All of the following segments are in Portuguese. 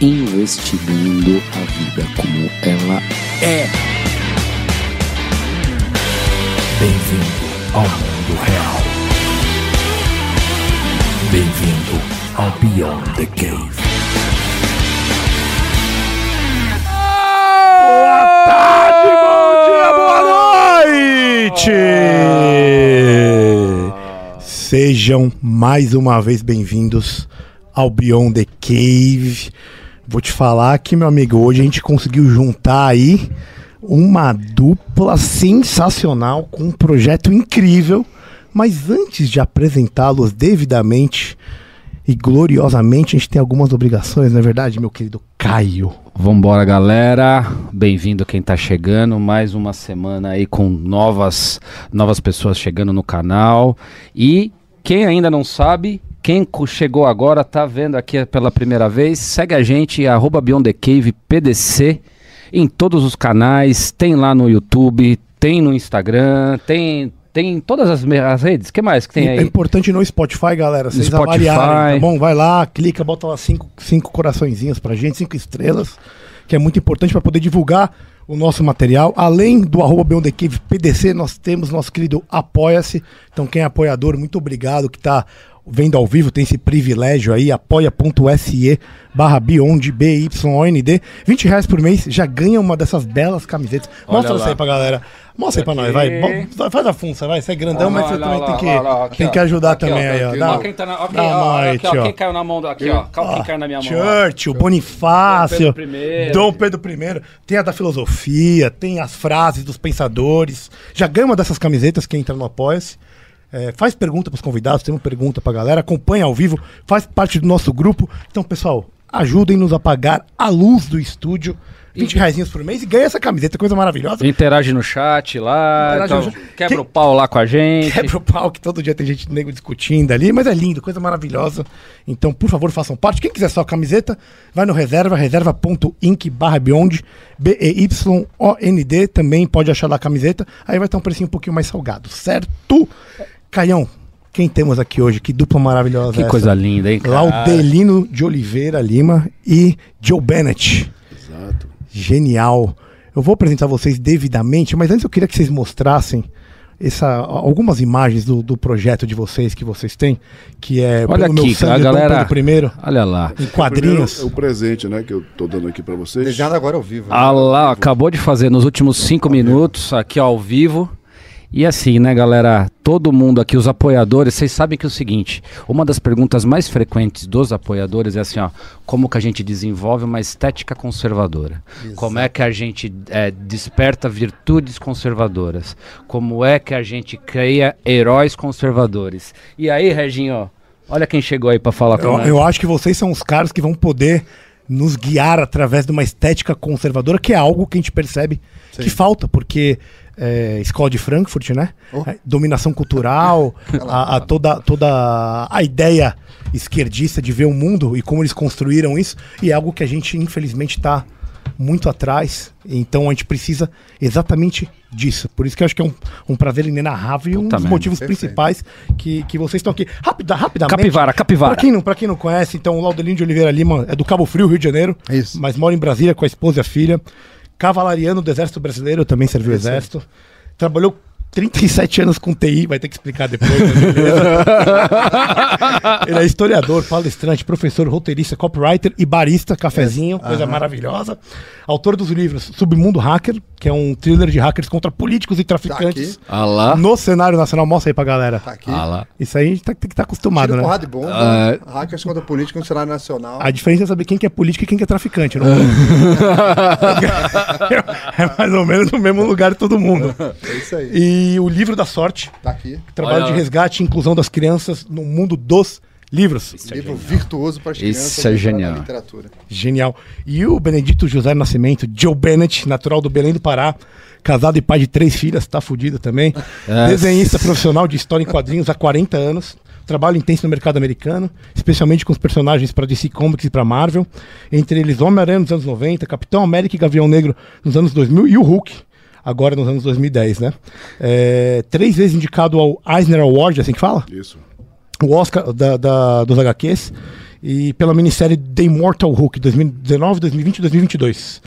Investigando a vida como ela é. Bem-vindo ao mundo real. Bem-vindo ao Beyond the Cave. Boa tarde, bom dia, boa noite! Sejam mais uma vez bem-vindos ao Beyond the Cave. Vou te falar que, meu amigo, hoje a gente conseguiu juntar aí uma dupla sensacional com um projeto incrível. Mas antes de apresentá-los devidamente e gloriosamente, a gente tem algumas obrigações, não é verdade, meu querido Caio? Vambora, galera. Bem-vindo quem tá chegando. Mais uma semana aí com novas, novas pessoas chegando no canal. E quem ainda não sabe, quem chegou agora, tá vendo aqui pela primeira vez, segue a gente, arroba Beyond the Cave PDC, em todos os canais, tem lá no YouTube, tem no Instagram, tem, tem em todas as, as redes. que mais que tem É aí? importante no Spotify, galera. Vocês Spotify. avaliarem, tá bom? Vai lá, clica, bota lá cinco, cinco coraçõezinhos pra gente, cinco estrelas, que é muito importante pra poder divulgar o nosso material. Além do arroba Beyond the Cave PDC, nós temos nosso querido Apoia-se. Então, quem é apoiador, muito obrigado que tá vendo ao vivo, tem esse privilégio aí, apoia.se barra Beyond, B-Y-O-N-D. 20 reais por mês, já ganha uma dessas belas camisetas. Mostra isso aí pra galera. Mostra aí pra nós, vai. Faz a funça, vai. Você é grandão, mas você também tem que, tem que ajudar também aí, ó. Dá, Ó, quem tá na, ok, dá uma ó, aqui, ó, quem caiu na mão aqui, ó, qual- quem caiu na minha mão? ó? Churchill, Bonifácio, Dom Pedro I. Dom Pedro I, tem a da filosofia, tem as frases dos pensadores. Já ganha uma dessas camisetas que entra no Apoia-se. É, faz pergunta pros convidados, tem uma pergunta pra galera, acompanha ao vivo, faz parte do nosso grupo. Então, pessoal, ajudem-nos a pagar a luz do estúdio. 20 reais por mês e ganha essa camiseta, coisa maravilhosa. Interage no chat lá, Interage então, no chat. quebra Quem- o pau lá com a gente. Quebra o pau, que todo dia tem gente nego discutindo ali, mas é lindo, coisa maravilhosa. Então, por favor, façam parte. Quem quiser só a camiseta, vai no reserva, reserva.inc barra beyond, B-E-Y-O-N-D, também pode achar lá a camiseta, aí vai estar um precinho um pouquinho mais salgado, certo? Caião, quem temos aqui hoje? Que dupla maravilhosa Que essa. coisa linda, hein, cara? Laudelino de Oliveira Lima e Joe Bennett. Exato. Genial. Eu vou apresentar vocês devidamente, mas antes eu queria que vocês mostrassem essa, algumas imagens do, do projeto de vocês que vocês têm, que é Olha Pelo Meu aqui, Sangue, a galera- Pedro Primeiro, Olha lá. em quadrinhos. Primeiro, é o presente, né, que eu tô dando aqui pra vocês. Desenhado agora ao vivo. né? Ah lá, acabou de fazer nos últimos cinco minutos, aqui ao vivo. E assim, né, galera? Todo mundo aqui, os apoiadores, vocês sabem que é o seguinte: uma das perguntas mais frequentes dos apoiadores é assim, ó, como que a gente desenvolve uma estética conservadora? Como é que a gente é, desperta virtudes conservadoras? Como é que a gente cria heróis conservadores? E aí, Reginho, ó, olha quem chegou aí pra falar com Eu, nós. eu acho que vocês são os caras que vão poder nos guiar através de uma estética conservadora, que é algo que a gente percebe que falta, porque é, escola de Frankfurt, né? Oh. É, dominação cultural, a, a toda, toda a ideia esquerdista de ver o mundo e como eles construíram isso, e é algo que a gente, infelizmente, está muito atrás. Então a gente precisa exatamente disso. Por isso que eu acho que é um, um prazer inenarrável e um dos motivos Perfeito. principais que, que vocês estão aqui. Rapida, rapidamente. Capivara, capivara. Pra quem, não, pra quem não conhece, então o Laudelino de Oliveira Lima é do Cabo Frio, Rio de Janeiro. Isso. Mas mora em Brasília com a esposa e a filha. Cavalariano do Exército Brasileiro, também serviu o Exército. Trabalhou 37 anos com TI, vai ter que explicar depois. Ele é historiador, palestrante, professor, roteirista, copywriter e barista, cafezinho, coisa maravilhosa. Autor dos livros Submundo Hacker, que é um thriller de hackers contra políticos e traficantes Ah lá. no cenário nacional. Mostra aí pra galera. Tá aqui. Ah lá. Isso aí a gente tá- tem que estar acostumado, Tiro, né? porrada de bomba, Ah. hackers contra política no cenário nacional. A diferença é saber quem que é político e quem que é traficante. Não? é mais ou menos no mesmo lugar de todo mundo. É isso aí. E o livro da sorte, Tá aqui. trabalho Olha de resgate e inclusão das crianças no mundo dos Livros. Livro virtuoso para as Isso crianças. é da genial. literatura. Genial. E o Benedito José Nascimento, Joe Bennett, natural do Belém do Pará, casado e pai de três filhas, tá fudido também. É. Desenhista profissional de história em quadrinhos há 40 anos. Trabalho intenso no mercado americano, especialmente com os personagens para DC Comics e para Marvel. Entre eles Homem-Aranha nos anos 90, Capitão América e Gavião Negro nos anos 2000 e o Hulk, agora nos anos 2010, né? É, três vezes indicado ao Eisner Award, é assim que fala? Isso. o Oscar da, da- dos HQs e pela minissérie The Immortal Hulk 2019, 2020 e 2022.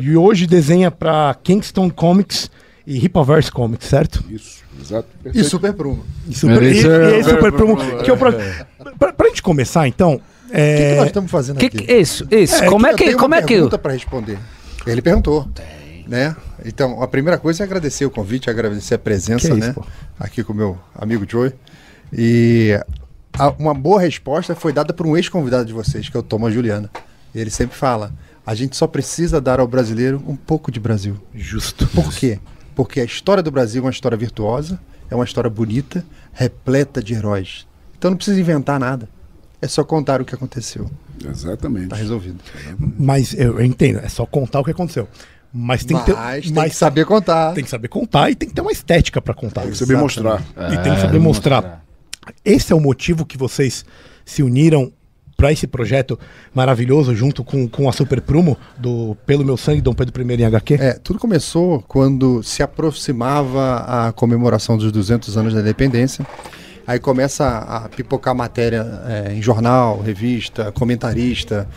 E hoje desenha para Kingston Comics e Ripaverse Comics, certo? Isso. Exato. E Perfeito. Super Prumo. E super, e, Isso e é- aí, super promo, que é o pro... pra, pra gente começar, então, O que, que é, nós estamos fazendo Que, aqui? isso, isso. como é Eu que, tenho como uma é que pergunta para responder. Ele perguntou. Né? Então, a primeira coisa é agradecer o convite, agradecer a presença, isso, né? pô. Aqui com o meu amigo Joey. E a- uma boa resposta foi dada por um ex-convidado de vocês, que é o Thomas Juliana. Ele sempre fala: a gente só precisa dar ao brasileiro um pouco de Brasil. justo. Por quê? Porque a história do Brasil é uma história virtuosa, é uma história bonita, repleta de heróis. Então não precisa inventar nada. É só contar o que aconteceu. Exatamente. Tá resolvido. Mas eu, eu entendo, é só contar o que aconteceu. Mas tem que ter, Mas tem mas que saber contar. tem que saber contar e tem que ter uma estética para contar. Tem que saber mostrar. e tem que saber mostrar. Esse é o motivo que vocês se uniram para esse projeto maravilhoso junto com, com a Super Prumo do Pelo Meu Sangue Dom Pedro I em HQ? É, tudo começou quando se aproximava a comemoração dos 200 anos da independência. Aí começa a pipocar matéria é, em jornal, revista, comentarista,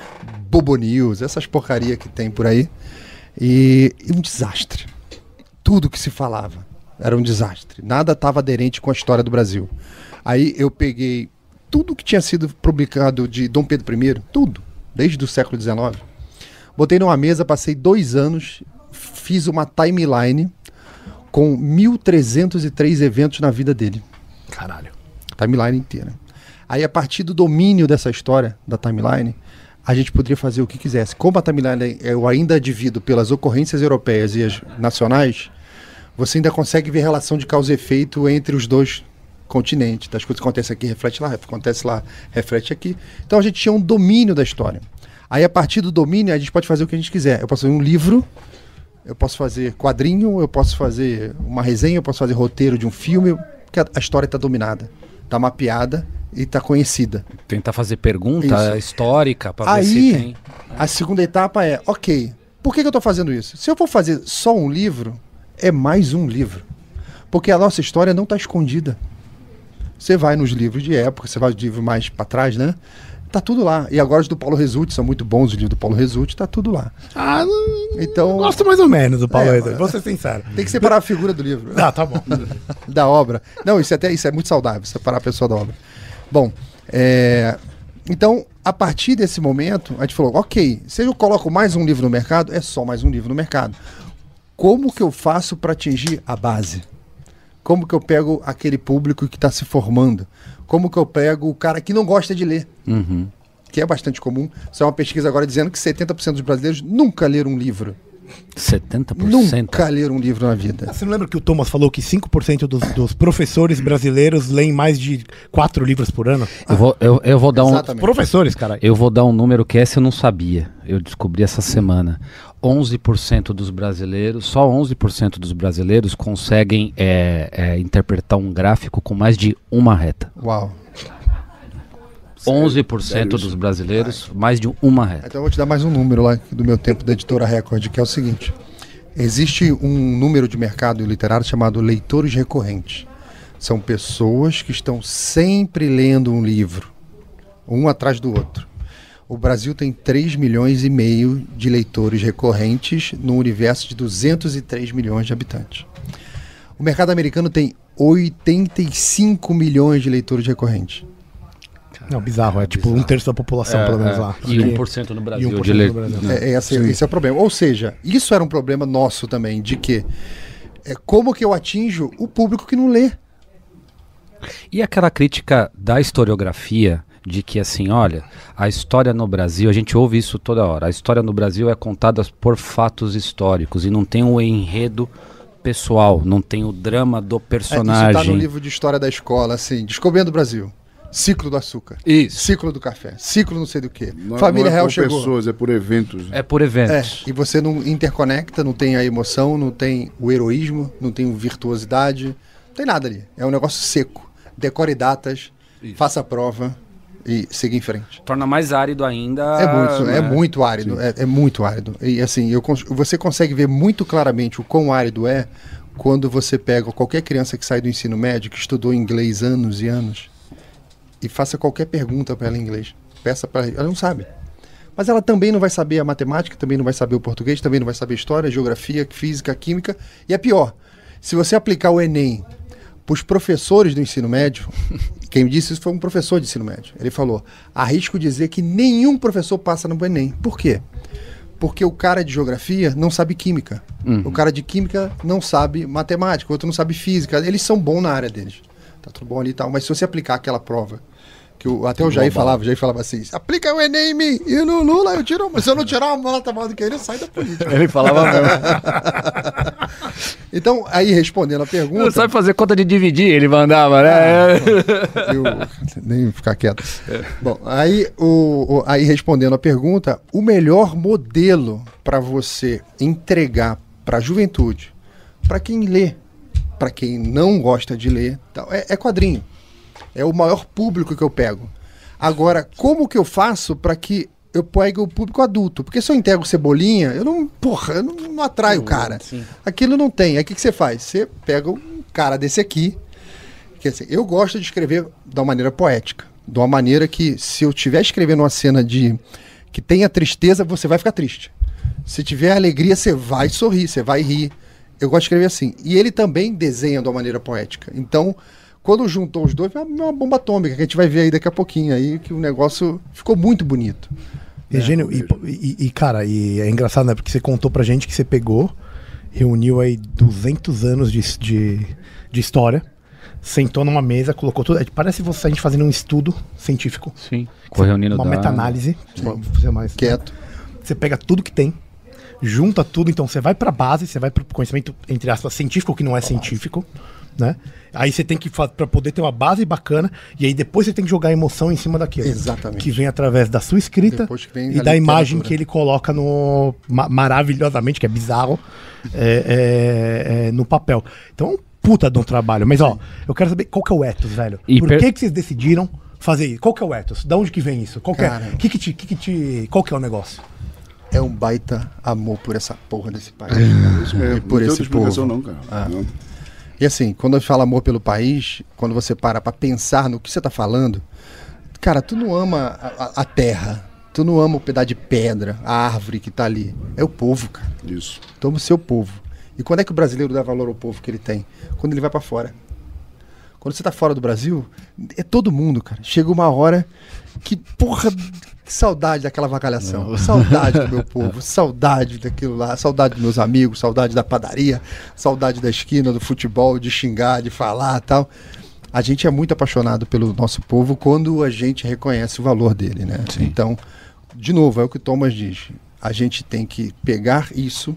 Bobo News, essas porcaria que tem por aí. E, e um desastre. Tudo que se falava era um desastre. Nada estava aderente com a história do Brasil. Aí eu peguei tudo que tinha sido publicado de Dom Pedro I, tudo, desde o século XIX, Botei numa mesa, passei dois anos, fiz uma timeline com 1.303 eventos na vida dele. Caralho. Timeline inteira. Aí, a partir do domínio dessa história, da timeline, a gente poderia fazer o que quisesse. Como a timeline eu ainda divido pelas ocorrências europeias e as nacionais, você ainda consegue ver relação de causa e efeito entre os dois continentes. Das coisas que acontecem aqui, reflete lá, acontece lá, reflete aqui. Então a gente tinha um domínio da história. Aí a partir do domínio a gente pode fazer o que a gente quiser. Eu posso fazer um livro, eu posso fazer quadrinho, eu posso fazer uma resenha, eu posso fazer roteiro de um filme, porque a, a história está dominada, está mapeada e está conhecida. Tentar fazer pergunta Isso. histórica pra ver se tem. a segunda etapa é, ok, por que, que eu estou fazendo isso? Se eu for fazer só um livro, é mais um livro. Porque a nossa história não está escondida. Você vai nos livros de época, você vai nos livros mais para trás, né? Tá tudo lá. E agora os do Paulo Resulti são muito bons, os livros do Paulo Resulti, tá tudo lá. Ah, Então, gosto mais ou menos do Paulo É, mas- vou ser sincero. tem que separar a figura do livro. Ah, tá bom. da obra. Não, isso é até isso é muito saudável, separar a pessoa da obra. Bom, é, então, a partir desse momento, a gente falou, ok, se eu coloco mais um livro no mercado, é só mais um livro no mercado. Como que eu faço para atingir a base? Como que eu pego aquele público que está se formando? Como que eu pego o cara que não gosta de ler? Uhum. Que é bastante comum. Isso é uma pesquisa agora dizendo que 70% dos brasileiros nunca leram um livro. 70%. Nunca leram um livro na vida. Você não lembra que o Thomas falou que 5% dos, dos professores brasileiros leem mais de 4 livros por ano? Eu vou, eu, eu vou dar um. Exatamente. Professores, caralho. Eu vou dar um número que essa eu não sabia. Eu descobri essa semana. 11% dos brasileiros, só 11% dos brasileiros conseguem é, é, interpretar um gráfico com mais de uma reta. Uau. 11% dos brasileiros, mais de uma reta. Então eu vou te dar mais um número lá do meu tempo da editora Record, que é o seguinte: existe um número de mercado literário chamado leitores recorrentes. São pessoas que estão sempre lendo um livro, um atrás do outro. O Brasil tem 3 milhões e meio de leitores recorrentes no universo de 203 milhões de habitantes. O mercado americano tem 85 milhões de leitores recorrentes. Não, bizarro. É tipo um terço da população, pelo menos lá. E 1% no E Brasil 1% de no le... Brasil. É, é esse, esse é o problema. Ou seja, isso era um problema nosso também, de que é, como que eu atinjo o público que não lê? E aquela crítica da historiografia de que assim, olha, a história no Brasil, a gente ouve isso toda hora. A história no Brasil é contada por fatos históricos e não tem o enredo pessoal, não tem o drama do É, isso personagem. está no livro de história da escola, assim, Descobrindo o Brasil. Ciclo do açúcar, Isso. ciclo do café, ciclo não sei do que. Família não é Real por chegou. pessoas, é por eventos. É por É, eventos. e você não interconecta, não tem a emoção, não tem o heroísmo, não tem virtuosidade, não tem nada ali. É um negócio seco. Decore datas, faça a prova e siga em frente. Torna mais árido ainda. É muito, é né? muito árido, é, é muito árido. E assim, eu, você consegue ver muito claramente o quão árido é quando você pega qualquer criança que sai do ensino médio, que estudou inglês anos e anos, e faça qualquer pergunta para ela em inglês. Peça para ela, ela não sabe. Mas ela também não vai saber a matemática, também não vai saber o português, também não vai saber história, geografia, física, química. E é pior, se você aplicar o Enem para os professores do ensino médio, quem me disse isso foi um professor de ensino médio. Ele falou: arrisco dizer que nenhum professor passa no Enem. Por quê? Porque o cara de geografia não sabe química. O cara de química não sabe matemática, o outro não sabe física. Eles são bons na área deles. Tá tudo bom ali e tal. Mas se você aplicar aquela prova, que o- até o Jair falava, o Jair falava assim: aplica o Enem em mim e no Lula eu tiro, mas se eu não tirar uma nota maior do que ele, sai da política. Ele falava mesmo. Então, aí respondendo a pergunta. Não sabe fazer conta de dividir, ele mandava, né? eu nem ficar quieto. Bom, aí, o, aí respondendo a pergunta, o melhor modelo para você entregar para a juventude, para quem lê, para quem não gosta de ler, é, é quadrinho. É o maior público que eu pego. Agora, como que eu faço para que eu pegue o público adulto? Porque se eu entrego cebolinha, eu não, porra, eu não, não atraio o cara. Aquilo não tem. Aí o que, que você faz? Você pega um cara desse aqui, Quer dizer, eu gosto de escrever uma maneira poética. De uma maneira que, se eu estiver escrevendo uma cena de que tenha tristeza, você vai ficar triste. Se tiver alegria, você vai sorrir, você vai rir. Eu gosto de escrever assim. E ele também desenha de uma maneira poética. Então, quando juntou os dois, é uma bomba atômica, que a gente vai ver aí daqui a pouquinho aí, que o negócio ficou muito bonito. Egênio, e, e- e, cara, e é engraçado, né? Porque você contou pra gente que você pegou, reuniu aí 200 anos de, de, de história, sentou numa mesa, colocou tudo. é, Parece você a gente fazendo um estudo científico. Sim. Correu unindo Uma da- meta-análise. mais- Quieto. Você pega tudo que tem, junta tudo, então você vai pra base, você vai pro conhecimento, entre aspas, científico, que não é científico, né? Aí você tem que fazer para poder ter uma base bacana, e aí depois você tem que jogar emoção em cima daquilo. Exatamente. Que vem através da sua escrita e a da imagem que ele coloca no. ma- maravilhosamente, que é bizarro, é, é, é, no papel. Então é um puta de um trabalho. Mas ó, eu quero saber qual que é o ethos, velho. E Por per- que, que vocês decidiram fazer isso? Qual que é o ethos? Da onde que vem isso? Qual que, é, que, que, te, que, que te. Qual que é o negócio? É um baita amor por essa porra desse país. Isso mesmo, E não por tem esse povo. não, cara. Ah. Não. E assim, quando eu falo amor pelo país, quando você para pra pensar no que você tá falando, cara, tu não ama a, a- a terra, tu não ama o pedaço de pedra, a árvore que tá ali. É o povo, cara. Isso. Tu ama o seu povo. E quando é que o brasileiro dá valor ao povo que ele tem? Quando ele vai pra fora. Quando você tá fora do Brasil, é todo mundo, cara. Chega uma hora que, porra, que saudade daquela vacalhação. Saudade do meu povo, saudade daquilo lá, saudade dos meus amigos, saudade da padaria, saudade da esquina, do futebol, de xingar, de falar tal. A gente é muito apaixonado pelo nosso povo quando a gente reconhece o valor dele, né? Então, de novo, é o que o Thomas diz. A gente tem que pegar isso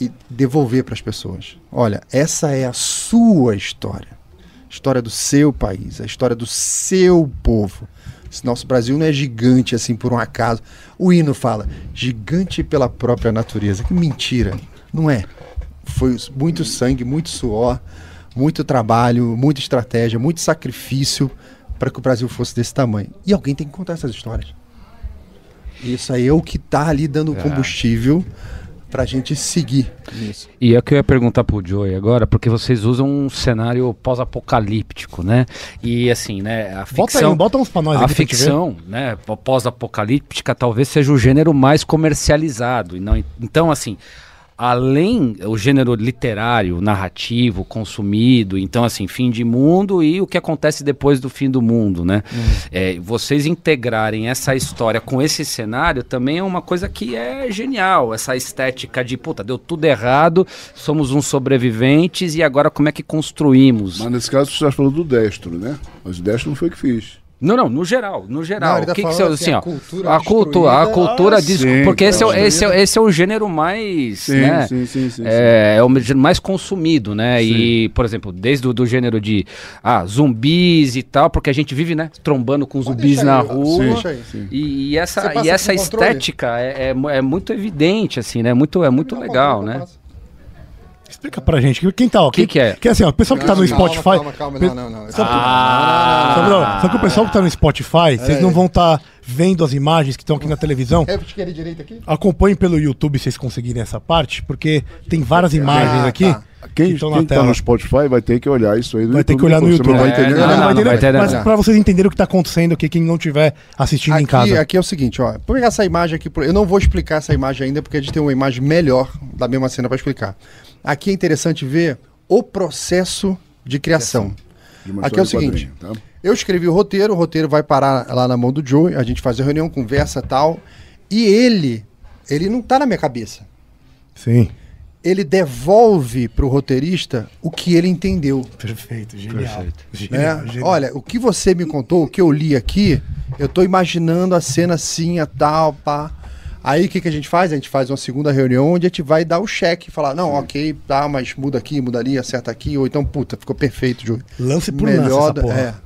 e devolver para as pessoas. Olha, essa é a sua história. História do seu país, a história do seu povo. Esse nosso Brasil não é gigante assim por um acaso. O hino fala gigante pela própria natureza. Que mentira. Não é. Foi muito sangue, muito suor, muito trabalho, muita estratégia, muito sacrifício para que o Brasil fosse desse tamanho. E alguém tem que contar essas histórias. Isso aí é o que está ali dando combustível para a gente seguir nisso. E é o que eu ia perguntar pro Joey agora, porque vocês usam um cenário pós-apocalíptico, né? E assim, né, a Bota ficção... aí, bota uns pra nós a ficção, né, pós-apocalíptica talvez seja o gênero mais comercializado. E não, então, assim, além o gênero literário, narrativo, consumido, então, assim, fim de mundo e o que acontece depois do fim do mundo, né? É, vocês integrarem essa história com esse cenário também é uma coisa que é genial. Essa estética de, puta, deu tudo errado, somos uns sobreviventes e agora como é que construímos? Mas nesse caso você está falando do Destro, né? Mas o Destro não foi o que fiz. Não, não, no geral, no geral. Não, tá o que, que você, assim, assim, a ó, cultura a cultura, a cultura Ah, dis- sim, porque esse é, esse, é, esse é o gênero mais, Sim, né, sim, sim, sim, é, é o gênero mais consumido, né? E, por exemplo, desde o do gênero de ah, zumbis e tal, porque a gente vive, né, trombando com zumbis na aí, rua. aí. E, e essa, e essa estética é, é, é muito evidente, assim, né? Muito, é muito Não, legal, né? passa. Explica pra gente. Quem tá, ó. Que quem- que é? Que assim, ó, o pessoal que tá no Spotify. Calma, calma, pe- não, não, não. Só, Ah. só, não, só que o pessoal que tá no Spotify, vocês aí. não vão estar vendo as imagens que estão aqui na televisão. É esquerda e direita aqui? Acompanhem pelo YouTube se vocês conseguirem essa parte, porque tem várias imagens Ah, aqui tá. Quem, que quem tá no Spotify vai ter que olhar isso aí no Vai ter que YouTube, olhar no YouTube. Não vai É, entender não, Não, não não vai entender, mas pra vocês entenderem o que tá acontecendo aqui, quem não tiver assistindo em Aqui, casa. aqui é o seguinte, ó. Vou pegar essa imagem aqui. Eu não vou explicar essa imagem ainda, porque a gente tem uma imagem melhor da mesma cena para explicar. Aqui é interessante ver o processo de criação. De uma Aqui é o seguinte. tá? Eu escrevi o roteiro, o roteiro vai parar lá na mão do Joe, a gente faz a reunião, conversa tal. E ele, ele não tá na minha cabeça. Sim. Ele devolve pro roteirista o que ele entendeu. Perfeito, genial. né? Genial, genial. Olha, o que você me contou, o que eu li aqui, eu tô imaginando a cena assim, a tal, pá. Aí o que, que a gente faz? A gente faz uma segunda reunião onde a gente vai dar o cheque, falar, não, ok, tá, mas muda aqui, muda ali, acerta aqui, ou então, puta, ficou perfeito, Júlio. Lance por lance essa da- porra.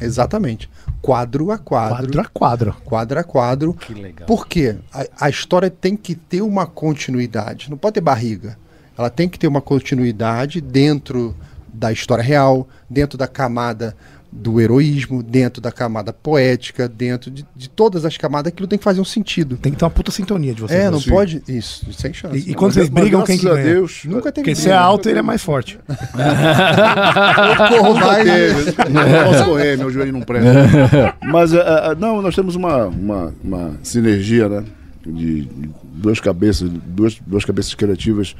É, exatamente. Quadro a quadro. Quadro a quadro. Quadro a quadro. Que legal. Por quê? A, a história tem que ter uma continuidade, não pode ter barriga. Ela tem que ter uma continuidade dentro da história real, dentro da camada do heroísmo, dentro da camada poética, dentro de, de todas as camadas, aquilo tem que fazer um sentido. Tem que ter uma puta sintonia de vocês. É, não pode. Isso, sem chance. E, e quando Mas- vocês brigam, quem graças que a ganha? Deus, Nunca teve Porque se é alto, ele é mais forte. Eu corro mais. Não posso correr, meu joelho não presta. Mas, é, é, não, nós temos uma, uma, uma sinergia, né? De de duas cabeças, duas, duas cabeças criativas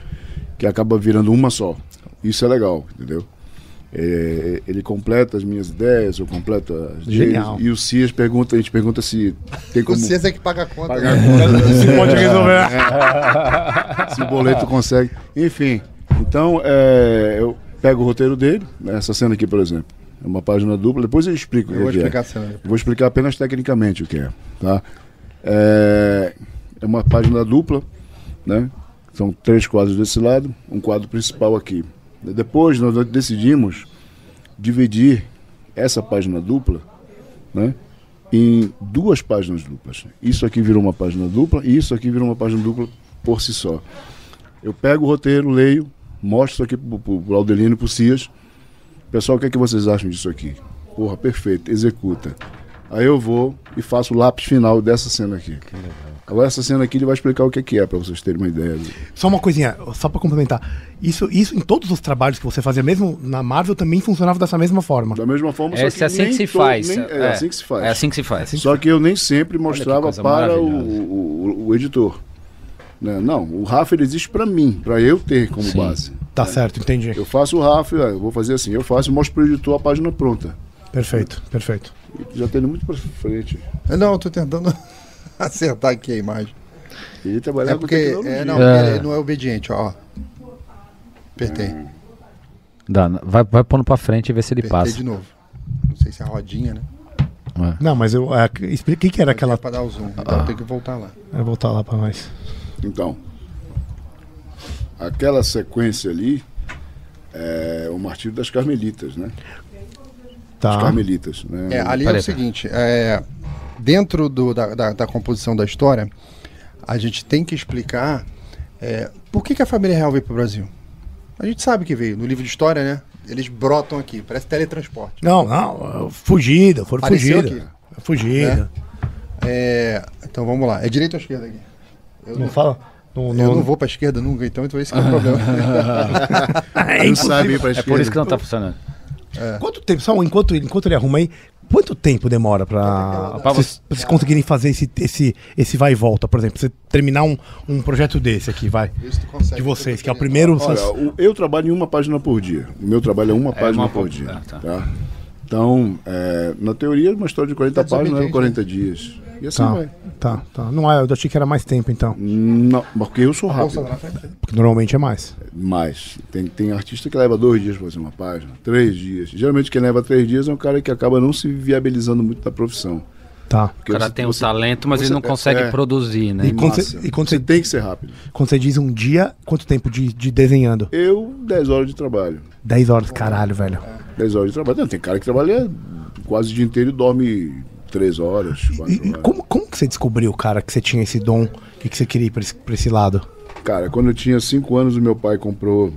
que acaba virando uma só. Isso é legal, entendeu? É, ele completa as minhas ideias, eu completo as. Genial. E o Cias pergunta, a gente pergunta se tem como Vocês é que paga a conta. pagar a né? conta. Você pode resolver. se o boleto consegue. Enfim, então é, eu pego o roteiro dele, né, essa cena aqui, por exemplo. É uma página dupla, depois eu explico Eu o vou que é. explicar a cena Vou explicar apenas tecnicamente o que é. Tá? É, é uma página dupla, né? São três quadros desse lado, um quadro principal aqui. Depois nós decidimos dividir essa página dupla, né? Em duas páginas duplas. Isso aqui virou uma página dupla e isso aqui virou uma página dupla por si só. Eu pego o roteiro, leio, mostro isso aqui pro, pro Aldelino e pro Cias. Pessoal, o que, é que vocês acham disso aqui? Porra, perfeito, executa. Aí eu vou e faço o lápis final dessa cena aqui. Agora essa cena aqui ele vai explicar o que, que é, pra vocês terem uma ideia. Só uma coisinha, só pra complementar. Isso, isso em todos os trabalhos que você fazia, mesmo na Marvel, também funcionava dessa mesma forma. Da mesma forma, só Esse é assim nem que se to- faz. nem- é, assim que se faz. É assim que se faz. Só que eu nem sempre mostrava para o, o, o editor. Né? Não, o RAF ele existe para mim, para eu ter como Sim. base. Tá certo, entendi. Eu faço o RAF, ó, eu vou fazer assim, eu faço e mostro para o editor a página pronta. Perfeito, perfeito. Já tendo muito para frente. Não, eu tô tentando acertar aqui a imagem. Ele trabalhava É porque com tecnologia. é, não, É. ele não é obediente, ó. Apertei. Dá, vai, vai pondo pra frente e vê se ele Apertei passa. de novo. Não sei se é a rodinha, né? Não, mas eu. É, explica o que, que era É aquela. pra dar o zoom. Então tem que voltar lá. Vou voltar lá pra nós. Então, aquela sequência ali é o martírio das carmelitas, né? As Tá. carmelitas, né? É, ali é o seguinte, é, dentro do- da, da- da composição da história, a gente tem que explicar é, por que, que a família real veio pro Brasil. A gente sabe que veio, no livro de história, né? Eles brotam aqui, parece teletransporte. Não, não. Fugida, foram Apareceu fugida. aqui. Fugida. É, então vamos lá, é direita ou esquerda aqui? Eu Não não, fala? Não, eu não- não vou pra esquerda nunca, então, então esse que é o problema. Não sabe ir pra É por esquerda. isso que não tá funcionando. Quanto tempo, só enquanto, enquanto ele arruma aí, quanto tempo demora Pra vocês, vocês conseguirem fazer esse, esse, esse vai e volta? Por exemplo, você terminar um, um projeto desse aqui, vai. De vocês, que é o primeiro. Olha, o- eu trabalho em uma página por dia. O meu trabalho é uma página uma por dia. ah, tá. tá. Então, é, na teoria, uma história de 40 Tá páginas leva desobediente, 40 dias. E assim Tá, vai. tá, tá. Não é, eu achei que era mais tempo então. Não, porque eu sou rápido. Porque normalmente é mais. Mas tem, tem artista que leva dois dias pra fazer uma página, três dias. Geralmente quem leva três dias é um cara que acaba não se viabilizando muito na profissão. Tá. Porque O cara você- tem o você- talento, mas ele não consegue é. produzir, né? E quando você- e quando você você- tem que ser rápido. Quando você diz um dia, quanto tempo de, de desenhando? Eu, 10 horas de trabalho. 10 horas, caralho, velho. 10 horas de trabalho. Não, tem cara que trabalha quase o dia inteiro e dorme 3 horas, 4 E, e horas. como, como que você descobriu, cara, que você tinha esse dom? O que, que você queria ir pra esse, pra esse lado? Cara, quando eu tinha 5 anos, o meu pai comprou.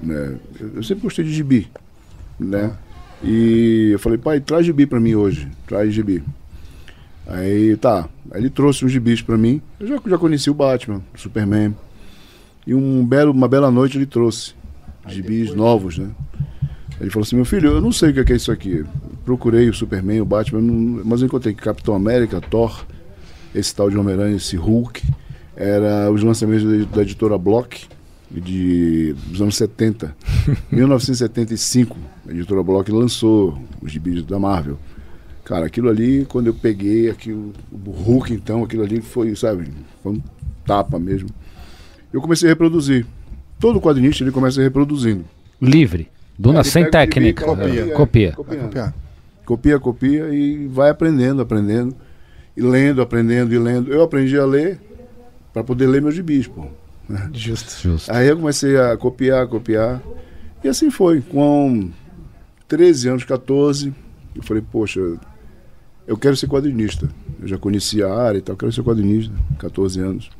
Né, eu sempre gostei de gibi. Né? E eu falei, pai, traz gibi pra mim hoje. Traz gibi. Aí tá. Aí ele trouxe uns gibis pra mim. Eu já, já conheci o Batman, o Superman. E um belo, uma bela noite ele trouxe gibis novos, né? Ele falou assim, meu filho, eu não sei o que é é isso aqui. Procurei o Superman, o Batman, mas eu encontrei que Capitão América, Thor, esse tal de Homem-Aranha, esse Hulk, era os lançamentos da, editora Block de, dos anos 70. 1975, a editora Block lançou os gibis da Marvel. Cara, aquilo ali, quando eu peguei aquilo, o Hulk, então, aquilo ali foi, sabe, foi um tapa mesmo. Eu comecei a reproduzir. Todo quadrinista ele começa reproduzindo. Livre. Duna Ele sem pega o gibi, técnica. copia. Copia. Copiar. Copia, copia e vai aprendendo, aprendendo. E lendo, aprendendo e lendo. Eu aprendi a ler para poder ler meus gibis, pô. Justo. Justo. Aí eu comecei a copiar, copiar. E assim foi. Com 13 anos, 14, eu falei, poxa, eu quero ser quadrinista. Eu já conhecia a área e tal, eu quero ser quadrinista, 14 anos.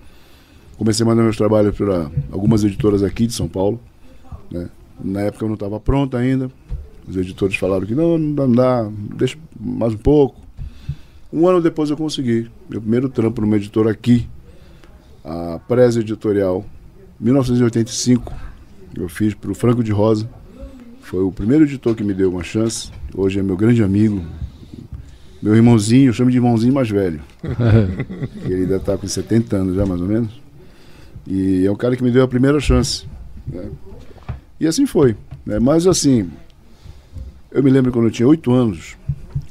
Comecei a mandar meus trabalhos para algumas editoras aqui de São Paulo. Né? Na época eu não estava pronto ainda. Os editores falaram que não, não dá, não dá, deixa mais um pouco. Um ano depois eu consegui. Meu primeiro trampo numa editora aqui, a Presa Editorial, 1985. Eu fiz para o Franco de Rosa. Foi o primeiro editor que me deu uma chance. Hoje é meu grande amigo. Meu irmãozinho, eu chamo de irmãozinho mais velho. Ele ainda está com 70 anos já, mais ou menos. E é o cara que me deu a primeira chance. né? E assim foi. né? Mas assim, eu me lembro quando eu tinha 8 anos,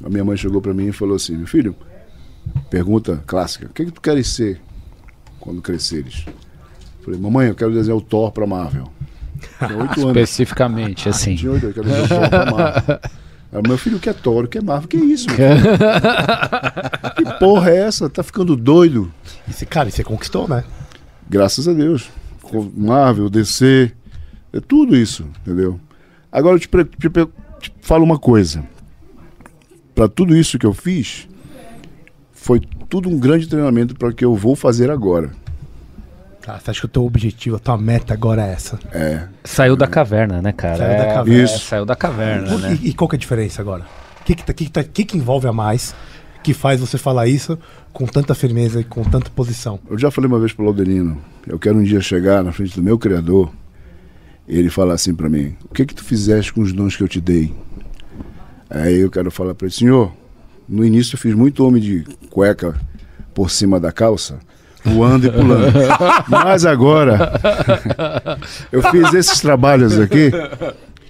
a minha mãe chegou para mim e falou assim: Meu filho, pergunta clássica: O que, é que tu queres ser quando cresceres? Falei, mamãe, eu quero desenhar o Thor pra Marvel. Tinha 8 anos. Especificamente, assim. Tinha 8 anos, eu quero desenhar o Thor pra Marvel. Aí, meu filho, o que é Thor? O que é Marvel? O que é isso? meu filho? que porra é essa? Tá ficando doido? E você, cara, e você conquistou, né? Graças a Deus. Marvel, DC, é tudo isso, entendeu? Agora eu te, te te falo uma coisa. Para tudo isso que eu fiz, foi tudo um grande treinamento para o que eu vou fazer agora. Tá, você acha que o teu objetivo, a tua meta agora é essa? É. Saiu da caverna, né, cara? Saiu da É, caverna. é, Isso. saiu da caverna, né? E, e qual que é a diferença agora? O que que, tá- que, que, tá- que que envolve a mais que faz você falar isso com tanta firmeza e com tanta posição? Eu já falei uma vez pro Laudelino, eu quero um dia chegar na frente do meu criador e ele falar assim para mim: "O que que tu fizeste com os dons que eu te dei?" Aí eu quero falar para ele: "Senhor, no início eu fiz muito homem de cueca por cima da calça, voando e pulando. Mas agora eu fiz esses trabalhos aqui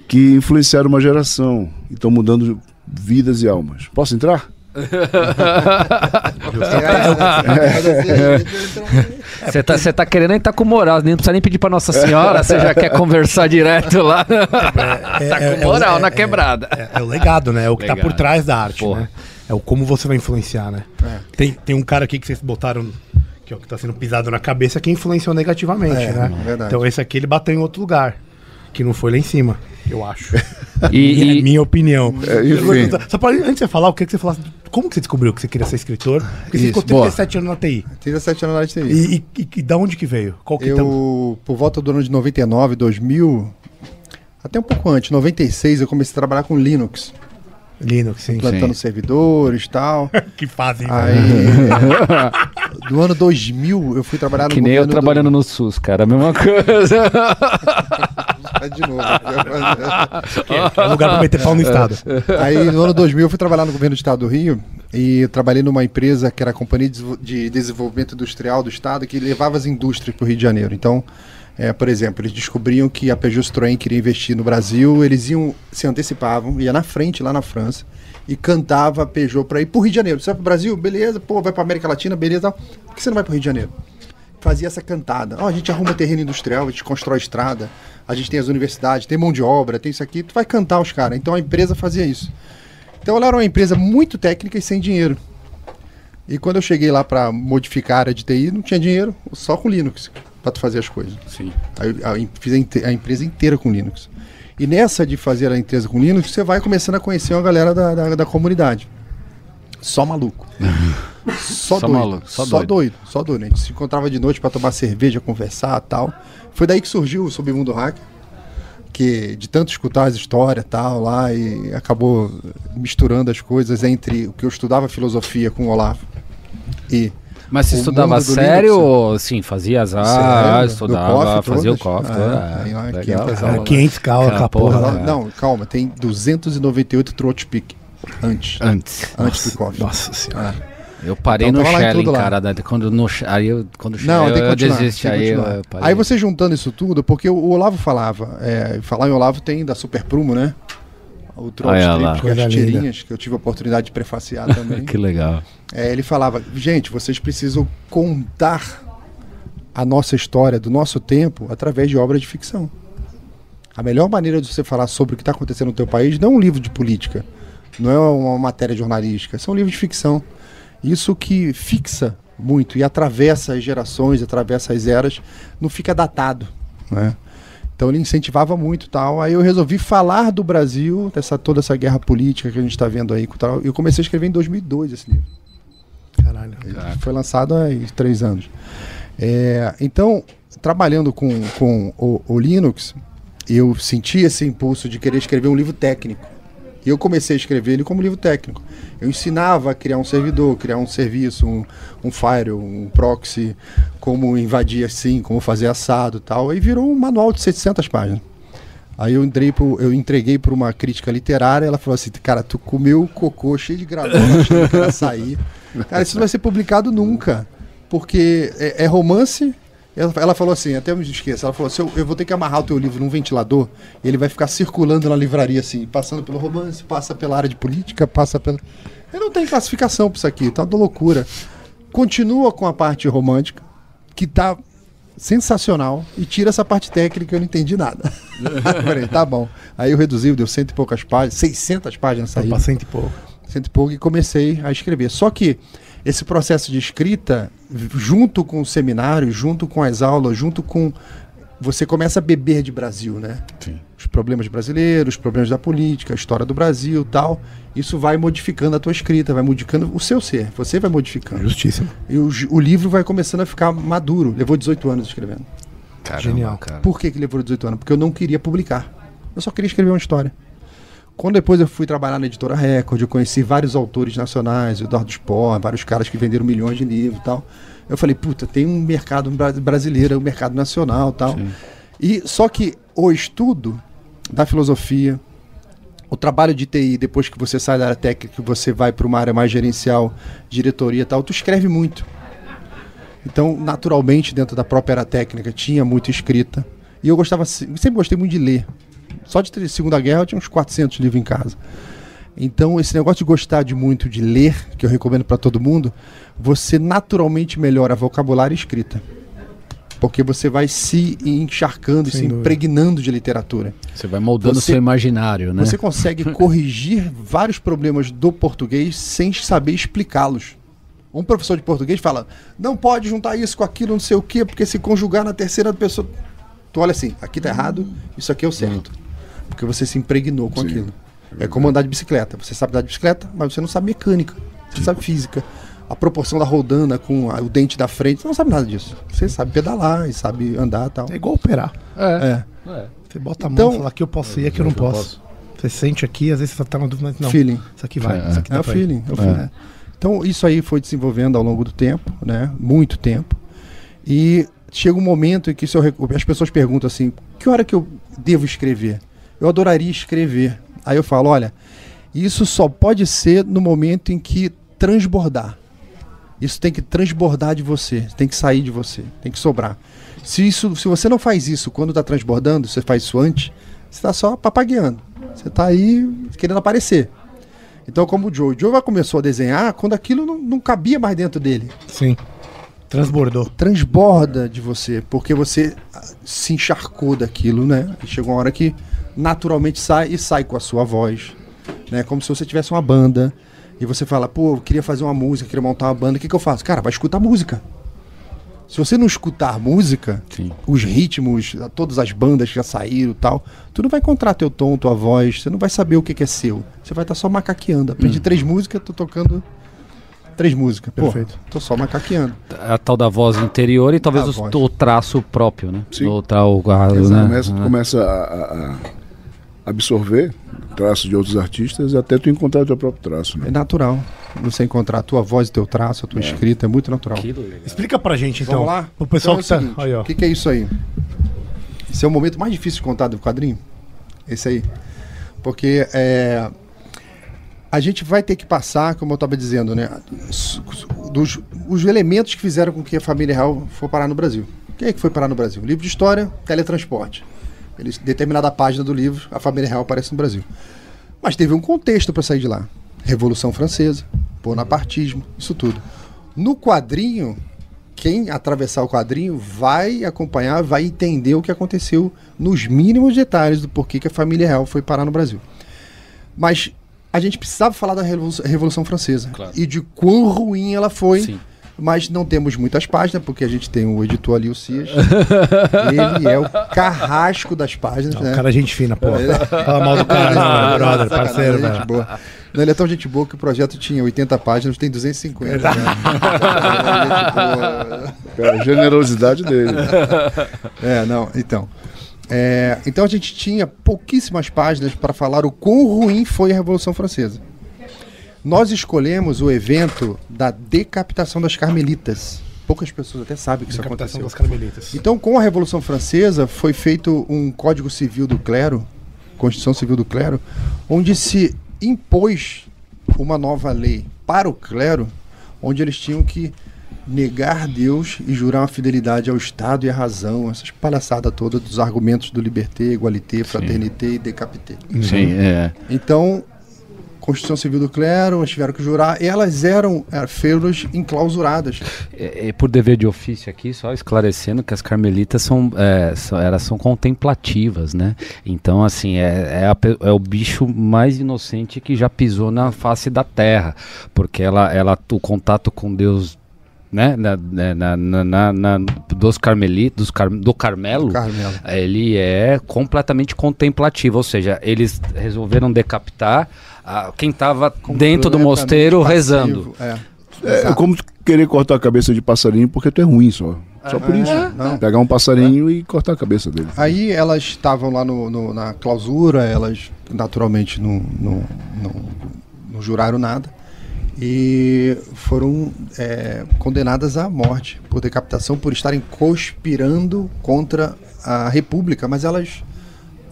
que influenciaram uma geração e estão mudando vidas e almas. Posso entrar?" Você tá, você tá querendo entrar com moral, nem precisa nem pedir pra Nossa Senhora, você já quer conversar direto lá. tá é- com é moral é- na é- quebrada. É, é o legado, né? É o que tá por Legado. trás da arte, Porra. né? É o como você vai influenciar, né? Tem, tem um cara aqui que vocês botaram, que é o que tá sendo pisado na cabeça, que influenciou negativamente, É, né? verdade. Então esse aqui ele bateu em outro lugar, que não foi lá em cima, eu acho. E, minha, e- minha opinião. É, enfim. Só pra, antes de você falar, eu queria que você falasse como que você descobriu que você queria ser escritor? Porque você Isso, ficou 37 anos na TI. 37 anos na TI. E, e, e, e da onde que veio? Qual que Eu, por volta do ano de 99, 2000, até um pouco antes, 96, eu comecei a trabalhar com Linux, Linux, sim. plantando servidores e tal. que fazem. Aí, do ano 2000, eu fui trabalhar no que nem eu trabalhando no SUS, cara, a mesma coisa. Do... De novo. É lugar pra meter pau no Estado. Aí, no ano 2000, eu fui trabalhar no governo do estado do Rio E trabalhei numa empresa que era a Companhia de Desenvol- de Desenvolvimento Industrial do Estado, que levava as indústrias para o Rio de Janeiro. Então, é, por exemplo, eles descobriam que a Peugeot Citroën queria investir no Brasil, eles iam, se antecipavam, ia na frente, lá na França, e cantava a Peugeot para ir para o Rio de Janeiro. Você vai para o Brasil? Beleza. Pô, vai para América Latina? Beleza. Por que você não vai para o Rio de Janeiro? Fazia essa cantada. Ó, a gente arruma terreno industrial, a gente constrói estrada, a gente tem as universidades, tem mão de obra, tem isso aqui. Tu vai cantar os caras. Então a empresa fazia isso. Então ela era uma empresa muito técnica e sem dinheiro. E quando eu cheguei lá para modificar a área de TI, não tinha dinheiro, só com Linux para tu fazer as coisas. Sim. Aí fiz a, a empresa inteira com Linux. E nessa de fazer a empresa com Linux, você vai começando a conhecer uma galera da, da, da comunidade. Só maluco. Só, Só doido. maluco, só só doido. doido. Só doido. A gente se encontrava de noite para tomar cerveja, conversar tal. Foi daí que surgiu o Submundo Hack. Que de tanto escutar as histórias tal lá e acabou misturando as coisas entre o que eu estudava filosofia com o Olavo e Mas você O estudava sério Linux. ou sim, fazia as aulas, estudava, COF fazia o todas. COF. Ah, é, legal. 500 Cara, aulas. 500 cal, Cara, com a porra. Não, É. calma, tem 298 throat pick antes. Antes. Antes do. Nossa senhora. Eu parei Então no Shelling, cara. da- Quando no, aí eu, quando Não, eu, eu continuar. desisti, aí, eu, eu. Aí você juntando isso tudo, porque o, o Olavo falava, é, falar em Olavo tem da Super Prumo, né? O. Strip, é Coisa as tirinhas, que eu tive a oportunidade de prefaciar também. Que legal. É, ele falava, gente, vocês precisam contar a nossa história do nosso tempo através de obras de ficção. A melhor maneira de você falar sobre o que está acontecendo no teu país não é um livro de política, não é uma matéria jornalística, são livros de ficção. Isso que fixa muito e atravessa as gerações, atravessa as eras, não fica datado, né? Então ele incentivava muito tal. Aí eu resolvi falar do Brasil, dessa toda essa guerra política que a gente está vendo aí. tal. Eu comecei a escrever em 2002 esse livro. Caralho. Foi lançado há três anos. É, então, trabalhando com, com o, o Linux, eu senti esse impulso de querer escrever um livro técnico. E eu comecei a escrever ele como livro técnico. Eu ensinava a criar um servidor, criar um serviço, um, um firewall, um proxy, como invadir assim, como fazer assado e tal. Aí virou um manual de 700 páginas. Aí eu, entrei pro, eu entreguei para uma crítica literária, ela falou assim, cara, tu comeu cocô cheio de granola, achando que açaí. Cara, isso não vai ser publicado nunca, porque é, é romance. Ela, ela falou assim, até eu me esqueço, ela falou assim, eu, eu vou ter que amarrar o teu livro num ventilador, ele vai ficar circulando na livraria assim, passando pelo romance, passa pela área de política, passa pela... Eu não tenho classificação pra isso aqui, tá uma loucura. Continua com a parte romântica, que tá sensacional, e tira essa parte técnica, eu não entendi nada. Falei, tá bom. Aí eu reduzi, deu cento e poucas páginas, 600 páginas saíram pra cento e pouco. cento e pouco e comecei a escrever. Só que esse processo de escrita, junto com o seminário, junto com as aulas, junto com. Você começa a beber de Brasil, né? Sim. Os problemas brasileiros, os problemas da política, a história do Brasil tal. Isso vai modificando a tua escrita, vai modificando o seu ser. Você vai modificando. Justíssimo. E o, o livro vai começando a ficar maduro. Levou 18 anos escrevendo. Caramba, Genial. cara. Por que, que levou 18 anos? Porque eu não queria publicar. Eu só queria escrever uma história. Quando depois eu fui trabalhar na editora Record, eu conheci vários autores nacionais, o Eduardo Spohr, vários caras que venderam milhões de livros e tal. Eu falei, puta, tem um mercado bra- brasileiro, um mercado nacional e tal. E só que o estudo da filosofia, o trabalho de TI, depois que você sai da área técnica, você vai para uma área mais gerencial, diretoria e tal, tu escreve muito. Então, naturalmente, dentro da própria área técnica, tinha muita escrita. E eu gostava, se- sempre gostei muito de ler. Só de ter Segunda Guerra eu tinha uns 400 livros em casa. Então, esse negócio de gostar de muito de ler, que eu recomendo para todo mundo, você naturalmente melhora vocabulário e escrita. Porque você vai se encharcando e Sem se dúvida. impregnando de literatura. Você vai moldando o Você- seu imaginário, né? Você consegue corrigir vários problemas do português sem saber explicá-los. Um professor de português fala: não pode juntar isso com aquilo, não sei o quê, porque se conjugar na terceira pessoa. Tu olha assim, aqui tá errado, isso aqui é o certo. Porque você se impregnou com Sim, aquilo. É como andar de bicicleta. Você sabe andar de bicicleta, mas você não sabe mecânica. Você sabe física. A proporção da rodana com a- o dente da frente, você não sabe nada disso. Você sabe pedalar e sabe andar e tal. É igual operar. É. Você bota a mão Então- e fala aqui eu posso ir, aqui eu não posso. Você sente aqui, às vezes você tá na dúvida, mas não. Feeling. Isso aqui vai, É, isso aqui É dá o feeling, é o feeling. Então isso aí foi desenvolvendo ao longo do tempo, né? Muito tempo. E chega um momento em que as pessoas perguntam assim, que hora que eu devo escrever? Eu adoraria escrever. Aí eu falo, olha, isso só pode ser no momento em que transbordar. Isso tem que transbordar de você, tem que sair de você, tem que sobrar. Se, isso, se você não faz isso quando está transbordando, você faz isso antes, você está só papagueando. Você está aí querendo aparecer. Então, como o Joe, o Joe começou a desenhar quando aquilo não, não cabia mais dentro dele. Sim. Transbordou. Transborda de você, porque você se encharcou daquilo, né? E chegou uma hora que naturalmente sai e sai com a sua voz, né? Como se você tivesse uma banda e você fala, pô, eu queria fazer uma música, queria montar uma banda, o que, que eu faço? Cara, vai escutar música. Se você não escutar música, Sim. os ritmos, todas as bandas que já saíram e tal, tu não vai encontrar teu tom, tua voz, você não vai saber o que, que é seu. Você vai estar só macaqueando. Aprendi três músicas, tô tocando três músicas. Pô, Perfeito. tô só macaqueando. A tal da voz interior e talvez os- o traço próprio, né? Sim. O, tra- o, a- né? começa, Ah. começa a, a- absorver traços de outros artistas até tu encontrar o teu próprio traço. É Né? natural. Você encontrar a tua voz, teu traço, a tua escrita, é muito natural. Que legal. Explica pra gente, então. Vamos lá? O pessoal Então é que o tá. seguinte. O que, que é isso aí? Esse é o momento mais difícil de contar do quadrinho. Esse aí. Porque é, a gente vai ter que passar, como eu estava dizendo, né? Dos, os elementos que fizeram com que a família real for parar no Brasil. Quem é que foi parar no Brasil? Livro de história, teletransporte. Eles, determinada página do livro, a família real aparece no Brasil. Mas teve um contexto para sair de lá. Revolução Francesa, bonapartismo, isso tudo. No quadrinho, quem atravessar o quadrinho vai acompanhar, vai entender o que aconteceu nos mínimos detalhes do porquê que a família real foi parar no Brasil. Mas a gente precisava falar da Revolução, Revolução Francesa Claro. e de quão ruim ela foi. Sim. Mas não temos muitas páginas, porque a gente tem o editor ali, o Cias. Ele é o carrasco das páginas, Não, né? O cara é gente fina, pô. Fala mal do cara, não, brother, parceiro, gente velho. boa. Não, ele é tão gente boa que o projeto tinha 80 páginas, tem 250. Né? Gente boa. Pela generosidade dele. É, não, então. É, então a gente tinha pouquíssimas páginas para falar o quão ruim foi a Revolução Francesa. Nós escolhemos o evento da decapitação das carmelitas. Poucas pessoas até sabem que isso aconteceu. das carmelitas. Então, com a Revolução Francesa, foi feito um Código Civil do Clero, Constituição Civil do Clero, onde se impôs uma nova lei para o clero, onde eles tinham que negar Deus e jurar uma fidelidade ao Estado e à razão, essas palhaçadas todas dos argumentos do liberté, igualité, fraternité e decapité. Sim, é. Então, Constituição Civil do Clero, eles tiveram que jurar, elas eram é, feudas enclausuradas. É, é por dever de ofício aqui, só esclarecendo que as carmelitas são, é, são- elas são contemplativas, né? Então, assim, é, é, a é o bicho mais inocente que já pisou na face da terra, porque ela, ela o contato com Deus, né? Na, na, na, na- na- dos carmelitas, dos car, do Carmelo, Carmelo. ele é completamente contemplativo, ou seja, eles resolveram decapitar ah, quem estava dentro do mosteiro rezando. passivo, É. É, Exato. como querer cortar a cabeça de passarinho porque tu é ruim só. Só por isso. não. Pegar um passarinho e cortar a cabeça dele. Aí elas estavam lá no, no- na clausura, elas naturalmente não, não, não, não juraram nada e foram é, condenadas à morte por decapitação por estarem conspirando contra a República, mas elas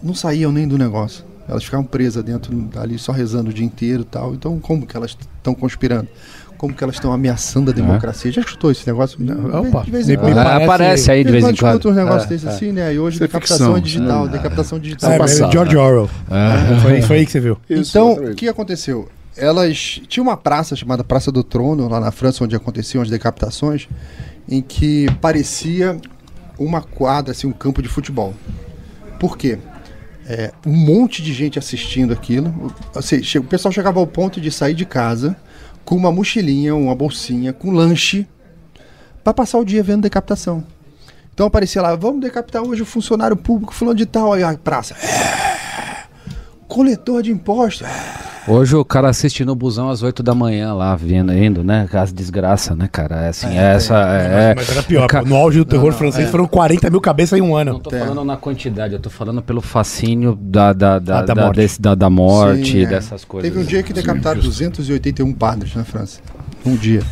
não saíam nem do negócio. Elas ficavam presas dentro ali só rezando o dia inteiro e tal. Então como que elas estão conspirando? Como que elas estão ameaçando a democracia? Já escutou esse negócio? Opa, de vez em quando. Ah, aparece aí de vez em quando uns negócios É, desses é. assim, né? E hoje Isso é decapitação ficção, digital, não- decapitação digital. É. George Orwell. Foi, foi aí que você viu. Isso, então, o que aconteceu? Elas tinha uma praça chamada Praça do Trono, lá na França, onde aconteciam as decapitações, em que parecia uma quadra, assim, um campo de futebol. Por quê? É, um monte de gente assistindo aquilo. Assim, o pessoal chegava ao ponto de sair de casa com uma mochilinha, uma bolsinha, com lanche, para passar o dia vendo decapitação. Então aparecia lá, vamos decapitar hoje o funcionário público fulano de tal, aí a praça. "É, Coletor de impostos. É, Hoje o cara assiste no busão às 8 da manhã lá, vendo, indo, né? As desgraças, né, cara? É assim, é, essa. É, Mas era pior, Ca-. No auge do terror não, francês é. foram 40 mil cabeças em um Não ano. tô falando na quantidade, eu tô falando pelo fascínio da, da, da, Ah, da da, morte. desse- da, da morte, Sim, é. dessas coisas. Teve um dia que decapitaram 281 padres na França. Um dia.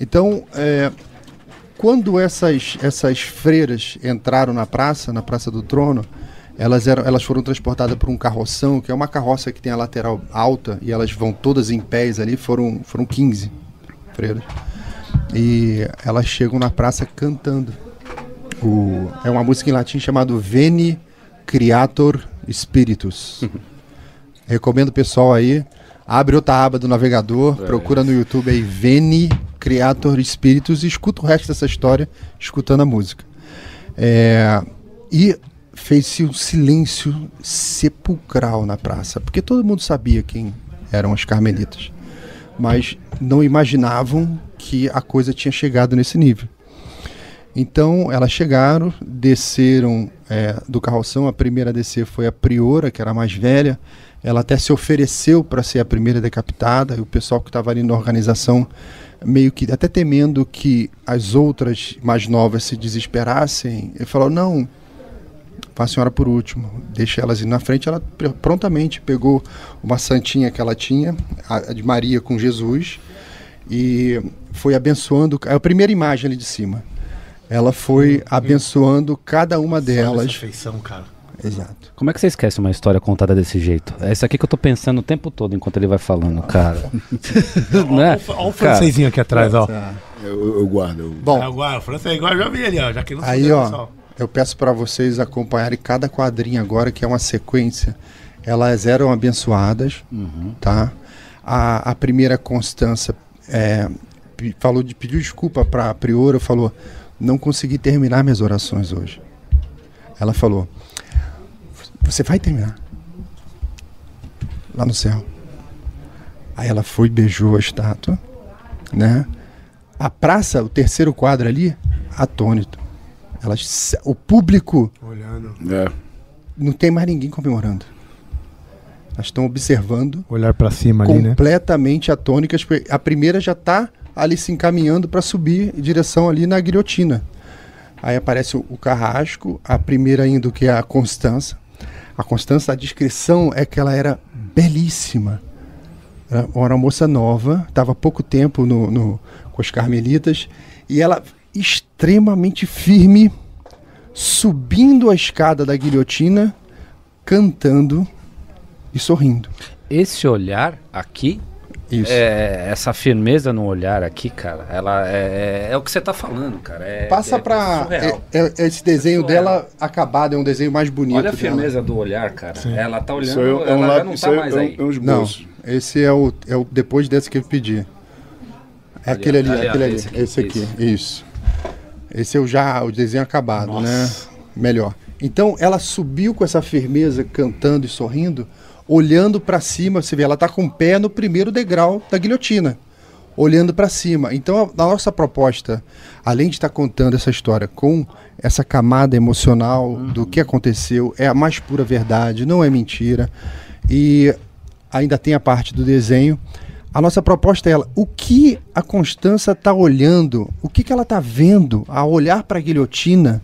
Então, é, quando essas, essas freiras entraram na praça, na Praça do Trono, Elas, eram, elas foram transportadas por um carroção, que é uma carroça que tem a lateral alta, e elas vão todas em pés ali, foram, foram 15 freiras. E elas chegam na praça cantando. O, é uma música em latim chamada Veni Creator Spiritus. Recomendo o pessoal aí. Abre outra aba do navegador, procura no YouTube aí Veni Creator Spiritus e escuta o resto dessa história escutando a música. É, e fez-se um silêncio sepulcral na praça, porque todo mundo sabia quem eram as carmelitas, mas não imaginavam que a coisa tinha chegado nesse nível. Então elas chegaram, desceram é, do carroção. A primeira a descer foi a priora, que era a mais velha. Ela até se ofereceu para ser a primeira decapitada. E o pessoal que estava ali na organização, meio que até temendo que as outras mais novas se desesperassem, ele falou: não, Vá a senhora por último, deixa elas ir na frente. Ela pr- prontamente pegou uma santinha que ela tinha, a a de Maria com Jesus, e foi abençoando. É a primeira imagem ali de cima. Ela foi abençoando cada uma Essa delas. feição, cara. Exato. Como é que você esquece uma história contada desse jeito? É isso aqui que eu tô pensando o tempo todo enquanto ele vai falando, cara. né? Olha o francesinho aqui atrás, ó. Eu, eu guardo. eu- Bom, Agora, o francês igual eu já vi ali, ó. Já que não Aí, ó, pessoal. Eu peço para vocês acompanharem cada quadrinho agora, que é uma sequência. Elas eram abençoadas, tá? A, a primeira Constança é, falou de pediu desculpa para a priora, falou: "Não consegui terminar minhas orações hoje". Ela falou: "Você vai terminar lá no céu". Aí ela foi, beijou a estátua, né? A praça, o terceiro quadro ali, atônito. Elas, o público Olhando. É. não tem mais ninguém comemorando. Elas estão observando, Olhar pra cima ali, né? completamente atônicas. porque A primeira já está ali se encaminhando para subir em direção ali na guilhotina. Aí aparece o, o carrasco, a primeira indo que é a Constança. A Constança, a descrição é que ela era belíssima. Era uma moça nova, estava há pouco tempo no, no- com as carmelitas, e ela extremamente firme, subindo a escada da guilhotina, cantando e sorrindo. Esse olhar aqui, Isso. é, essa firmeza no olhar aqui, cara, ela é, é, é o que você tá falando, cara. É, Passa é, pra. surreal. é- é- esse desenho dela acabado, é um desenho mais bonito. Olha a dela. firmeza do olhar, cara. Ela tá olhando, é um ela já lápis, não tá aí mais é um- aí. Não, esse é o, é o depois desse que eu pedi. É Ali, aquele ali, ali, aquele ali. esse Esse aqui, aqui, isso. Esse é o já, o desenho acabado, né? Melhor. Então ela subiu com essa firmeza, cantando e sorrindo, olhando para cima. Você vê, ela tá com o pé no primeiro degrau da guilhotina, olhando para cima. Então a, a nossa proposta, além de estar contando essa história com essa camada emocional do que aconteceu, é a mais pura verdade, não é mentira. E ainda tem a parte do desenho. A nossa proposta é ela, o que a Constança está olhando, o que, que ela está vendo ao olhar para a guilhotina,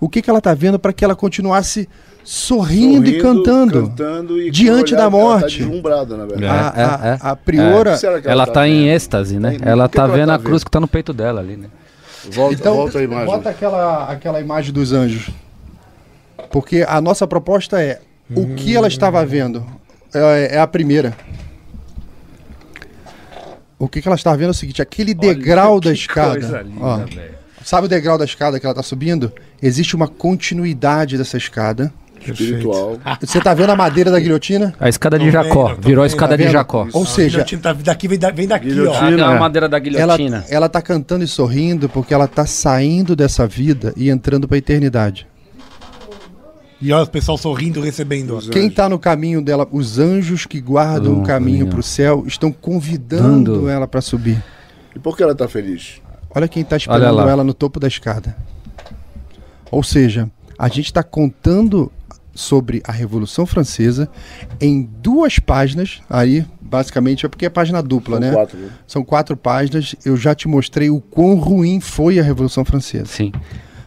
o que, que ela está vendo para que ela continuasse sorrindo, e cantando. cantando e diante da ela morte. Tá deslumbrada, na verdade. A, É, a- é, é. a priora. Que Ela tá em êxtase, né? Tá em- Ela tá ela vendo tá a cruz vendo? que tá no peito dela ali, né? Volta, Então, volta a imagem. bota aquela, aquela imagem dos anjos. Porque a nossa proposta é o que ela estava vendo. É, é a primeira. O que, que ela estava vendo é o seguinte: aquele degrau da escada. ó, sabe o degrau da escada que ela está subindo? Existe uma continuidade dessa escada. espiritual. Você tá vendo a madeira da guilhotina? A escada de Jacó, virou a escada tá de? Jacó. Ou seja, Guilhotina tá- daqui vem, da- vem daqui, Guilhotina. ó. É. madeira da ela, guilhotina. ela tá cantando e sorrindo porque ela tá saindo dessa vida e entrando para a eternidade. E olha o pessoal sorrindo, recebendo. ó. Quem está no caminho dela, os anjos que guardam Dum, o caminho para o céu, estão convidando Dando. ela para subir. E por que ela tá feliz? Olha quem está esperando ela no topo da escada. Ou seja, a gente está contando sobre a Revolução Francesa em duas páginas. Aí, basicamente, é porque é página dupla, São né? quatro, né? São quatro páginas. Eu já te mostrei o quão ruim foi a Revolução Francesa. Sim.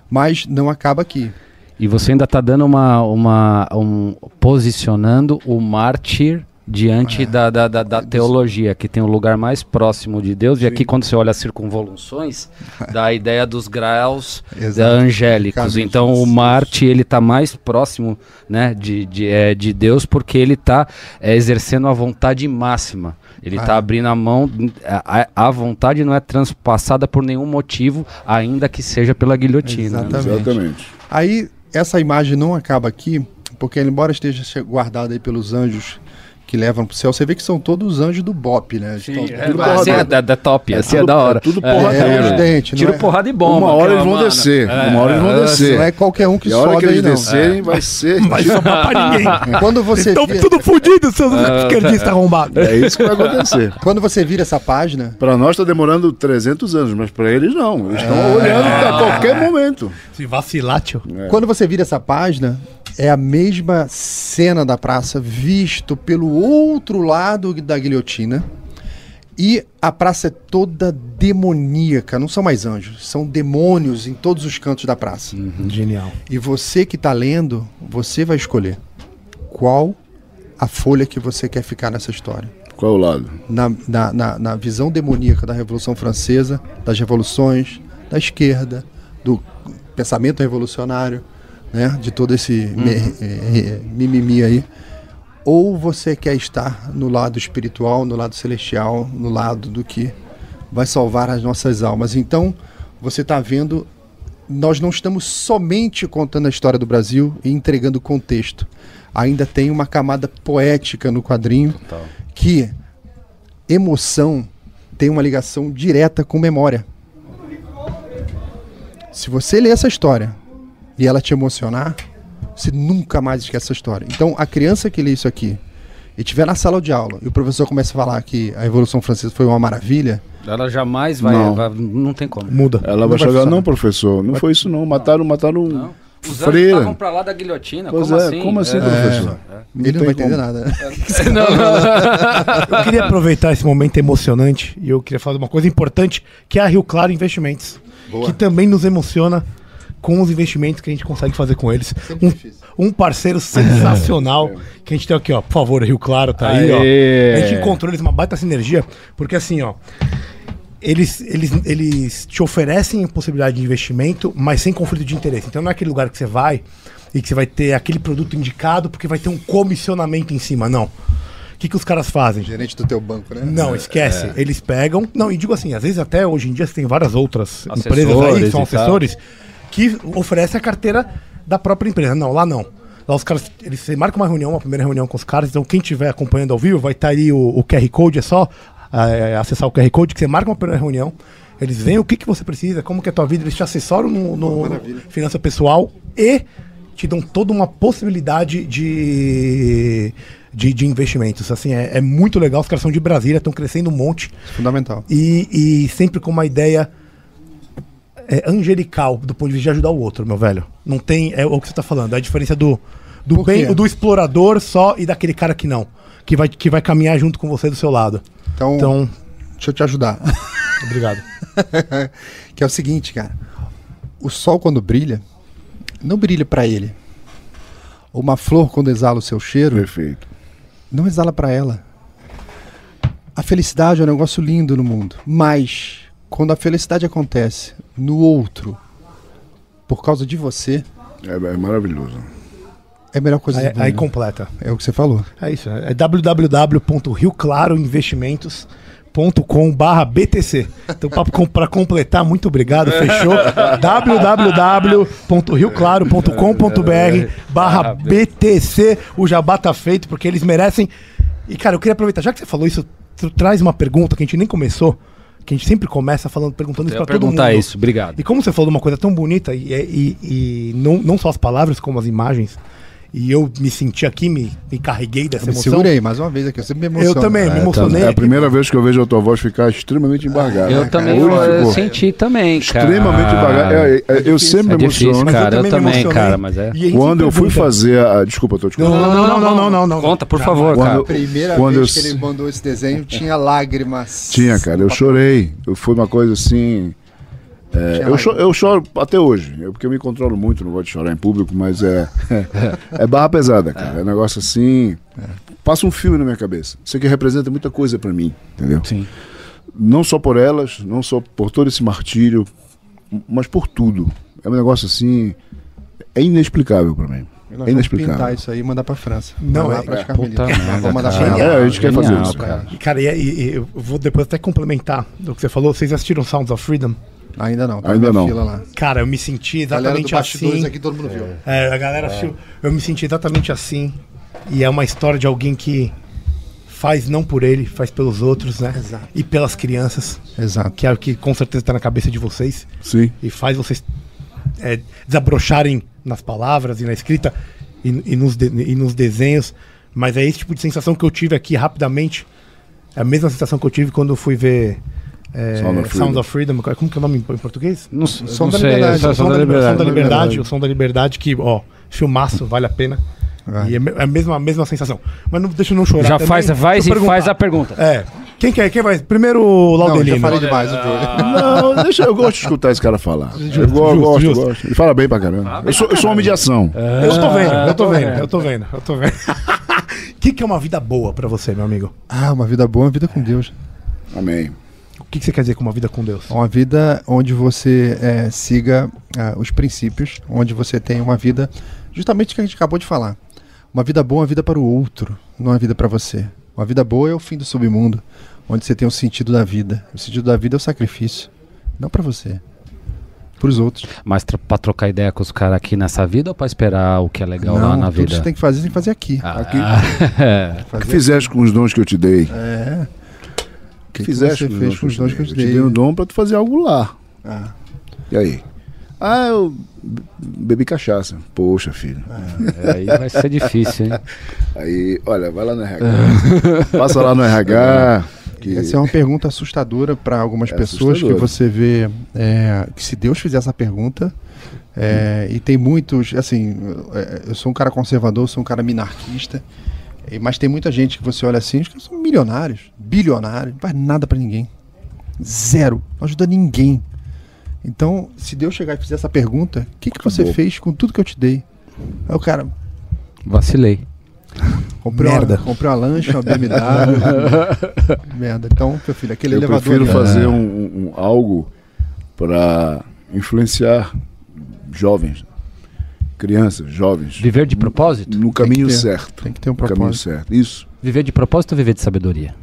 Mas não acaba aqui. E você ainda tá dando uma, uma um, posicionando o mártir diante da, da, da, da teologia, que tem o lugar mais próximo de Deus. E aqui, quando você olha as circunvoluções, dá a ideia dos graus da Exato. angélicos. Então, o Marte, ele tá mais próximo né, de, de, é, de Deus porque ele tá é, exercendo a vontade máxima. Ele tá Ah. abrindo a mão. A, a- vontade não é transpassada por nenhum motivo, ainda que seja pela guilhotina. né? Exatamente. Exatamente. Aí, essa imagem não acaba aqui, porque embora esteja guardada aí pelos anjos que levam pro céu, você vê que são todos os anjos do BOP, né? Estão É, tudo assim é, da, da top, assim é tudo- da hora. é tudo É, porradeiro. É, evidente, Tiro não é- porrada e bomba. Uma hora aquela, eles vão mano. descer. É, uma hora eles vão é, descer. Não é qualquer um que E a hora sobe que eles aí, descerem vai ser. Vai sobrar pra ninguém. Quando você, Estão vira, tudo fodidos, seus esquerdistas arrombados. É isso que vai acontecer. quando você vira essa página, Para nós está demorando 300 anos, mas para eles não. Eles estão É. olhando a qualquer momento. Se vacilar, tio. quando você vira essa página, é a mesma cena da praça visto pelo outro lado da guilhotina. E a praça é toda demoníaca, não são mais anjos, são demônios em todos os cantos da praça. Genial. E você que está lendo, você vai escolher qual a folha que você quer ficar nessa história. Qual é o lado? Na, na, na, na visão demoníaca da Revolução Francesa, das revoluções, da esquerda, do pensamento revolucionário, né, de todo esse me- eh, eh, mimimi aí. Ou você quer estar no lado espiritual, no lado celestial, no lado do que vai salvar as nossas almas. Então, você está vendo nós não estamos somente contando a história do Brasil e entregando contexto. Ainda tem uma camada poética no quadrinho que emoção tem uma ligação direta com memória. Se você ler essa história e ela te emocionar, você nunca mais esquece essa história. Então, a criança que lê isso aqui e estiver na sala de aula e o professor começa a falar que a Revolução Francesa foi uma maravilha, Ela jamais vai. Não. vai- Não, tem como. Muda. Ela Não vai vai chegar, não, professor, não foi isso não. Mataram, mataram Não. Os anjos freira. estavam pra lá da guilhotina. Pois como é, assim? como assim, É. professor? ele não tem vai entender como. nada. Não, não. Eu queria aproveitar esse momento emocionante e eu queria falar de uma coisa importante, que é a Rio Claro Investimentos. Boa. Que também nos emociona com os investimentos que a gente consegue fazer com eles. Um, um parceiro sensacional que a gente tem aqui, ó. Por favor, Rio Claro tá aí, ó. A gente encontrou eles uma baita sinergia, porque assim, ó. Eles, eles, eles te oferecem possibilidade de investimento, mas sem conflito de interesse. Então não é aquele lugar que você vai e que você vai ter aquele produto indicado porque vai ter um comissionamento em cima, não. O que, que os caras fazem? Gerente do teu banco, né? Não, esquece. Eles pegam. Não, e digo assim, às vezes até hoje em dia você tem várias outras Assessores empresas aí, que são e tal. Que oferecem a carteira da própria empresa. Não, lá não. Lá os caras, eles você marca uma reunião, uma primeira reunião com os caras, então quem estiver acompanhando ao vivo vai estar aí o, o QR Code, é só é, acessar o QR Code que você marca uma primeira reunião. Eles veem o que, que você precisa, como que é a tua vida, eles te assessoram no, no finança pessoal e te dão toda uma possibilidade de, de, de investimentos. Assim, é, é muito legal, os caras são de Brasília, estão crescendo um monte Fundamental. e, e sempre com uma ideia é, angelical do ponto de vista de ajudar o outro, meu velho. Não tem. É o que você tá falando, é a diferença do, do bem, do explorador só e daquele cara que não. Que vai, que vai caminhar junto com você do seu lado. Então, Então, deixa eu te ajudar. obrigado. que é o seguinte, cara. O sol quando brilha, não brilha pra ele. Uma flor quando exala o seu cheiro, Perfeito. não exala pra ela. A felicidade é um negócio lindo no mundo, mas quando a felicidade acontece no outro, por causa de você, É, é maravilhoso. é a melhor coisa do Aí, mundo. aí completa. É o que você falou. É isso. É www.rioclaroinvestimentos.com.br BTC. Então, para completar, muito obrigado, fechou? www.rioclaro.com.br barra BTC. O jabá tá feito, porque eles merecem. E, cara, eu queria aproveitar, já que você falou isso, tu traz uma pergunta que a gente nem começou, que a gente sempre começa falando, perguntando isso pra todo mundo. perguntar isso, obrigado. E como você falou de uma coisa tão bonita, e, e, e não, não só as palavras, como as imagens, e eu me senti aqui, me, me carreguei dessa Me emoção. segurei mais uma vez aqui, eu sempre me Eu emociono. também, me emocionei. É a primeira vez que eu vejo a tua voz ficar extremamente embargada. Eu também Hoje eu, senti também, cara. Extremamente embargada. É, é, eu sempre É me difícil, emociono. cara. eu me também, emocionei. cara, mas é. E a Quando eu fui fazer a. Desculpa, tô te Não, cortando. não, não, não, não, não, não. Conta, por favor, Quando- cara. Primeira Quando vez eu- que ele mandou esse desenho, tinha lágrimas. Tinha, cara. Eu chorei. Eu, foi uma coisa assim. É, eu, lá- cho- eu choro até hoje, porque eu me controlo muito, não gosto de chorar em público, mas é. é barra pesada, cara. É um negócio assim. Passa um filme na minha cabeça. Isso aqui representa muita coisa pra mim, entendeu? Sim. Não só por elas, não só por todo esse martírio, mas por tudo. É um negócio assim. É inexplicável pra mim. Nós É vamos inexplicável. pintar isso aí e mandar pra França. Não, é- pra é, puta Vamos mandar pra. É, a gente quer fazer isso. cara. E, Cara, e- e eu vou depois até complementar do que você falou. Vocês assistiram Sounds of Freedom? Ainda não. tá Ainda na não. Fila lá. Cara, eu me senti Galera do exatamente assim. aqui, todo mundo viu. É, a galera assistiu. Eu me senti exatamente assim. E é uma história de alguém que faz não por ele, faz pelos outros, né? Exato. E pelas crianças, Exato. que é o que com certeza está na cabeça de vocês. Sim. E faz vocês é, desabrocharem nas palavras e na escrita e, e nos de- e nos desenhos. Mas é esse tipo de sensação que eu tive aqui rapidamente. É a mesma sensação que eu tive quando eu fui ver é, Sound of Sound of Freedom. Como que é o nome em português? Não, Som não da sei, liberdade, só som, da da, liberdade, som da liberdade, o som da liberdade, que, ó, filmaço, vale a pena. Vai. E é é a mesma, a mesma sensação. Mas não, deixa eu não chorar. Já também. faz, vai Deixa e eu perguntar. faz a pergunta. É. Quem quer? Quem vai? Primeiro o Não, Laudelino. já falei demais, o Joey. Não, deixa, eu gosto de escutar esse cara falar. eu Justo, go- justo, gosto, justo. gosto. Ele fala bem pra caramba. Eu sou, eu sou homem de ação. Eu tô vendo, eu tô vendo, eu tô vendo, eu tô vendo. O que, que é uma vida boa pra você, meu amigo? Ah, uma vida boa, uma vida com Deus. Amém. O que, que você quer dizer com uma vida com Deus? Uma vida onde você é, siga ah, os princípios, onde você tem uma vida, justamente o que a gente acabou de falar. Uma vida boa é uma vida para o outro, não uma vida para você. Uma vida boa é o fim do submundo, onde você tem o sentido da vida. O sentido da vida é o sacrifício, não para você, para os outros. Mas tra pra trocar ideia com os caras aqui nessa vida ou pra esperar o que é legal lá não, na tudo que vida? você tem que fazer, você tem que fazer aqui. Aqui. É. O que fizeste com os dons que eu te dei? É. Que que fizeste você com fez com os dons que eu te Eu te dei? dei um dom pra tu fazer algo lá. Ah, E aí? Ah, eu be- bebi cachaça. Poxa, filho. Aí vai ser difícil, hein? Aí, olha, vai lá no RH. Passa lá no RH. Que... Essa é uma pergunta assustadora para algumas É pessoas que você vê é, que se Deus fizer essa pergunta é, e tem muitos assim é, eu sou um cara conservador sou um cara minarquista mas tem muita gente que você olha assim os caras são milionários bilionários não faz nada para ninguém zero não ajuda ninguém então se Deus chegar e fizer essa pergunta o que, que você Acabou. fez com tudo que eu te dei aí o cara Vacilei. comprei Merda. uma, comprei uma lancha uma BMW merda então meu filho aquele Eu elevador prefiro ali, ó. fazer um- um- algo para influenciar jovens, crianças, jovens, Viver de propósito? no caminho ter, certo. tem que ter um No caminho propósito. certo. Isso. Viver de propósito ou viver de sabedoria?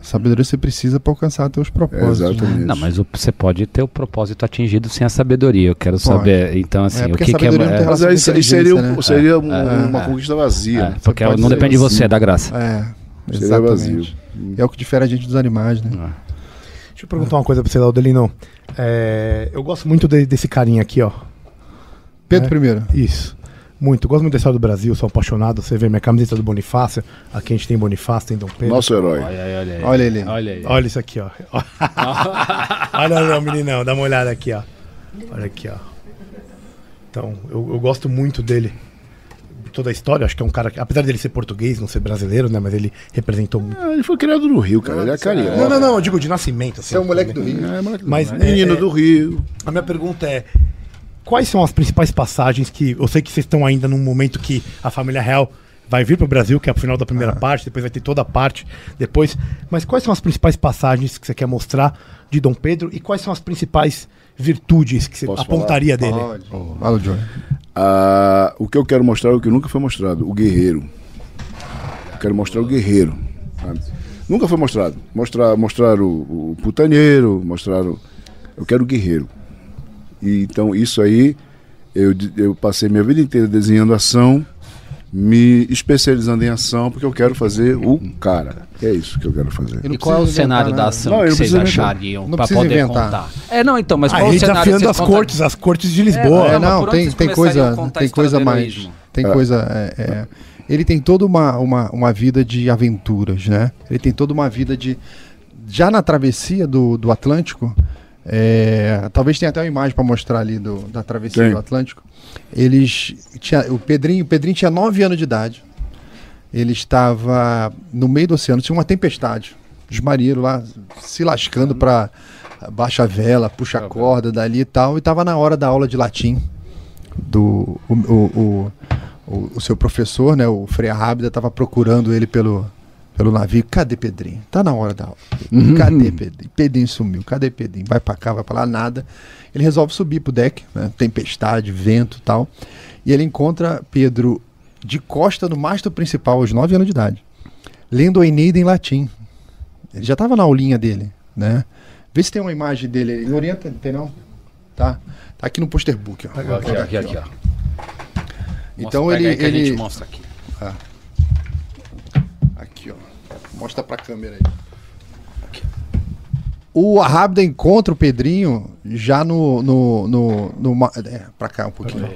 Sabedoria você precisa para alcançar teus É, propósitos. né? exatamente. Não, mas o- você pode ter o propósito atingido sem a sabedoria. Eu quero Pode. saber. Então, assim, É, o porque que, que é. sabedoria não tem é, Mas aí seria, né? seria É, uma é. conquista vazia. é, porque não depende de você, assim. é da graça. É, Seria exatamente. É o que difere a gente dos animais, né? Deixa eu perguntar uma coisa pra você, Laudelino. É, eu gosto muito de- desse carinha aqui, ó. Pedro É. primeiro. Isso. Muito. Gosto muito da história do Brasil, sou apaixonado. Você vê minha camiseta do Bonifácio. Aqui a gente tem Bonifácio, tem Dom Pedro. Nosso herói. Olha aí, olha aí. Olha ele. Olha aí. Olha isso aqui, ó. Olha ó, meninão, dá uma olhada aqui, ó. Olha aqui, ó. Então, eu, eu gosto muito dele. Toda a história, acho que é um cara que, apesar dele ser português, não ser brasileiro, né? Mas ele representou muito. Ah, ele foi criado no Rio, cara. Ele é carioca. Não, não, não, eu digo de nascimento. Assim, é um moleque do Rio. É, moleque do Mas, Rio. menino é, é- do Rio. A minha pergunta é: quais são as principais passagens que. Eu sei que vocês estão ainda num momento que a família real vai vir para o Brasil, que é o final da primeira parte, depois vai ter toda a parte depois. Mas quais são as principais passagens que você quer mostrar de Dom Pedro e quais são as principais virtudes que você Posso apontaria dele? Pode. Fala, Johnny. Ah, o que eu quero mostrar é o que nunca foi mostrado, o guerreiro. Eu quero mostrar o guerreiro. sabe? Nunca foi mostrado. Mostrar, mostrar o, o putanheiro, mostrar o. Eu quero o guerreiro. E, então isso aí, eu, eu passei minha vida inteira desenhando ação, me especializando em ação, porque eu quero fazer o cara. É isso que eu quero fazer. E qual é o cenário da ação Não, que vocês achariam Não pra precisa poder inventar. contar? É, não, então, mas Ah, qual o ele cenário que desafiando vocês as cortes, as cortes de Lisboa. É, É, não, tem, tem coisa, tem coisa mais. Tem É. coisa. é, é, ele tem toda uma, uma, uma vida de aventuras, né? Ele tem toda uma vida de. Já na travessia do, do Atlântico, é, talvez tenha até uma imagem para mostrar ali do, da travessia Tem. do Atlântico. Eles. Tinha, o, Pedrinho, o Pedrinho tinha 9 anos de idade. Ele estava no meio do oceano, tinha uma tempestade. Os marinheiros lá se lascando para baixa a vela, puxa a corda dali e tal, e tava na hora da aula de latim do o, o, o, o- seu professor, né, o Frei Rábida, tava procurando ele pelo, pelo navio. Cadê Pedrinho? Tá na hora da aula. Cadê Pedrinho? Pedrinho sumiu. Cadê Pedrinho? Vai pra cá, vai pra lá, nada. Ele resolve subir pro deck, né, tempestade, vento e tal. E ele encontra Pedro de costa no mastro principal, aos 9 anos de idade, lendo a Eneida em latim. Ele já estava na aulinha dele, né? Vê se tem uma imagem dele. Ele orienta, tem não? Tá. Tá aqui no posterbook, ó. Aqui, aqui, aqui, ó. Então Mostra, ele, pega aí que a gente ele mostra aqui. ó. Mostra pra câmera aí. O Arrábida encontra o Pedrinho já no no no, no é, para cá um pouquinho.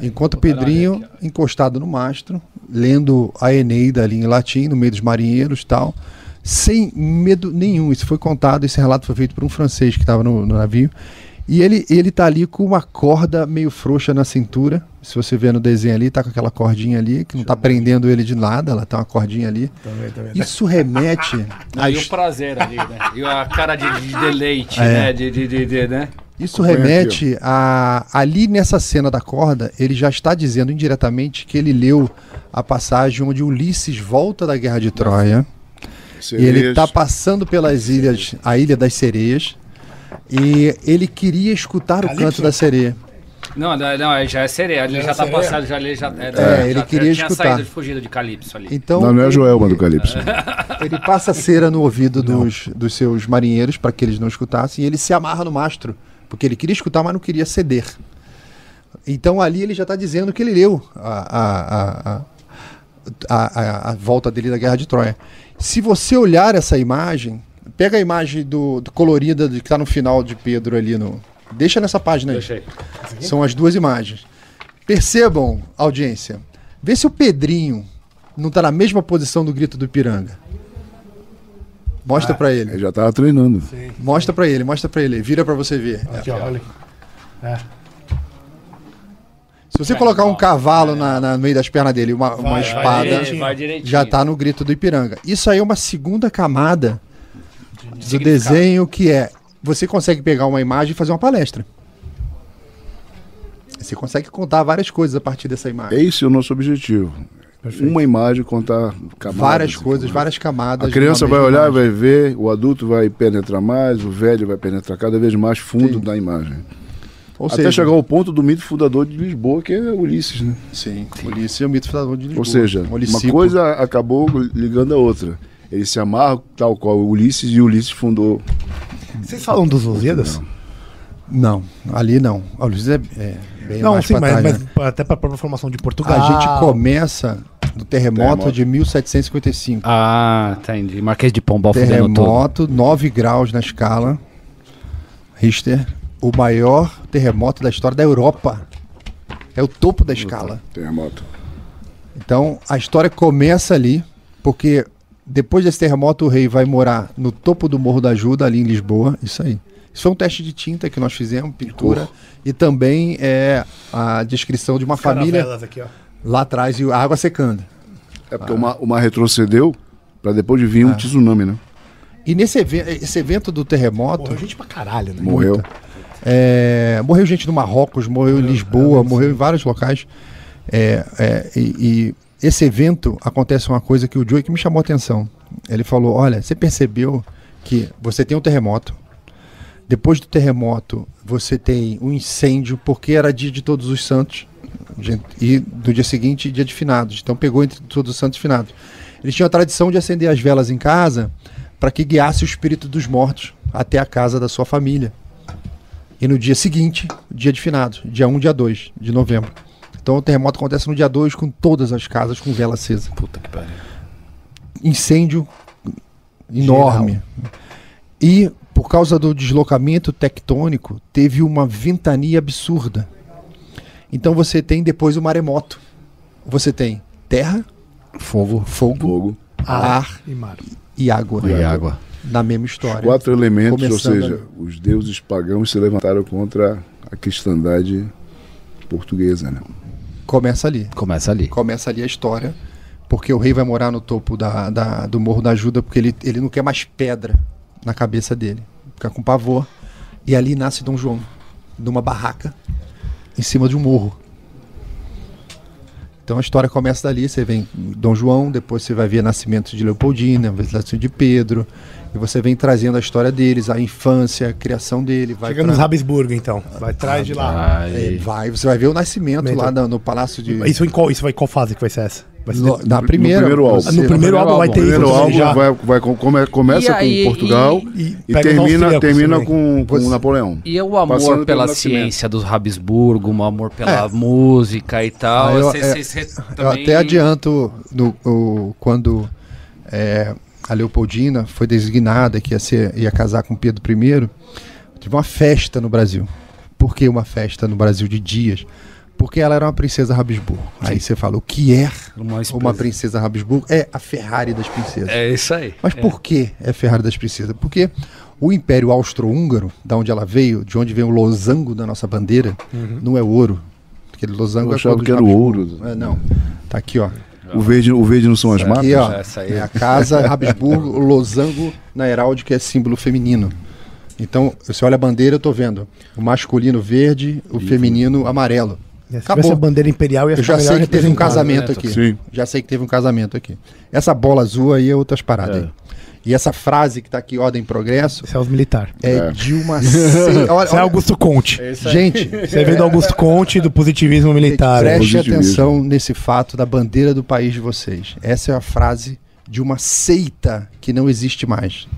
Encontra o Pedrinho encostado no mastro, lendo a Eneida ali em latim, no meio dos marinheiros e tal, sem medo nenhum. Isso foi contado, esse relato foi feito por um francês que estava no, no navio. E ele, ele tá ali com uma corda meio frouxa na cintura. Se você vê no desenho ali, tá com aquela cordinha ali, que não tá prendendo ele de nada, ela tá uma cordinha ali. Isso remete. a Aí o prazer ali, né? E a cara de, de deleite, É. né? De, de, de, de, né? Isso remete a. Ali nessa cena da corda, ele já está dizendo indiretamente que ele leu a passagem onde Ulisses volta da guerra de Troia. E ele está passando pelas ilhas, a ilha das sereias. E ele queria escutar o canto da sereia. Não, não, já é sereia. Ele Já já é tá sereia? passado, já, ele já, era, É, já, ele já queria tinha escutar. saído de fugido de Calypso ali. Então Não, não é Joelma do Calypso. ele passa cera no ouvido dos, dos seus marinheiros para que eles não escutassem. E ele se amarra no mastro, porque ele queria escutar, mas não queria ceder. Então ali ele já está dizendo que ele leu a, a, a, a, a- a- a volta dele da Guerra de Troia. Se você olhar essa imagem, pega a imagem do, do colorida de- que está no final de Pedro ali no. Deixa nessa página aí. Deixei. São as duas imagens. Percebam, audiência. Vê se o Pedrinho não está na mesma posição do grito do Ipiranga. Mostra pra Ele ele. já tava treinando. Mostra pra ele, mostra pra ele. Vira pra você ver. Aqui, ó, olha. É. Se você colocar um cavalo na, na- no meio das pernas dele, uma, uma vai espada, direitinho. vai direitinho. já tá no grito do Ipiranga. Isso aí é uma segunda camada do desenho que é você consegue pegar uma imagem e fazer uma palestra. Você consegue contar várias coisas a partir dessa imagem. Esse é o nosso objetivo. Uma imagem contar camadas. várias e coisas, tudo. várias camadas. A criança vai olhar, imagem. vai ver, o adulto vai penetrar mais, o velho vai penetrar cada vez mais fundo Sim. na imagem. Ou Até seja, chegar ao ponto do mito fundador de Lisboa, que é Ulisses, né? Sim, Ulisses é o mito fundador de Lisboa. Ou seja, uma coisa acabou ligando a outra. Eles se amarram tal qual Ulisses e Ulisses fundou. Vocês falam dos Lusíadas? Não, ali não. A Ulisses é, é bem Não, mais sim, mas, trás, mas né? até pra própria formação de Portugal. A gente começa do terremoto, Terremoto. de 1755. Ah, entendi. Marquês de Pombal terremoto, 9 graus na escala. Richter, o maior terremoto da história da Europa. É o topo da escala. Terremoto. Então a história começa ali, porque depois desse terremoto o rei vai morar no topo do Morro da Ajuda, ali em Lisboa. Isso aí. Isso foi um teste de tinta que nós fizemos, pintura, e também é a descrição de uma família Caravelas aqui, ó. lá atrás e a água secando. É porque o, mar, o mar retrocedeu para depois de vir Ah. um tsunami, né? E nesse evento, esse evento do terremoto, Morreu gente pra caralho, né? Morreu. É, morreu gente no Marrocos, morreu em Lisboa, morreu em vários locais. É, é, e, e esse evento acontece uma coisa que o Joey que me chamou a atenção. Ele falou: Olha, você percebeu que você tem um terremoto. Depois do terremoto, você tem um incêndio, porque era dia de Todos os Santos. E do dia seguinte, dia de finados. Então pegou entre Todos os Santos e finados. Eles tinham a tradição de acender as velas em casa para que guiasse o espírito dos mortos até a casa da sua família. E no dia seguinte, dia de finados, dia 1, dia 2 de novembro. Então o terremoto acontece no dia 2 com todas as casas com vela acesa. Puta que pariu. Incêndio enorme. E por causa do deslocamento tectônico, teve uma ventania absurda. Então você tem depois o maremoto. Você tem terra, Fogo. fogo, Fogo. ar E mar. e água. E água. Na mesma história. Quatro elementos, ou Começando seja, os deuses pagãos se levantaram contra a cristandade portuguesa, né? Começa ali. Começa ali. Começa ali a história. Porque o rei vai morar no topo da, da- do Morro da Ajuda, porque ele, ele não quer mais pedra na cabeça dele. fica com pavor. E ali nasce Dom João, numa barraca, em cima de um morro. Então a história começa dali, você vem Dom João, depois você vai ver nascimento de Leopoldina, nascimento de Pedro, e você vem trazendo a história deles, a infância, a criação dele. Vai Chega pra- nos Habsburgo, então. Vai atrás de lá. É, vai, você vai ver o nascimento lá no, no Palácio de. Isso em qual, isso vai, qual fase que vai ser essa? Vai ser No- na primeira. primeiro álbum. você- no primeiro álbum vai ter O primeiro isso. álbum já- vai, vai com- come- começa aí, com Portugal e- e, e termina, termina também. com, com Napoleão. E o Passando amor pela ciência dos Habsburgo, o amor pela É. música e tal. Ah, eu- é, Eu também- até adianto no, o- quando é, a Leopoldina foi designada que ia, ser, ia casar com Pedro I, teve uma festa no Brasil. Por que uma festa no Brasil de dias? Porque ela era uma princesa Habsburgo. Aí você fala, o que é Uma, uma princesa Habsburgo? É a Ferrari das princesas. É isso aí. Mas por que é Ferrari das Princesas? Porque o Império Austro-Húngaro, da onde ela veio, de onde vem o losango da nossa bandeira, não é ouro. Aquele losango Eu é achava que era o ouro. É, não. Tá aqui, ó. O verde, o verde não são as matas? Aqui, ó. Essa aí. É a casa Habsburgo, o losango na heráldica é símbolo feminino. Então, você olha a bandeira, eu tô vendo o masculino verde, o feminino amarelo. Se Acabou. tivesse a bandeira imperial ia Eu já sei que teve um representado. casamento né, aqui. Sim. Já sei que teve um casamento aqui. Essa bola azul aí é outras paradas. É. aí. E essa frase que tá aqui, ordem e progresso, Isso é os militares. é, É. de uma. se- Olha, Isso é olha, Augusto Conte. gente, Você vem do Augusto Conte do positivismo militar. preste positivismo. atenção nesse fato da bandeira do país de vocês. Essa é a frase de uma seita que não existe mais.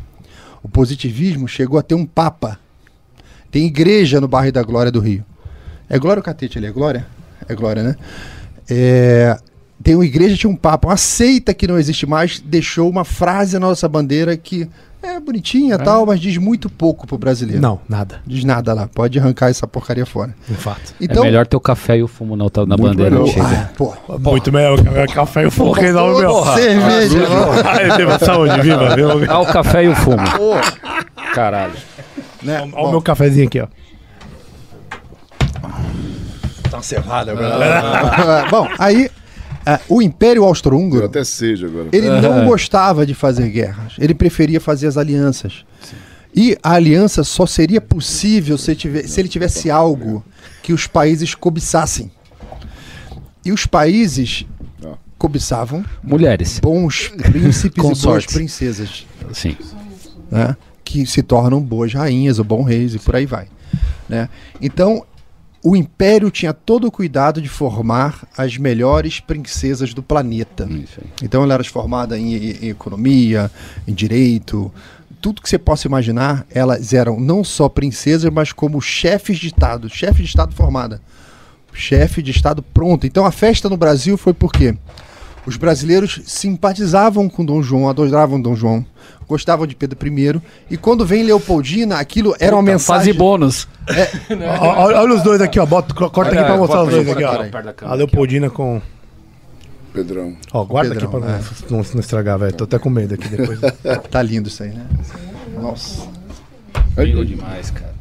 O positivismo chegou a ter um papa. Tem igreja no bairro da Glória do Rio. É Glória ou Catete ali? É Glória? É Glória, né? É, tem uma igreja, tinha um papa. Uma seita que não existe mais deixou uma frase na nossa bandeira que é bonitinha e tal, mas diz muito pouco pro brasileiro. Não, nada. Diz nada lá. Pode arrancar essa porcaria fora. De fato. Então, é melhor ter o café e o fumo na, na bandeira melhor. Ah, pô, Muito melhor. o Café e o fogo não, meu. cerveja. Viva, saúde, viva, viva. Ah, o café e o fumo. Caralho. né? Olha o meu cafezinho aqui, ó. Tá cevada agora. Bom, aí ah, o Império Austro-Húngaro, até seja agora. ele não gostava de fazer guerras. Ele preferia fazer as alianças. E a aliança só seria possível se, tiver- se ele tivesse algo que os países cobiçassem. E os países Ah. cobiçavam Mulheres. bons príncipes e boas Consortes. princesas. Sim. né? que se tornam boas rainhas ou bons reis e por aí vai. Né? Então, o império tinha todo o cuidado de formar as melhores princesas do planeta. Então, ela era formada em, em economia, em direito, tudo que você possa imaginar, elas eram não só princesas, mas como chefes de Estado, chefe de Estado formada. Chefe de Estado pronto. Então, a festa no Brasil foi por quê? Os brasileiros simpatizavam com Dom João, adoravam Dom João, gostavam de Pedro I, e quando vem Leopoldina, aquilo era uma Puta, mensagem. Fase bônus. Ó, Olha, olha os dois aqui, ó. Bota, corta aqui Olha, pra mostrar os dois aqui, ó. A Leopoldina com. Pedrão. Ó, guarda Pedrão, aqui pra não, não, não estragar, velho. Tô até com medo aqui depois. Tá lindo isso aí, né? Nossa. Lindo demais, cara.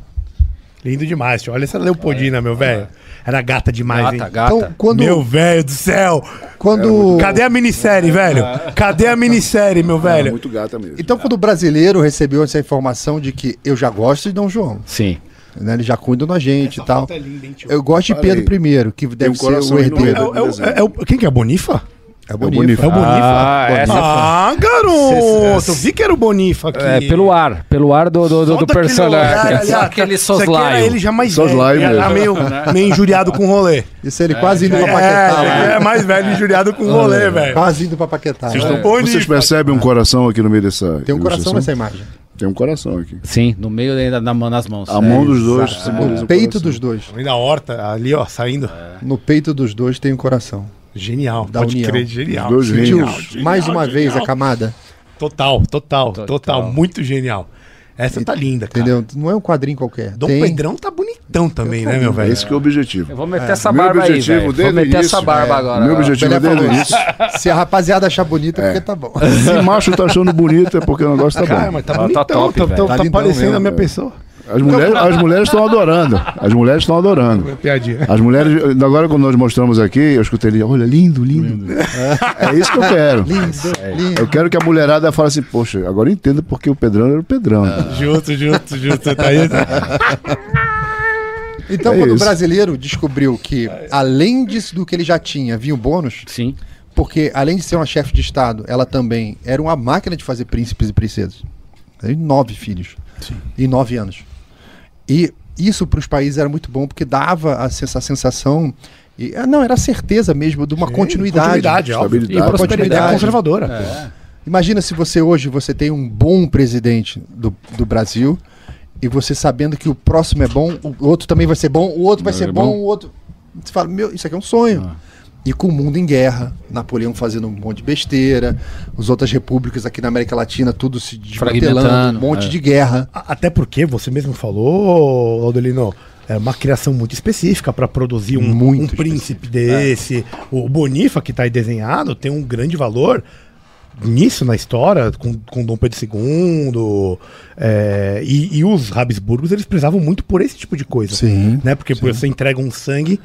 Lindo demais, tio. Olha essa Leopoldina, meu velho. Era gata demais, Gata, hein? gata. Então, quando, Meu velho do céu! quando, Cadê a minissérie, velho? Cadê a minissérie, meu É velho? muito gata mesmo. então, quando o brasileiro recebeu essa informação de que eu já gosto de Dom João, Sim. né? Ele já cuida da gente e tal. é linda, hein, tio? Eu gosto de Pedro I, que deve um ser o herdeiro. É é o- é o- quem que é? Bonifa? É o Bonifa. Bonifa. É o Bonifa? Ah, essa Ah, garoto! Eu vi que era o Bonifa aqui. É, pelo ar. Pelo ar do, do, do, do personagem. olhar ó, aquele isso aqui era soslaio. ele já mais Soslaio velho. Era mesmo. meio, meio injuriado com rolê. Isso ele quase indo pra Paquetá. É, é mais velho injuriado com rolê, velho. Quase indo pra Paquetá. Vocês estão bonitos. Vocês percebem um coração aqui no meio dessa. Tem um coração nessa imagem. Tem um coração aqui. Sim, no meio da, da, nas mãos. A mão dos dois simboliza No o peito coração. dos dois. Ali na horta, ali, ó, saindo. No peito dos dois tem um coração. Genial. Da Pode união. crer, genial. Dois Sentiu reinos. mais uma vez a camada, Total, total, total, Total. Muito genial. Essa tá linda, cara. entendeu? Não é um quadrinho qualquer. Dom tem... Pedrão tá bonitão também, né, meu velho? Esse que é o objetivo. Eu vou meter essa Meu barba aí, objetivo velho. Vou o meter início, essa barba é, agora. meu objetivo desde o falou início. isso. Se a rapaziada achar bonito, é porque tá bom. Se macho tá achando bonito é porque o negócio tá Cara, bom. mas tá Tá bonitão, top, tá, velho. tá, Tá tá lindão parecendo mesmo, a minha velho. pessoa. As mulheres as mulheres estão adorando. As mulheres estão adorando. Piadinha. As mulheres, agora quando nós mostramos aqui, eu escutei ele, olha, lindo, lindo. É isso que eu quero. Eu quero que a mulherada fale assim, poxa, agora eu entendo porque o Pedrão era o Pedrão. Justo, justo, justo. Tá aí. Então, É quando o brasileiro descobriu que, além disso do que ele já tinha, vinha o bônus, Sim. porque além de ser uma chefe de Estado, ela também era uma máquina de fazer príncipes e princesas. Tem nove filhos. Em nove anos. E isso para os países era muito bom, porque dava a sens- a sensação. E, ah, não, era a certeza mesmo de uma continuidade. Continuidade, óbvio. Estabilidade. E prosperidade Continuidade. conservadora. Imagina se você hoje você tem um bom presidente do, do Brasil e você sabendo que o próximo é bom, o outro também vai ser bom, o outro vai ser bom, bom. o outro. Você fala, meu, isso aqui é um sonho. E com o mundo em guerra, Napoleão fazendo um monte de besteira, as outras repúblicas aqui na América Latina, tudo se desmantelando, Fragmentando, um monte é. de guerra. Até porque você mesmo falou, Laudelino, é uma criação muito específica para produzir um, Muito um príncipe desse. O Bonifa, que está aí desenhado, tem um grande valor nisso na história, com, com Dom Pedro II. é, e, e os Habsburgos, eles prezavam muito por esse tipo de coisa. Sim, Né? Porque você entrega um sangue.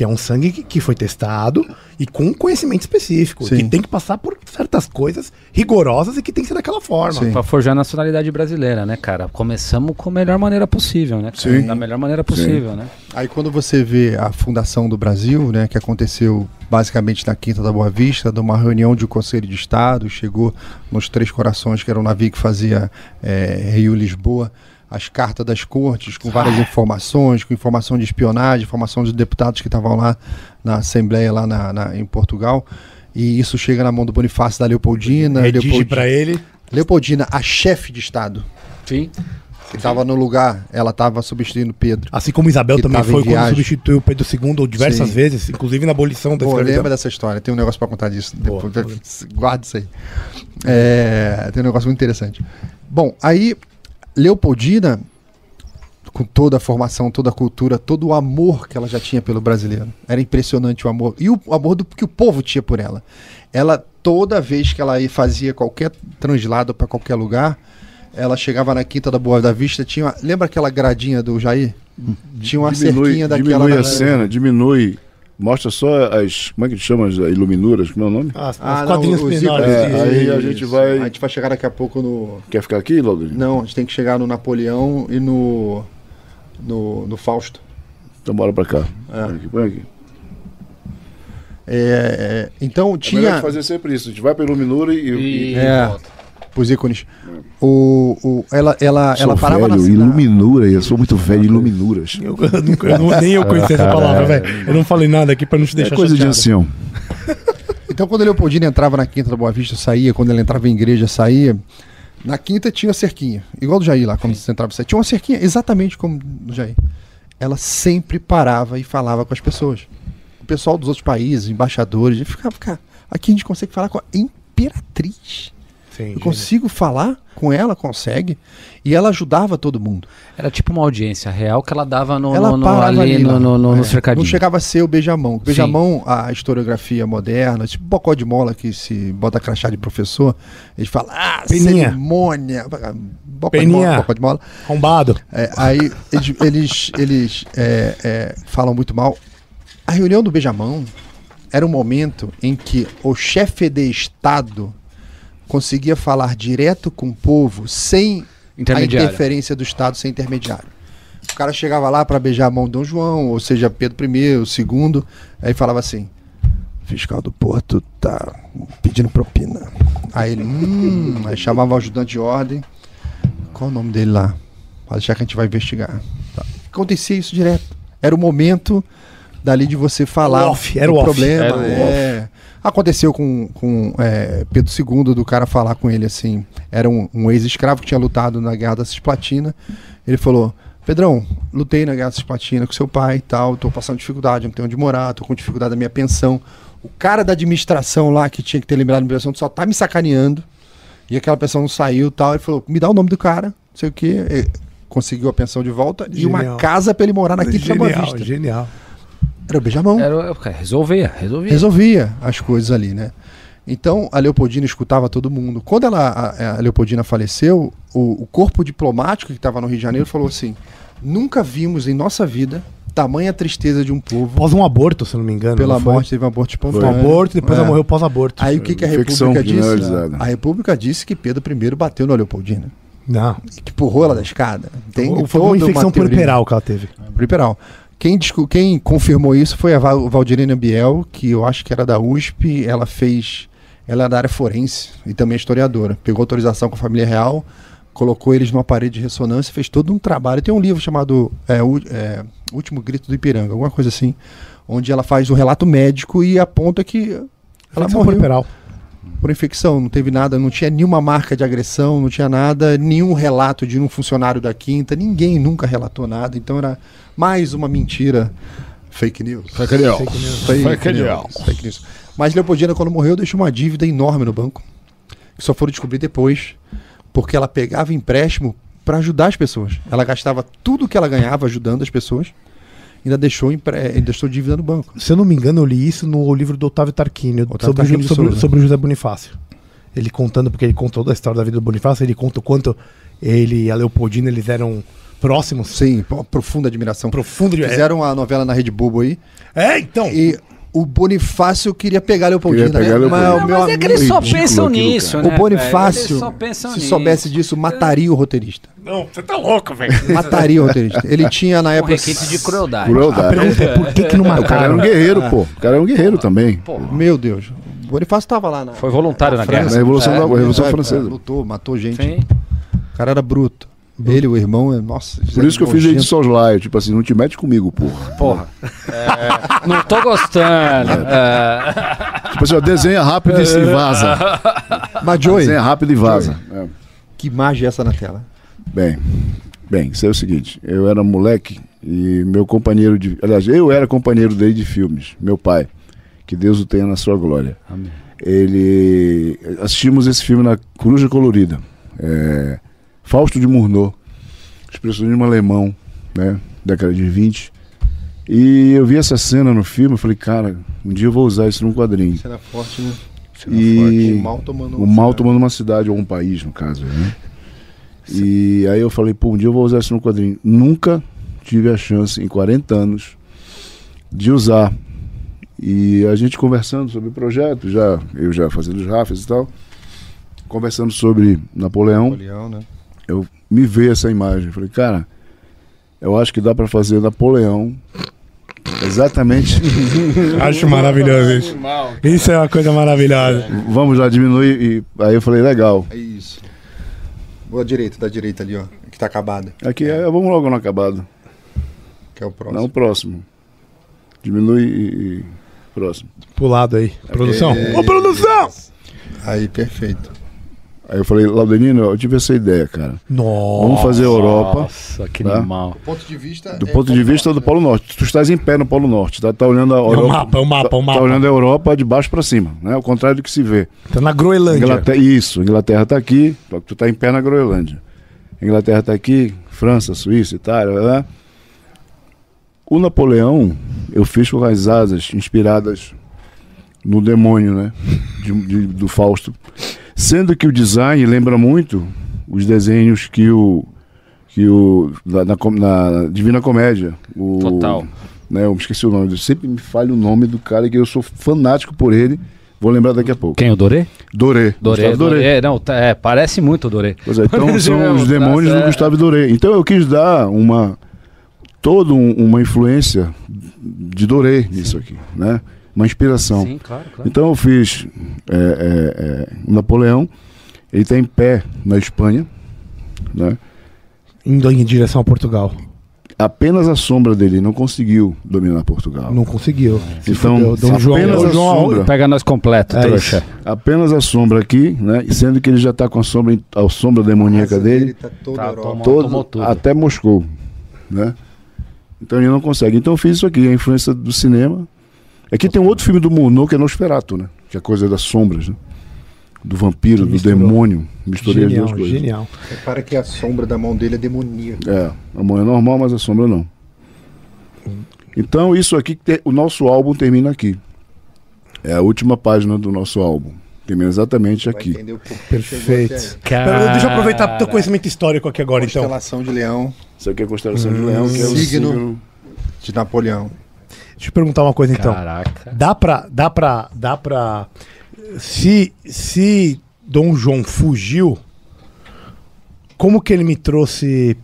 Que é um sangue que, que foi testado e com um conhecimento específico. Sim. Que tem que passar por certas coisas rigorosas e que tem que ser daquela forma. Sim. Pra forjar a nacionalidade brasileira, né, cara? Começamos com a melhor maneira possível, né? cara? Sim. Da melhor maneira possível, né? Aí quando você vê a fundação do Brasil, né, que aconteceu basicamente na Quinta da Boa Vista, de uma reunião de Conselho de Estado, chegou nos Três Corações, que era um navio que fazia é, Rio-Lisboa, as cartas das cortes, com várias informações, com informação de espionagem, informação de deputados que estavam lá na Assembleia, lá na, na- em Portugal. E isso chega na mão do Bonifácio da Leopoldina. Redige Leopoldi- para ele. Leopoldina, a chefe de Estado, Sim. que estava no lugar, ela estava substituindo Pedro. Assim como Isabel também foi quando substituiu o Pedro II diversas Sim. vezes, inclusive na abolição da Pô, escravidão. lembra dessa história, tem um negócio pra contar disso. Boa, Depois, guarda isso aí. É, tem um negócio muito interessante. Bom, aí Leopoldina, com toda a formação, toda a cultura, todo o amor que ela já tinha pelo brasileiro. Era impressionante o amor. E o amor do, que o povo tinha por ela. Ela, toda vez que ela ia- fazia qualquer translado para qualquer lugar, ela chegava na Quinta da Boa da Vista, tinha. uma- lembra aquela gradinha do Jair? Tinha uma diminui, cerquinha daquela. diminui a cena, diminui. Mostra só as. Como é que chama? As iluminuras? Como é o nome? As, Ah, as não, quadrinhos os menores. É, aí a gente vai- A gente vai chegar daqui a pouco no. Quer ficar aqui, Laudelino? Não, a gente tem que chegar no Napoleão e no. No, no Fausto. Então bora pra cá. É. Põe aqui, põe aqui. É, é, então É melhor tinha. fazer sempre isso. A gente vai pra iluminura e. e- É, os ícones. O, o, ela ela, Sou ela parava na velho, cidade. iluminura. Eu sou muito velho, iluminuras. Eu, eu nunca- eu não- nem eu conhecia essa palavra, velho. Eu não falei nada aqui pra não te É deixar coisa de chateado. ancião. Então, quando a Leopoldina entrava na Quinta da Boa Vista, saía. Quando ela entrava em igreja, saía. Na Quinta tinha cerquinha. Igual do Jair lá, quando você entrava, você tinha uma cerquinha, exatamente como do Jair. Ela sempre parava e falava com as pessoas. O pessoal dos outros países, embaixadores, e ficava, cara, aqui a gente consegue falar com a imperatriz. Sim, Eu consigo falar com ela, consegue. E ela ajudava todo mundo. Era tipo uma audiência real que ela dava no, ela no, no- ali, ali, no, no, no, É, no cercadinho. Não chegava a ser o beijamão. O Sim. beijamão, a historiografia moderna, tipo bocó de mola que se bota crachá de professor, eles falam, ah, Peninha. cerimônia, bocó de Peninha. mola, bocó de mola. Arrombado. É, aí eles, eles, eles, é, é, falam muito mal. A reunião do beijamão era um momento em que o chefe de Estado conseguia falar direto com o povo sem a interferência do Estado, sem intermediário. O cara chegava lá para beijar a mão de Dom João, ou seja, Pedro I, o segundo, aí falava assim: fiscal do Porto tá pedindo propina. Aí ele, hum, aí chamava o ajudante de ordem. Qual o nome dele lá? Pode deixar que a gente vai investigar. Tá. Acontecia isso direto. Era o momento dali de você falar O off, era o off. problema. Era o é. Aconteceu com, com é, Pedro II, do cara falar com ele assim. Era um, um ex-escravo que tinha lutado na Guerra da Cisplatina. Ele falou: Pedrão, lutei na Guerra da Cisplatina com seu pai e tal, tô passando dificuldade, não tenho onde morar, tô com dificuldade da minha pensão. O cara da administração lá que tinha que ter lembrado da administração só tá me sacaneando. E aquela pessoa não saiu e tal. Ele falou: me dá o nome do cara, não sei o quê. Conseguiu a pensão de volta e uma Genial. casa pra ele morar na Quinta da Boa Genial, Vista. genial. Era o beijamão Era, cara, resolvia, resolvia. resolvia as coisas ali, né? Então a Leopoldina escutava todo mundo. Quando ela, a, a Leopoldina faleceu, o, o corpo diplomático que estava no Rio de Janeiro falou assim: nunca vimos em nossa vida tamanha tristeza de um povo Após um aborto, se não me engano. pela não foi? morte, teve um aborto Um espontâneo. aborto, depois É. ela morreu pós-aborto. Aí o que, que a Infecção República disse? A República disse que Pedro I bateu na Leopoldina, Não. que empurrou ela da escada. Tem foi uma infecção teoria. puerperal que ela teve. Puerperal. Quem, quem confirmou isso foi a Val- Valdirina Biel, que eu acho que era da USP. Ela fez. Ela é da área forense e também é historiadora. Pegou autorização com a família real, colocou eles numa parede de ressonância, fez todo um trabalho. Tem um livro chamado é, U- é, Último Grito do Ipiranga, alguma coisa assim, onde ela faz um relato médico e aponta que ela morreu. Por infecção, não teve nada, não tinha nenhuma marca de agressão, não tinha nada, nenhum relato de um funcionário da quinta, ninguém nunca relatou nada, então era mais uma mentira. Fake news. Fake news. Fake, Fake news. news. Fake news. Mas Leopoldina, quando morreu, deixou uma dívida enorme no banco, que só foram descobrir depois, porque ela pegava empréstimo para ajudar as pessoas. Ela gastava tudo que ela ganhava ajudando as pessoas, ainda deixou, empre... ainda deixou dívida no banco. Se eu não me engano, eu li isso no livro do Otávio Tarquínio, Otávio sobre, Tarquínio sobre, Souza. sobre o José Bonifácio. Ele contando, porque ele contou da história da vida do Bonifácio, ele conta o quanto ele e a Leopoldina eles eram próximos. Sim, profunda admiração. Profundo de Fizeram a novela na Rede Bobo aí. É, então. E o Bonifácio queria pegar a Leopoldina. Queria pegar a né? Leopoldina. Mas o Não, meu mas é que eles amigo- só pensam nisso, né? O Bonifácio, só pensam se nisso. soubesse disso, mataria o roteirista. Não, você tá louco, velho. Mataria o roteirista. Ele tinha na época. requinte de crueldade. A Crueldade. pergunta é por que, que não O cara era mataram? um guerreiro, pô. O cara era um guerreiro também. Meu Deus. O Bonifácio estava lá na. Foi voluntário na Na guerra. Revolução, da, Revolução É, Francesa. é, lutou, matou gente. Sim. O cara era bruto. Ele, o irmão, é- nossa. Por isso que eu fiz de soslaio. Tipo assim, não te mete comigo, porra. Porra. É, não tô gostando. É, Tipo assim, ó, desenha rápido e se vaza. Mas, Joey, Desenha rápido e vaza. É. que imagem é essa na tela? Bem, bem, isso é o seguinte, eu era moleque e meu companheiro de. Aliás, eu era companheiro dele de filmes, meu pai. Que Deus o tenha na sua glória. Amém. Ele. Assistimos esse filme na Coruja Colorida. É, Fausto de Murnau, expressionismo alemão, né? Década de 20. E eu vi essa cena no filme e falei, cara, um dia eu vou usar isso num quadrinho. Cena forte, né? E O mal tomando o mal tomando uma cidade ou um país, no caso. Né? E aí eu falei, pô, um dia eu vou usar isso no quadrinho. Nunca tive a chance, em 40 anos, de usar. E a gente conversando sobre o projeto, já, eu já fazendo os rafas e tal, conversando sobre Napoleão, Napoleão, né? Eu me veio essa imagem. Falei, cara, eu acho que dá pra fazer Napoleão exatamente. Acho maravilhoso isso. Isso é uma coisa maravilhosa. Vamos lá, diminuir. E aí eu falei, legal. É isso. Boa direita, da direita ali, ó. Que tá acabada. Aqui é, vamos logo no acabado. Que é o próximo. Não, o próximo. Diminui e. e- Próximo. Pro lado aí. Produção. Ô, produção! Aí, perfeito. Aí eu falei, Laudenino, eu tive essa ideia, cara. Nossa. Vamos fazer a Europa. Nossa, que Tá? animal. Do ponto de vista. Do ponto de vista do Polo Norte. Tu estás em pé no Polo Norte, tá? Tá olhando a É o Europa. mapa, é o mapa, é o Tá mapa. olhando a Europa de baixo pra cima, né? Ao contrário do que se vê. Tá na Groenlândia. Inglaterra, isso, Inglaterra tá aqui, só que tu tá em pé na Groenlândia. Inglaterra tá aqui, França, Suíça, Itália, né? O Napoleão eu fiz com as asas inspiradas no demônio, né? De- de- do Fausto. Sendo que o design lembra muito os desenhos que o. que o. na, na na Divina Comédia. O, Total. Né, eu me esqueci o nome, eu sempre me falha o nome do cara que eu sou fanático por ele. Vou lembrar daqui a pouco. Quem, o Dorê? Doré. Dorê, Gustavo Doré. Dorê. Não, tá- é, parece muito o Dorê. Pois é, então são os demônios tá do Gustavo Doré. Então eu quis dar uma toda um- uma influência de Doré nisso aqui, né? Uma inspiração. Sim, claro, claro. Então eu fiz é, é, é, o Napoleão, ele está em pé na Espanha, né? Indo em direção a Portugal. Apenas a sombra dele não conseguiu dominar Portugal. Não conseguiu. Se Então. Dom João, apenas a João sombra. Pega nós completo, É trouxa. isso. Apenas a sombra aqui, né? E Sendo que ele já está com a sombra, a sombra demoníaca dele. Tá toda Tá, Europa. toma- todo, tomou tudo. até Moscou, né? Então ele não consegue. Então eu fiz isso aqui, a influência do cinema. Aqui tem um outro filme do Murnau que é Nosferatu, né? Que é a coisa das sombras, né? Do vampiro, do demônio. Misturei Genial, as duas coisas. genial. Repara que a sombra da mão dele é demoníaca. É, a mão é normal, mas a sombra não. Então isso aqui, o nosso álbum termina aqui. É a última página do nosso álbum. Termina exatamente aqui. Perfeito. Pera, Deixa eu aproveitar teu conhecimento histórico aqui agora, então. Constelação de Leão, Isso aqui é constelação de leão, que é o signo. signo. de Napoleão. Deixa eu perguntar uma coisa, então. Caraca. Dá pra. Dá pra. Dá pra. Se. Se Dom João fugiu, como que ele me trouxe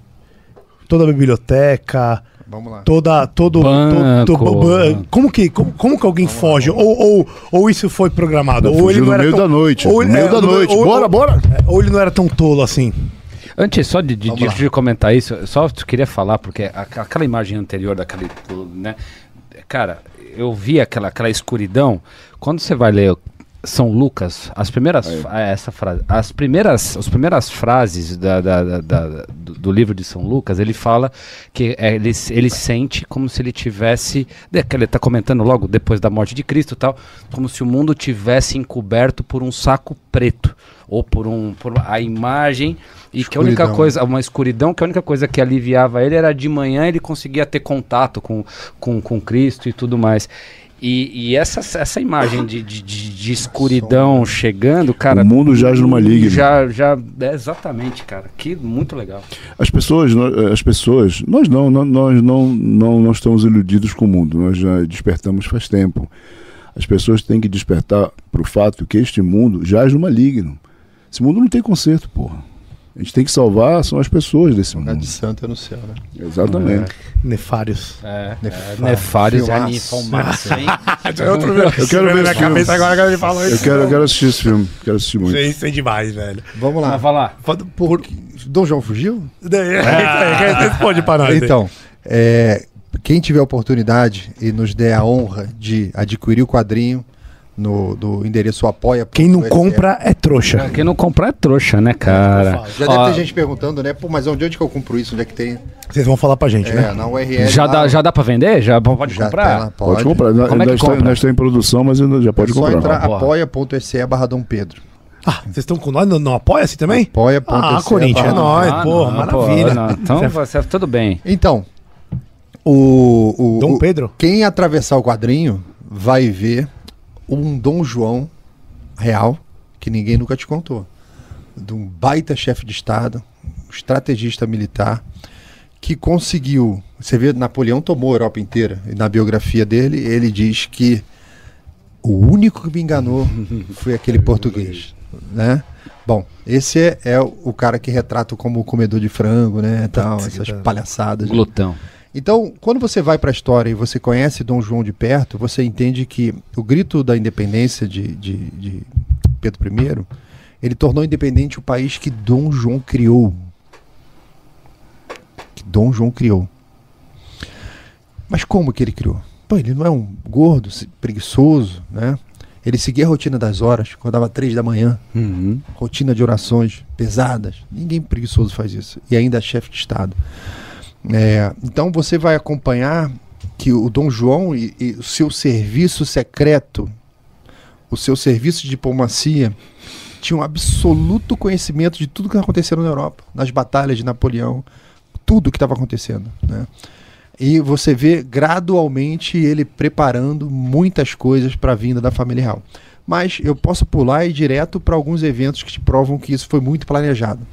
toda a biblioteca, Vamos lá. toda. Todo. Banco. todo- como, que, como, como que alguém foge? Ou, ou, ou isso foi programado? ou ele não no era meio tão- da noite. ou no ele- meio é, da ou- noite. ou- bora, ou- bora. é, Ou ele não era tão tolo assim? Antes só de, de, de- de comentar isso, eu só queria falar, porque a- aquela imagem anterior daquele. Né, cara, eu vi aquela, aquela escuridão. Quando você vai ler São Lucas, as primeiras, ah, essa frase, as primeiras, as primeiras frases da, da- da- da- do, do livro de São Lucas, ele fala que é, ele, ele sente como se ele tivesse, que ele está comentando logo depois da morte de Cristo e tal, como se o mundo tivesse encoberto por um saco preto ou por um por a imagem e que a única Escuridão. coisa, uma escuridão, que a única coisa que aliviava ele era de manhã ele conseguia ter contato com, com, com Cristo e tudo mais. E, e essa, essa imagem de, de, de- escuridão chegando, cara. O mundo jaz no maligno. Já, já, é exatamente, cara. Que muito legal. As pessoas, as pessoas, nós não, nó- nós não, não, não estamos iludidos com o mundo, nós já despertamos faz tempo. As pessoas têm que despertar para o fato que este mundo jaz no maligno. Esse mundo não tem conserto, porra. A gente tem que salvar são as pessoas desse mundo. de santo é no céu, né? Exatamente. Nefários. É, Nefário. Nefários Filmaço. Anifal Max, hein? É. Eu quero ver na cabeça agora que ele falou Eu isso. quero, eu quero assistir esse filme, quero assistir muito. Isso é demais, velho. Vamos lá. Vai lá. Por... Dom João fugiu? É, Responde para nós. Então, é, quem tiver oportunidade e nos der a honra de adquirir o quadrinho no do endereço apoia. Quem não compra é trouxa. Quem não comprar é trouxa, né, cara? Já Ó, deve ter gente perguntando, né? Pô, mas onde, onde que eu compro isso? Onde é que tem? Vocês vão falar pra gente, É, né? na URL. já, lá, dá, já dá pra vender? Já pode já comprar? tem lá, Pode, pode. comprar. Ainda, Como é que ainda está, compra? ainda está em produção, mas ainda já pode é só comprar. entrar apoia.se barra Dom Pedro. Ah, vocês estão com nós? Não, não apoia-se também? Apoia.se Ah, Corinthians, é nóis, Ah, porra, não, maravilha. não, então, você, tudo bem. Então, o, o, Dom o- Pedro? quem atravessar o quadrinho vai ver um Dom João real que ninguém nunca te contou. De um baita chefe de Estado, um estrategista militar, que conseguiu. Você vê, Napoleão tomou a Europa inteira. E na biografia dele, ele diz que o único que me enganou foi aquele português. Né? Bom, esse é, é o cara que retrata como o comedor de frango, né? Tal, essas palhaçadas. Glutão. Então, quando você vai para a história e você conhece Dom João de perto, você entende que o grito da independência de, de, de Pedro I, ele tornou independente o país que Dom João criou. Que Dom João criou. Mas como que ele criou? Pô, ele não é um gordo, preguiçoso, né? Ele seguia a rotina das horas, acordava três da manhã, Uhum. rotina de orações pesadas. Ninguém preguiçoso faz isso. E ainda é chefe de Estado. É, então você vai acompanhar que o Dom João e, e o seu serviço secreto, o seu serviço de diplomacia, tinha um absoluto conhecimento de tudo que aconteceu na Europa, nas batalhas de Napoleão, tudo que estava acontecendo. Né? E você vê gradualmente ele preparando muitas coisas para a vinda da família real. Mas eu posso pular e ir direto para alguns eventos que te provam que isso foi muito planejado.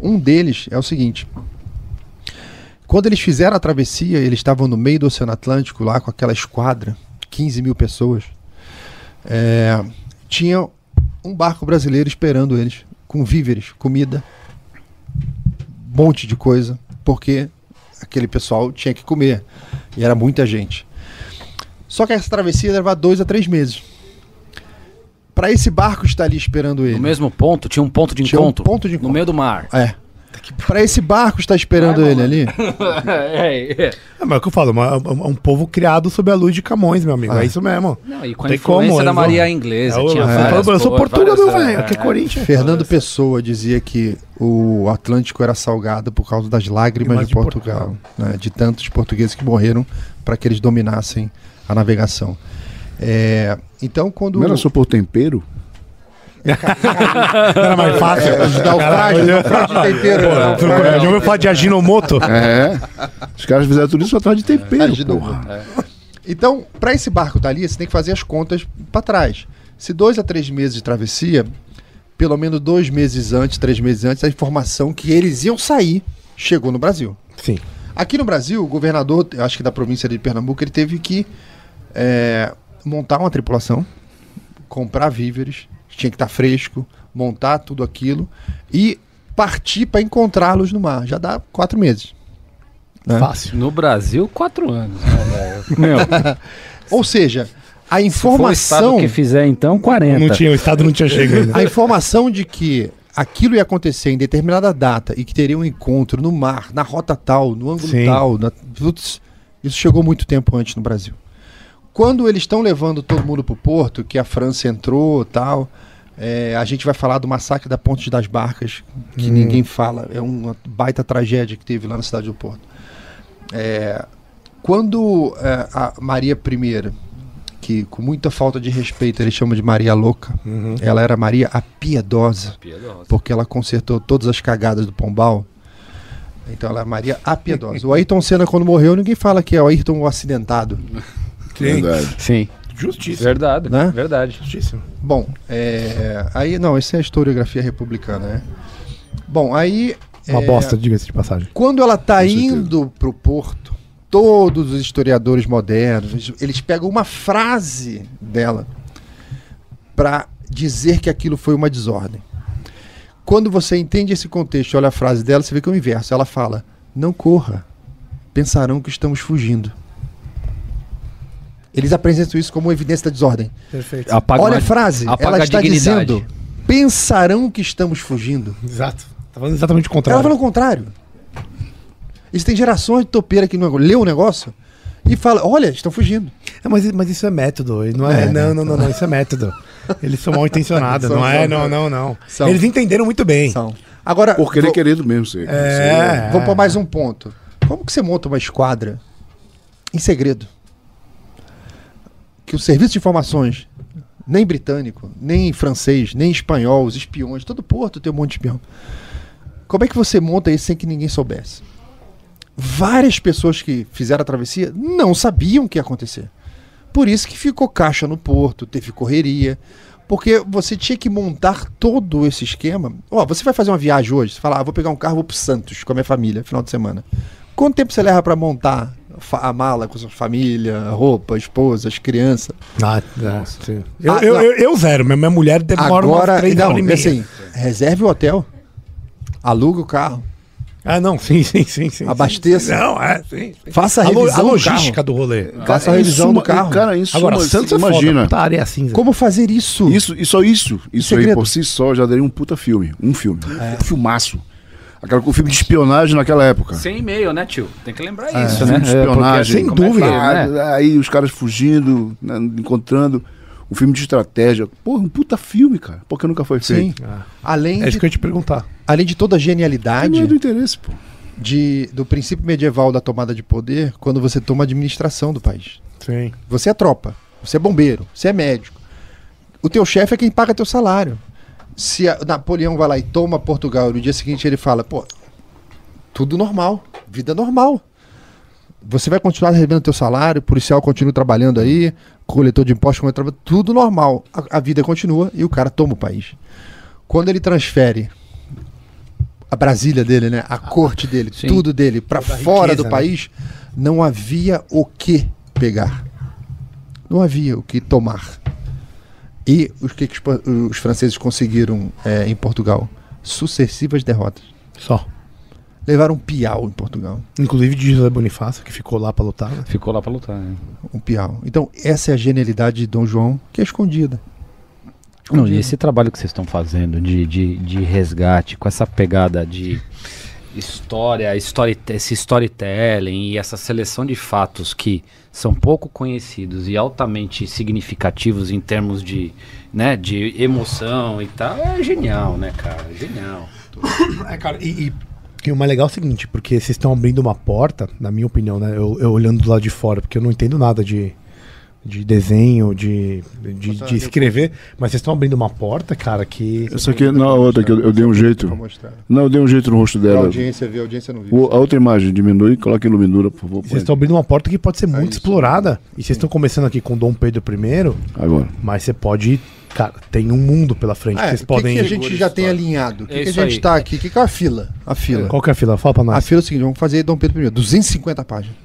Um deles é o seguinte: quando eles fizeram a travessia, eles estavam no meio do Oceano Atlântico, lá com aquela esquadra, 15 mil pessoas. É, tinha um barco brasileiro esperando eles, com víveres, comida, um monte de coisa, porque aquele pessoal tinha que comer. E era muita gente. Só que essa travessia ia levar dois a três meses. Para esse barco estar ali esperando ele. No mesmo ponto, tinha um ponto de Tinha um encontro. ponto de No encontro. meio do mar. É. Para esse barco estar esperando Vai, ele ali. é, é. É, mas é o que eu falo, uma- um, um povo criado sob a luz de Camões, meu amigo. Ah. É isso mesmo. Não, e com a influência como, da Maria vão- Inglesa. É, eu, tinha várias eu sou Portugal, meu velho. é, Aqui é Corinthians. Fernando Pessoa dizia que o Atlântico era salgado por causa das lágrimas Mas de de Portugal, né, de tantos portugueses que morreram para que eles dominassem a navegação. É, então, quando. Não era só por tempero? Era mais fácil. É, os naufrágios, naufrágios de tempero. Pô, naufrágio- Já ouviu falar de Aginomoto? É. Os caras fizeram tudo isso atrás de tempero, porra. Então, para esse barco estar ali, você tem que fazer as contas para trás. Se dois a três meses de travessia, pelo menos dois meses antes, três meses antes, a informação que eles iam sair chegou no Brasil. Sim. Aqui no Brasil, o governador, eu acho que da província de Pernambuco, ele teve que é, montar uma tripulação, comprar víveres, tinha que estar fresco, montar tudo aquilo e partir para encontrá-los no mar. Já dá quatro meses. né? Fácil. No Brasil, quatro anos. Né, Ou seja, a se for o estado informação, que fizer, então, 40. Não tinha, o Estado não tinha chegado ainda. a informação de que aquilo ia acontecer em determinada data e que teria um encontro no mar, na rota tal, no ângulo Sim. tal, na- isso chegou muito tempo antes no Brasil. Quando eles estão levando todo mundo para o porto, que a França entrou tal, é, a gente vai falar do massacre da Ponte das Barcas, que Hum. ninguém fala, é uma baita tragédia que teve lá na cidade do Porto. É, quando é, a Maria I, que com muita falta de respeito ele chama de Maria Louca, Uhum. ela era Maria a Piedosa, porque ela consertou todas as cagadas do Pombal. Então ela é Maria a Piedosa. O Ayrton Senna, quando morreu, ninguém fala que é o Ayrton o acidentado. Verdade. Sim, Justiça. verdade, Né? verdade. Justíssimo. Bom, é, aí não, essa é a historiografia republicana, né? Bom, aí Uma é, bosta, diga-se de passagem. Quando ela está indo para o porto, todos os historiadores modernos, eles- eles pegam uma frase dela para dizer que aquilo foi uma desordem. Quando você entende esse contexto e olha a frase dela, você vê que é o inverso. Ela fala: Não corra, pensarão que estamos fugindo. Eles apresentam isso como evidência da desordem. Perfeito. Apaga olha uma- a frase, apaga ela a está dignidade. dizendo: Pensarão que estamos fugindo. Exato. Tá falando exatamente o Ela contrário. fala o contrário. Isso tem gerações de topeira que não lê o negócio e fala: olha, estão fugindo. É, mas, mas isso é método. Não, é, É, não, não, não, não, isso é método. Eles são mal intencionados, São, não é? são, Não, não, não. São. Eles entenderam muito bem. São. Agora, Porque ele é querido mesmo ser. É. vou pôr mais um ponto. Como que você monta uma esquadra em segredo? Que o serviço de informações, nem britânico, nem francês, nem espanhol, os espiões, todo porto tem um monte de espião. Como é que você monta isso sem que ninguém soubesse? Várias pessoas que fizeram a travessia não sabiam o que ia acontecer. Por isso que ficou caixa no porto, teve correria. Porque você tinha que montar todo esse esquema. Ó, você vai fazer uma viagem hoje, você fala, ah, vou pegar um carro, vou pro Santos com a minha família, final de semana. Quanto tempo você leva para montar a mala com a sua família, a roupa, a esposa, as crianças? Ah, é. Eu, Ah, eu, eu, eu zero, minha minha mulher demora Agora, umas três não, horas e meia. assim, reserve o hotel, alugue o carro, Ah, não, sim, sim, sim. sim Abasteça. Sim. Não, é, sim. sim. faça a revisão a do logística carro. do rolê. Faça a revisão suma- do carro. Cara, em Agora, suma, Santos é imagina. foda, puta areia cinza. Como fazer isso? Isso, e só isso. Isso aí por si só já daria um puta filme. Um filme. Um filmaço. Aquela, um filme de espionagem naquela época. Sem e-mail, né, tio? Tem que lembrar É, isso, filme né? de espionagem. sem como é que dúvida. é, Ah, né? Aí os caras fugindo, né, encontrando. Um filme de estratégia. Porra, um puta filme, cara. Porque nunca foi Sim. feito. Além, É isso de, que eu ia te perguntar. além de toda a Não é do genialidade interesse, pô. de, do princípio medieval da tomada de poder, quando você toma a administração do país. Sim. Você é tropa, você é bombeiro, você é médico. O teu chefe é quem paga teu salário. Se a- Napoleão vai lá e toma Portugal e no dia seguinte ele fala, pô, tudo normal, vida normal. Você vai continuar recebendo teu salário, o policial continua trabalhando aí, coletor de impostos continua trabalhando, tudo normal. A, a vida continua e o cara toma o país. Quando ele transfere a Brasília dele, né, a corte dele, Sim. tudo dele para fora riqueza, do né? país, não havia o que pegar. Não havia o que tomar. E o que, que os, os franceses conseguiram é, em Portugal? Sucessivas derrotas. Só. Levaram um piau em Portugal. Inclusive de José Bonifácio, que ficou lá pra lutar. Né? Ficou lá pra lutar, né? Um piau. Então, essa é a genialidade de Dom João, que é escondida. Não, e esse trabalho que vocês estão fazendo de, de, de resgate, com essa pegada de história, story, esse storytelling e essa seleção de fatos que são pouco conhecidos e altamente significativos em termos de, né, de emoção e tal, é genial, né, cara? Genial. É, cara, e, e, o mais legal é o seguinte, porque vocês estão abrindo uma porta, na minha opinião, né? Eu, eu olhando do lado de fora, porque eu não entendo nada de, de desenho, de, de, de escrever, mas vocês estão abrindo uma porta, cara, que. Essa aqui, na outra que eu, eu dei um jeito. Pra mostrar. Não, eu dei um jeito no rosto A dela. audiência vê, a audiência não viu. O- a outra imagem, diminui, coloca iluminura, por favor. Vocês estão abrindo uma porta que pode ser muito isso. explorada. E vocês estão começando aqui com Dom Pedro I, Agora. mas você pode cara, tem um mundo pela frente. É, Vocês o que, podem. que a gente já tem alinhado? O que, É que a gente aí. tá aqui? O que, que é a fila? A fila. Qual que é a fila? Fala pra A nós. fila é o seguinte, vamos fazer Dom Pedro I. 250 páginas.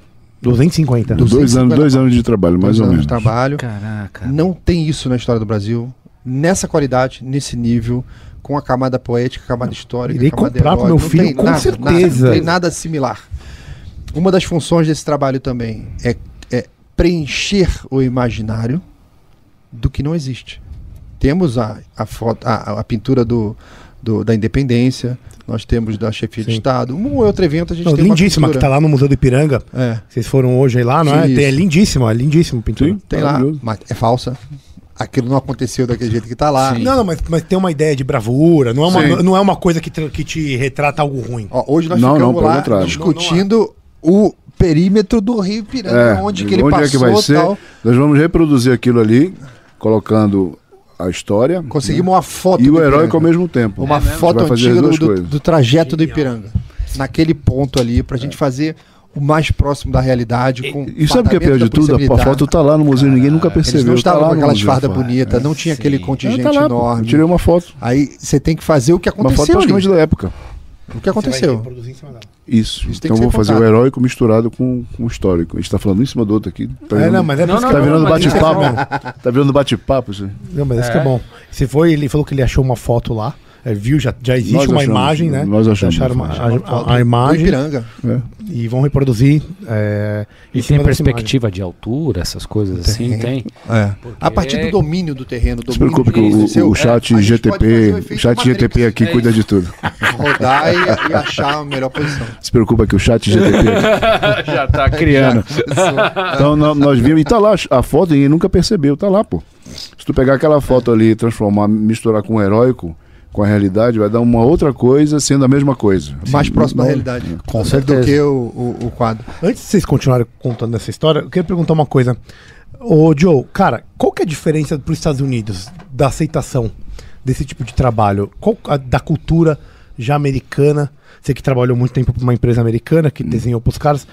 250. Do- Dois 250 anos, dois anos de trabalho, mais Dois ou anos menos. de trabalho. Caraca. Não tem isso na história do Brasil. Nessa qualidade, nesse nível, com a camada poética, a camada histórica. Irei a camada comprar pro meu filho, tem com nada, certeza. Nada, não tem nada similar. Uma das funções desse trabalho também é, é preencher o imaginário do que não existe. Temos a, a, foto, a, a pintura do, do- da independência, nós temos da chefia de Sim. Estado. Um ou outro evento a gente Não, tem uma lindíssima, que pintura. tá lá no Museu do Ipiranga. É, Vocês foram hoje aí lá, não é? Tem- É lindíssima, é lindíssima pintura. Sim. tem lá, mas é falsa. Aquilo não aconteceu daquele jeito que tá lá. Sim. Não, não, mas, mas tem uma ideia de bravura, não é uma, Sim. não é uma coisa que, tra- que te retrata algo ruim. Ó, hoje nós Não, não, ficamos pelo lá discutindo o perímetro do Rio Piranga, É, onde que ele passou é que vai ser? tal. Nós vamos reproduzir aquilo ali, colocando a história Conseguimos uma foto e do o heróico Ipiranga. ao mesmo tempo. Uma A gente foto antiga do, do- do trajeto do Ipiranga. Naquele ponto ali, pra gente fazer o mais próximo da realidade. Com E sabe o que é pior de tudo? A foto tá lá no museu, ninguém nunca Eles percebeu. não tá estavam lá com aquelas fardas bonitas, não tinha aquele sim. É, contingente tá lá, enorme. Eu tirei uma foto. Aí você tem que fazer o que Uma foto aconteceu. praticamente ali. da época. O que aconteceu. Isso. Isso então vou fazer contado. o heróico misturado com, com o histórico. A gente tá falando um em cima do outro aqui. Tá É, virando, não, mas é Não, isso não, tá é virando bom. bate-papo. tá virando bate-papo. Não, mas isso que é bom. Você foi, ele falou que ele achou uma foto lá. É, viu, já, já existe Nós uma achamos, imagem, né? nós achamos. Acharam uma- a, a- a imagem Ipiranga. É. e vão reproduzir. É, E tem perspectiva de altura, essas coisas assim? Tem. É. A partir é- do domínio do terreno. Não se domínio preocupe que o, seu- o chat é, GTP, o chat Matrix. GTP aqui É cuida de tudo. rodar e, e achar a melhor posição. Se preocupa que o chat GTP. Já tá criando. então nó- nós vimos e tá lá a foto e nunca percebeu, tá lá, pô. Se tu pegar aquela foto ali e transformar, misturar com o heróico, com a realidade, vai dar uma outra coisa sendo a mesma coisa. Mais Assim, próximo da realidade. Com Do certeza. que o, o, o quadro. Antes de vocês continuarem contando essa história, eu queria perguntar uma coisa. Ô, Joe, cara, qual que é a diferença para os Estados Unidos da aceitação desse tipo de trabalho? Qual, a- da cultura já americana? Você que trabalhou muito tempo para uma empresa americana, que desenhou para os caras.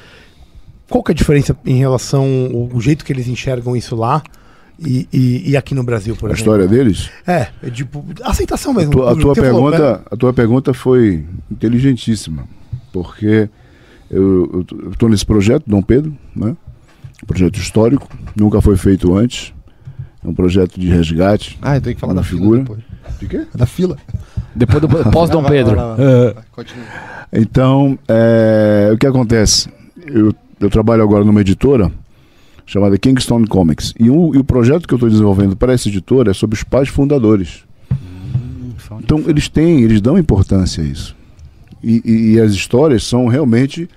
Qual que é a diferença em relação ao o jeito que eles enxergam isso lá e, e- e aqui no Brasil, por A exemplo? história deles? É, é tipo, aceitação mesmo. A tua, a tua falou, pergunta, né? a tua pergunta foi inteligentíssima, porque eu estou nesse projeto, Dom Pedro, né? Um projeto histórico, nunca foi feito antes. É um projeto de resgate. Ah, eu tenho que falar da figura. fila depois. De quê? Da fila. Depois do pós-Dom Vai lá, Pedro. lá, lá. Continua. Então, é, o que acontece? Eu, eu trabalho agora numa editora chamada Kingston Comics. E, o- e o projeto que eu estou desenvolvendo para essa editora é sobre os pais fundadores. Então, eles têm, eles dão importância a isso. E, e- e as histórias são realmente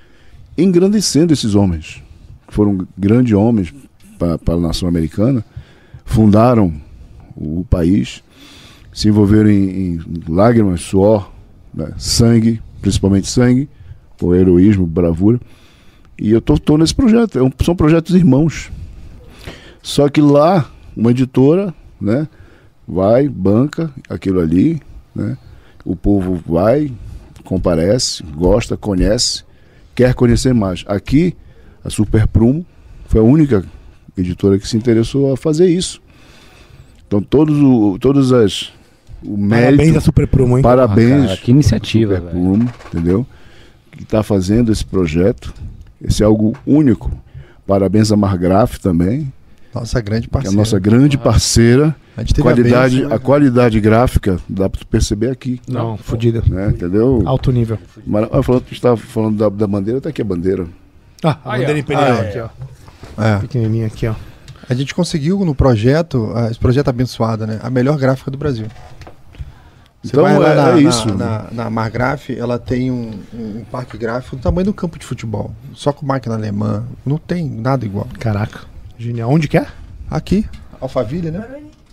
engrandecendo esses homens. que Foram grandes homens para a nação americana, fundaram o país, se envolveram em, em lágrimas, suor, né, sangue, principalmente sangue, por heroísmo, bravura. E eu tô, tô nesse projeto. É um- são projetos irmãos. Só que lá, uma editora, né, vai, banca aquilo ali, né? O povo vai, comparece, gosta, conhece, quer conhecer mais. Aqui, a Super Prumo foi a única editora que se interessou a fazer isso. Então todos o, todas as o Parabéns mérito, a Super Promo, hein? parabéns, Ah, cara, que iniciativa, Super. Room, entendeu? Que está fazendo esse projeto. Esse é algo único. Parabéns a Margraf também, Nossa grande que é a parceira. nossa grande parceira. A gente teve a Qualidade, né? a qualidade gráfica dá para tu perceber aqui, Não, fodida. né? Entendeu? Alto nível. Ah, falando, tu estava falando da, da bandeira, tá aqui a bandeira. Ah, a Aí, bandeira ó. imperial Ah, é. aqui, ó. É. Pequenininha aqui, ó. A gente conseguiu no projeto, ah, esse projeto abençoado, né? A melhor gráfica do Brasil. Você Então é, na, é na- isso. Na, na Margraf, ela tem um, um parque gráfico do tamanho do campo de futebol. Só com máquina alemã. Não tem nada igual. Caraca. Genial. Onde que é? Aqui, Alphaville, né?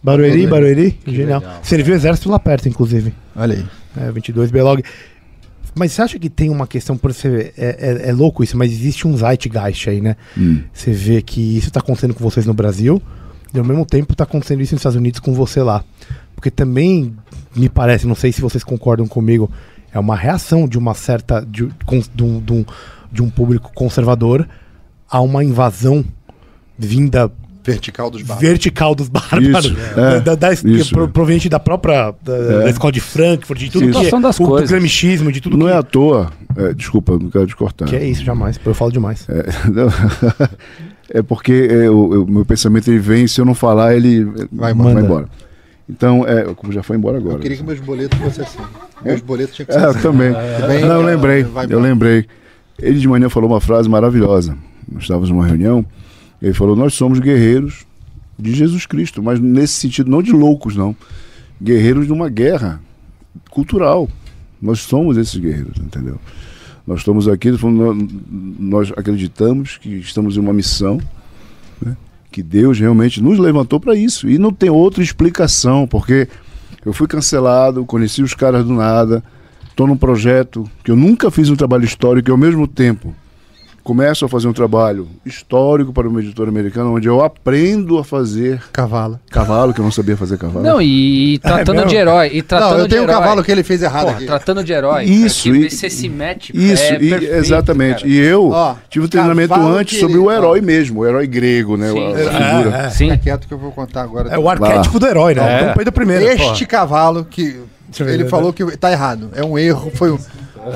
Barueri, Barueri. Genial. legal. Serviu o exército lá perto, inclusive. Olha aí. É, 22 Belog. Mas você acha que tem uma questão, por você, é, é, é louco isso, mas existe um zeitgeist aí, né? Hum. Você vê que isso tá acontecendo com vocês no Brasil e ao mesmo tempo tá acontecendo isso nos Estados Unidos com você lá. Porque também, me parece, não sei se vocês concordam comigo, é uma reação de uma certa. de, de um, de um- de um público conservador a uma invasão vinda Vertical dos barcos. vertical dos bárbaros. Isso, é, da, da- isso. pro- proveniente da própria da, da escola de Frankfurt, de tudo Isso. que é, Situação das o, do gramichismo, de tudo Não que, é à toa. é, desculpa, não quero te cortar. que é isso, jamais. Eu falo demais. É, não. É porque é, o, o meu pensamento ele vem, se eu não falar, ele Vai vai embora. Então, é, como já foi embora agora. Eu queria que meus boletos fossem assim. Meus boletos tinham que ser É, assim. também. Bem, não, eu lembrei, eu lembrei. Ele de manhã falou uma frase maravilhosa. Nós estávamos numa reunião, ele falou: Nós somos guerreiros de Jesus Cristo, mas nesse sentido, não de loucos, não. Guerreiros de uma guerra cultural. Nós somos esses guerreiros, entendeu? Nós estamos aqui, nós acreditamos que estamos em uma missão, né? Que Deus realmente nos levantou para isso. E não tem outra explicação, porque eu fui cancelado, conheci os caras do nada, estou num projeto que eu nunca fiz um trabalho histórico e ao mesmo tempo começo a fazer um trabalho histórico para uma editora americana, onde eu aprendo a fazer Cavalo. cavalo, que eu não sabia fazer cavalo. Não, e, e tratando mesmo? de herói. E tratando Não, eu tenho um cavalo que ele fez errado Porra, aqui. tratando de herói. Isso, é que e- você se mete. Isso, é e- perfeito, exatamente. cara. E eu Ó, tive um treinamento antes que sobre ele- o herói ó. mesmo, o herói grego, né? Sim. a- a É, figura. é. Sim. Fica quieto que eu vou contar agora. É o arquétipo do herói, né? É. Então primeiro. Este cavalo que ele né? falou que tá errado. É um erro. Foi um,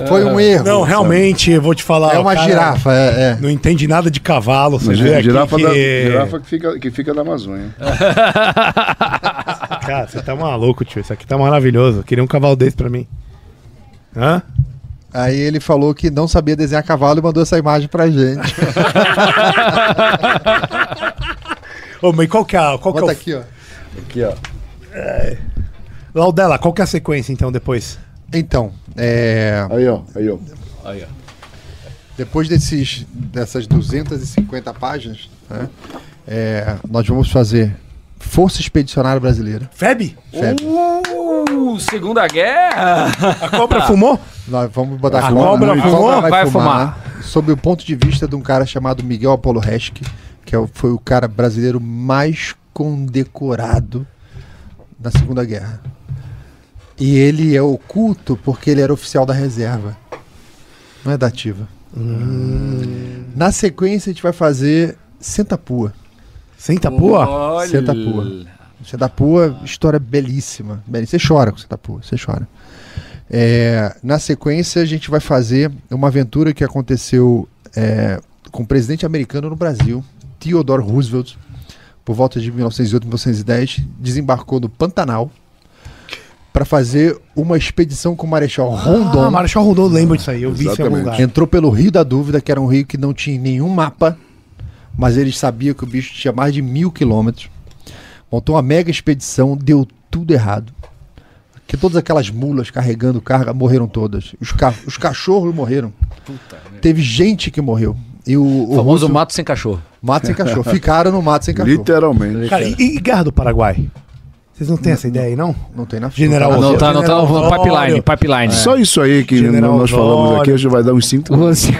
foi um erro. Não, realmente, eu vou te falar. É uma cara girafa. É, é. Não entende nada de cavalo. Você Mas vê aqui girafa, que... da, girafa que, fica, que fica da Amazônia. Cara, você tá maluco, tio. Isso aqui tá maravilhoso. Eu queria um cavalo desse pra mim. Hã? Aí ele falou que não sabia desenhar cavalo e mandou essa imagem pra gente. Ô, mas qual que é, a- qual que é Bota o... aqui, ó. Aqui, ó. Laudela, qual que é a sequência, então, depois? Então, é, Aí, ó. Aí, ó. depois desses, dessas 250 páginas, né, é, nós vamos fazer Força Expedicionária Brasileira. Feb? FEB. Uh, Segunda Guerra! A cobra fumou? Nós vamos botar A cobra a fumou? Vai fumar. Sob o ponto de vista de um cara chamado Miguel Apolo Resch, que é foi o cara brasileiro mais condecorado na Segunda Guerra. E ele é oculto porque ele era oficial da reserva. Não é da ativa. Na sequência, a gente vai fazer Sentapua. Senta pua? Olha. Sentapua. Sentapua, história belíssima. belíssima. Você chora com Sentapua, você chora. É, na sequência, a gente vai fazer uma aventura que aconteceu é, com o presidente americano no Brasil, Theodore Roosevelt, por volta de 1908, 1910, desembarcou no Pantanal para fazer uma expedição com o Marechal Rondon. Ah, Marechal Rondon, lembro disso aí. Eu vi isso em algum Exatamente. lugar. Entrou pelo Rio da Dúvida, que era um rio que não tinha nenhum mapa, mas eles sabiam que o bicho tinha mais de mil quilômetros. Montou uma mega expedição, deu tudo errado. Que todas aquelas mulas carregando carga morreram todas. Os, ca- os cachorros morreram. Teve gente que morreu. E o, o O famoso russo- mato sem cachorro. mato sem cachorro. Ficaram no mato sem cachorro. Literalmente. Cara, e, e Guerra do Paraguai? Vocês não têm essa ideia aí, não? Não tem na General não Não tem tá, não tá no pipeline, pipeline. Só isso aí que General nós falamos Osório. aqui, já vai dar uns 5 anos.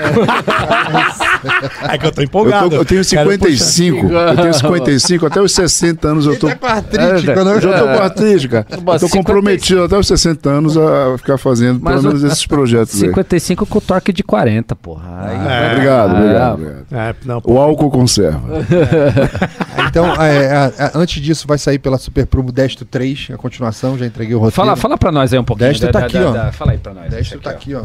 É que eu tô Eu, empolgado. tô- eu tenho Quero 55. Eu tenho 55. Até os 60 anos eu Ele tô. tá com artrite, É, eu- eu já tô com artrite, cara. Eu tô 55. comprometido até os 60 anos a ficar fazendo Mas pelo menos esses projetos aí. 55 com torque de 40, porra. Aí É. vai- Obrigado, Ah, obrigado, obrigado. É, não. O álcool conserva. Então, é, é, é, antes disso, vai sair pela Super Promo Destro 3, a continuação. Já entreguei o roteiro. Fala, fala pra nós aí um pouquinho. Destro da- tá da- aqui, da- ó. da- Fala aí pra nós. Destro tá aqui, ó.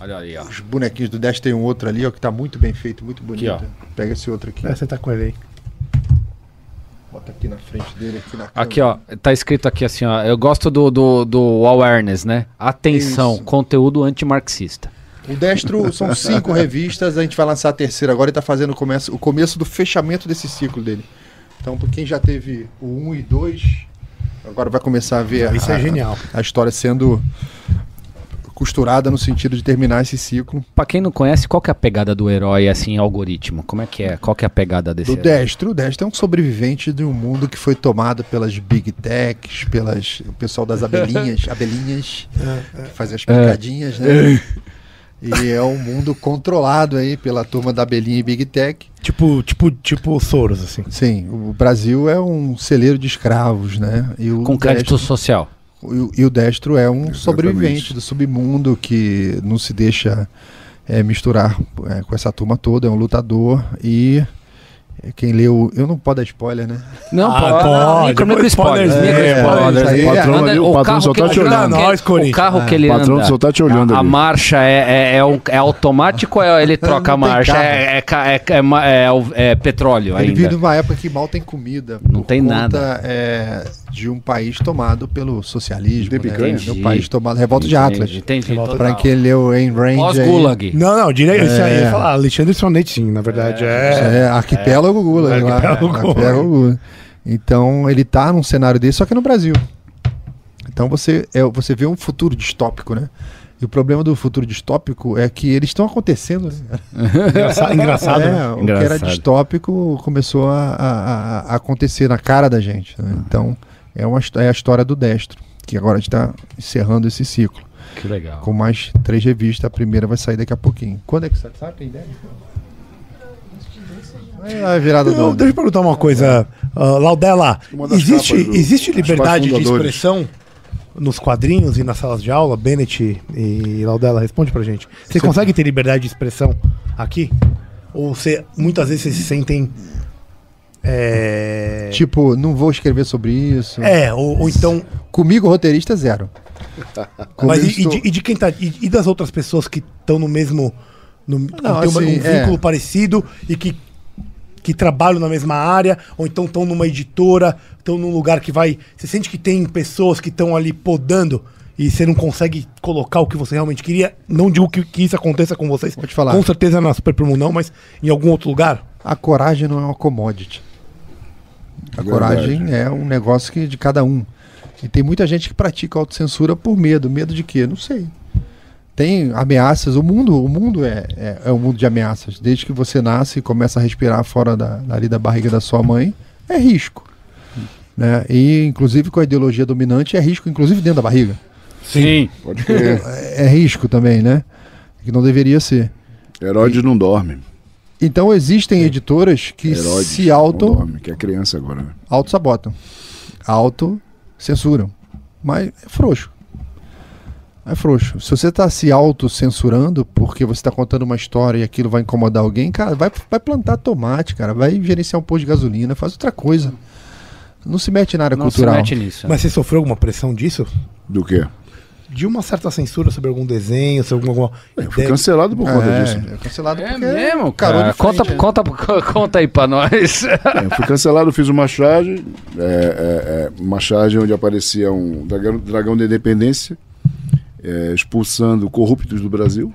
Olha aí, ó. Os bonequinhos do Destro tem um outro ali, ó, que tá muito bem feito, muito bonito. Aqui, Pega esse outro aqui. É, você tá com ele aí. Bota aqui na frente dele, aqui na Aqui, ó, tá escrito aqui assim, ó. Eu gosto do, do, do awareness, né? Atenção, Isso. conteúdo antimarxista. O Destro são cinco revistas, a gente vai lançar a terceira agora e tá fazendo o começo, o começo do fechamento desse ciclo dele. Então, pra quem já teve o 1 e 2, agora vai começar a ver Isso a, é genial. a história sendo costurada no sentido de terminar esse ciclo. Pra quem não conhece, qual que é a pegada do herói, assim, algoritmo? Como é que é? Qual que é a pegada desse Do herói? Destro, o Destro é um sobrevivente de um mundo que foi tomado pelas big techs, pelas o pessoal das abelhinhas, abelhinhas que fazem as picadinhas, né? E é um mundo controlado aí pela turma da abelhinha e big tech. Tipo, tipo, tipo Soros, assim. Sim, o Brasil é um celeiro de escravos, né? E o Com crédito Destro, social. o- e o Destro é um sobrevivente do submundo que não se deixa é, misturar é, com essa turma toda, é um lutador e Quem leu. Eu não posso dar spoiler, né? Não, Ah, pode. pode. Micro, micro. Spoilers, Micro é. Anda- Patrão ali, o patrão só tá te anda- olhando. Nós, O carro que ele O patrão anda. só tá te olhando A, marcha é, é, é, um- é automático ou é- ele troca a marcha? É, é, é, é, é é petróleo Ele vive ainda. numa época que mal tem comida. Não tem conta, nada. é, de um país tomado pelo socialismo. Né? um país tomado. Revolta de Atlas. Entendi. Pra quem leu Ayn Rand. aí, Pós-Gulag. Não, não, direito. Isso aí É. Alexandre Sonetti, sim, na verdade. É. É, lá, Gulag. Então ele tá num cenário desse, só que no Brasil. Então você, é, você vê um futuro distópico, né? E o problema do futuro distópico é que eles estão acontecendo. Né? Engraçado, engraçado É, né? o que era Engraçado. distópico começou a, a- a- acontecer na cara da gente. né? Então é, uma, é a história do destro, que agora a gente está encerrando esse ciclo. Que legal. Com mais três revistas, a primeira vai sair daqui a pouquinho. Quando é que sai? Sabe? Tem ideia? É a virada do deixa eu perguntar uma coisa, ah, Laudela. Uma Existe, do- existe liberdade de expressão nos quadrinhos e nas salas de aula? Bennett e Laudela, responde pra gente. Você consegue ter liberdade de expressão aqui? Ou você, muitas vezes vocês se sentem. É, Tipo, não vou escrever sobre isso. é ou, ou então. Comigo, roteirista, zero. Mas Comigo e, e estou- de, e de quem tá. E, e das outras pessoas que estão no mesmo. No, Não, assim, um vínculo é. parecido e que, que trabalham na mesma área, ou então estão numa editora, estão num lugar que vai. Você sente que tem pessoas que estão ali podando e você não consegue colocar o que você realmente queria. Não digo que, que isso aconteça com vocês. Vou te falar. Com certeza na Super Promo não, mas em algum outro lugar. A coragem não é uma commodity. A Verdade. coragem é um negócio que de cada um. E tem muita gente que pratica autocensura por medo. Medo de quê? Não sei. Tem ameaças. O mundo, o mundo é, é, é um mundo de ameaças. Desde que você nasce e começa a respirar fora da, ali da barriga da sua mãe, é risco. Né? E, inclusive, com a ideologia dominante, é risco, inclusive dentro da barriga. Sim. Pode crer. É, é risco também, né? Que não deveria ser. Herodes não dorme. Então, existem editoras que Herodes se não auto dorme, que é criança agora. Né? auto-sabotam. Auto-censuram. Mas é frouxo. É frouxo. Se você está se auto-censurando porque você está contando uma história e aquilo vai incomodar alguém, cara, vai, vai plantar tomate, cara. Vai gerenciar um posto de gasolina, faz outra coisa. Não se mete na área Não cultural. se mete nisso. Mas você sofreu alguma pressão disso? Do quê? De uma certa censura sobre algum desenho, sobre alguma. Eu fui cancelado por conta é, disso. é cancelado É porque mesmo, cara? frente, Conta, né? conta, conta aí pra nós. Eu fui cancelado, fiz uma charge, é, é, é, uma charge onde aparecia um dragão, dragão da independência, é, expulsando corruptos do Brasil.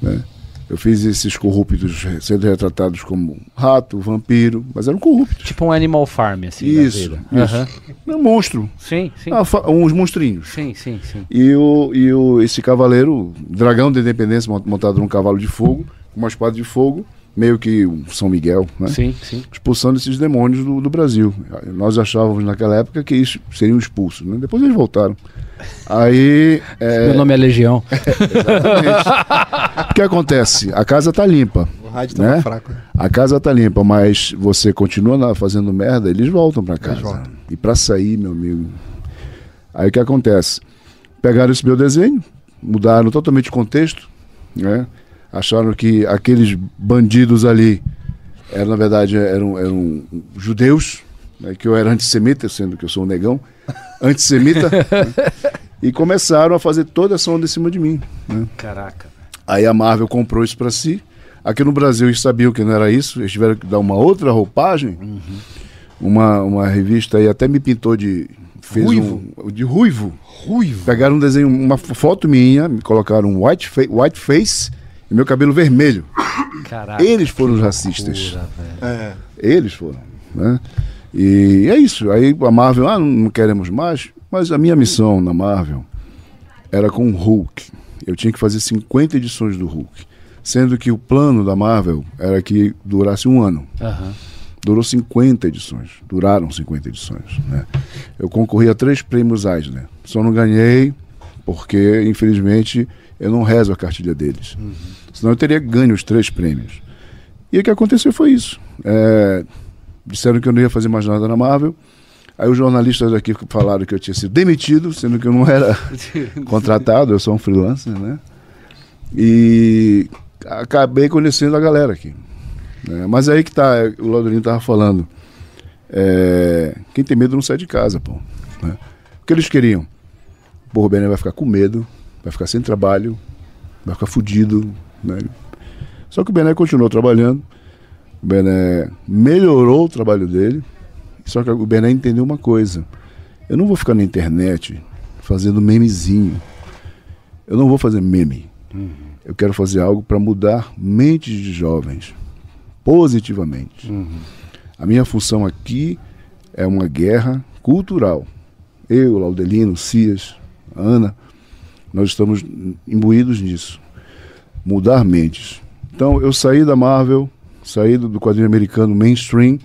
né? Eu fiz esses corruptos sendo retratados como rato, vampiro, mas eram corruptos. tipo um Animal Farm, assim. Isso, isso. Um monstro, Sim, sim. ah, uns monstrinhos. Sim, sim, sim. E, o, e o, esse cavaleiro, dragão da independência, mont- montado num cavalo de fogo, com uma espada de fogo, meio que um São Miguel, né? Sim, sim. expulsando esses demônios do, do Brasil. Nós achávamos naquela época que isso seriam expulsos, né? Depois eles voltaram. Aí, é, Meu nome é Legião. exatamente. o que acontece? A casa tá limpa, O rádio né? fraco. A casa tá limpa, mas você continua lá fazendo merda, eles voltam pra casa. voltam. E pra sair, meu amigo. Aí o que acontece? Pegaram esse meu desenho, mudaram totalmente o contexto, né? Acharam que aqueles bandidos ali eram, na verdade, eram, eram judeus, né? que eu era antissemita, sendo que eu sou um negão, antissemita, né? e começaram a fazer toda essa onda em cima de mim. Né? Caraca. Aí a Marvel comprou isso pra si. Aqui no Brasil eles sabiam que não era isso, eles tiveram que dar uma outra roupagem. Uma, uma revista aí até me pintou de. Fez Ruivo? Um, de ruivo. Ruivo. Pegaram um desenho, uma fo- foto minha, me colocaram um white, fa white face e meu cabelo vermelho. Caraca. Eles foram os racistas. Loucura. É. Eles foram. Né? E é isso. Aí a Marvel, ah, não queremos mais. Mas a minha missão na Marvel era com o Hulk. Eu tinha que fazer 50 edições do Hulk. Sendo que o plano da Marvel era que durasse um ano. Aham. Durou 50 edições. Duraram 50 edições. Né? Eu concorri a três prêmios Eisner. Só não ganhei porque, infelizmente, eu não rezo a cartilha deles. Senão eu teria ganho os três prêmios. E o que aconteceu foi isso. É, disseram que eu não ia fazer mais nada na Marvel. Aí os jornalistas daqui falaram que eu tinha sido demitido, sendo que eu não era contratado, eu sou um freelancer, né? E acabei conhecendo a galera aqui. né? Mas aí que tá, o Laudelino tava falando. é, quem tem medo não sai de casa, pô. né? O que eles queriam? Pô, o Bené vai ficar com medo, vai ficar sem trabalho, vai ficar fudido, né? Só que o Bené continuou trabalhando, o Bené melhorou o trabalho dele, só que o Bené entendeu uma coisa. Eu não vou ficar na internet fazendo memezinho. Eu não vou fazer meme. Eu quero fazer algo para mudar mentes de jovens positivamente. A minha função aqui é uma guerra cultural. Eu, Laudelino, Cias, Ana, nós estamos imbuídos nisso. Mudar mentes. Então, eu saí da Marvel, saí do quadrinho americano mainstream,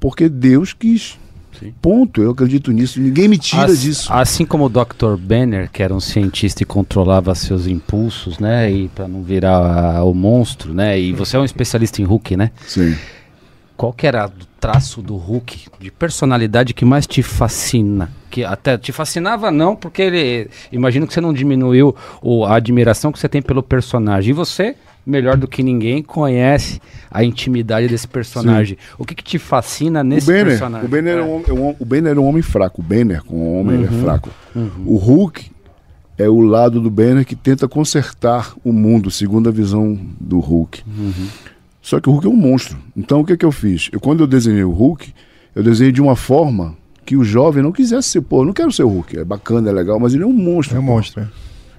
porque Deus quis. Sim. Ponto. Eu acredito nisso. Ninguém me tira As- disso. Assim como o Dr. Banner, que era um cientista e controlava seus impulsos, né? E para não virar o monstro, né? E você é um especialista em Hulk, né? Sim. Qual que era o traço do Hulk de personalidade que mais te fascina? Que até te fascinava não, porque ele, imagino que você não diminuiu o- a admiração que você tem pelo personagem. E você, melhor do que ninguém, conhece a intimidade desse personagem. O que, que te fascina O nesse Banner, personagem? o Banner, é. um, é um- o Banner é um homem fraco. O Banner, com homem, ele Uhum. é fraco. O Hulk é o lado do Banner que tenta consertar o mundo, segundo a visão do Hulk. Uhum. Só que o Hulk é um monstro. Então o que, que eu fiz? Eu, quando eu desenhei o Hulk, eu desenhei de uma forma que o jovem não quisesse ser. Pô, eu não quero ser o Hulk. É bacana, é legal, mas ele é um monstro. É um pô. monstro. é.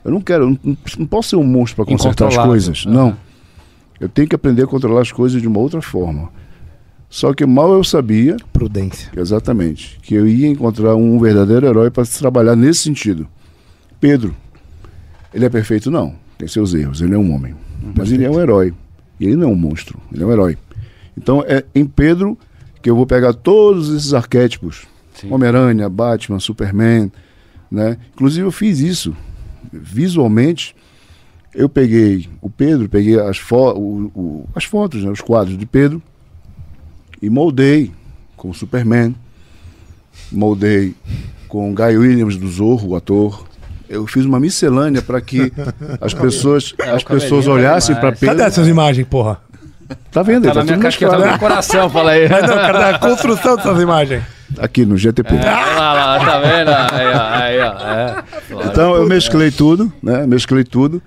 Eu não quero, eu não, não posso ser um monstro para consertar as coisas. Aham. Não. Eu tenho que aprender a controlar as coisas de uma outra forma. Só que mal eu sabia, Prudência. exatamente, que eu ia encontrar um verdadeiro herói para trabalhar nesse sentido. Pedro, ele é perfeito? Não. Tem seus erros. Ele é um homem. Mas ele é um herói. E ele não é um monstro. Ele é um herói. Então é em Pedro que eu vou pegar todos esses arquétipos. Homem-Aranha, Batman, Superman, né? Inclusive eu fiz isso visualmente. Eu peguei o Pedro, peguei as, fo o- o- as fotos, né, os quadros de Pedro e moldei com o Superman, moldei com o Guy Williams do Zorro, o ator. Eu fiz uma miscelânea para que as pessoas, as pessoas olhassem para. Pedro. Cadê essas imagens, porra? Tá vendo? Tá Tá na minha casquinha, tá no meu coração, fala aí. Mas não, cara, a construção dessas imagens. Aqui no GTP. Olha lá, tá vendo? Aí, ó, aí, ó. É. Então eu mesclei tudo, né? Mesclei tudo.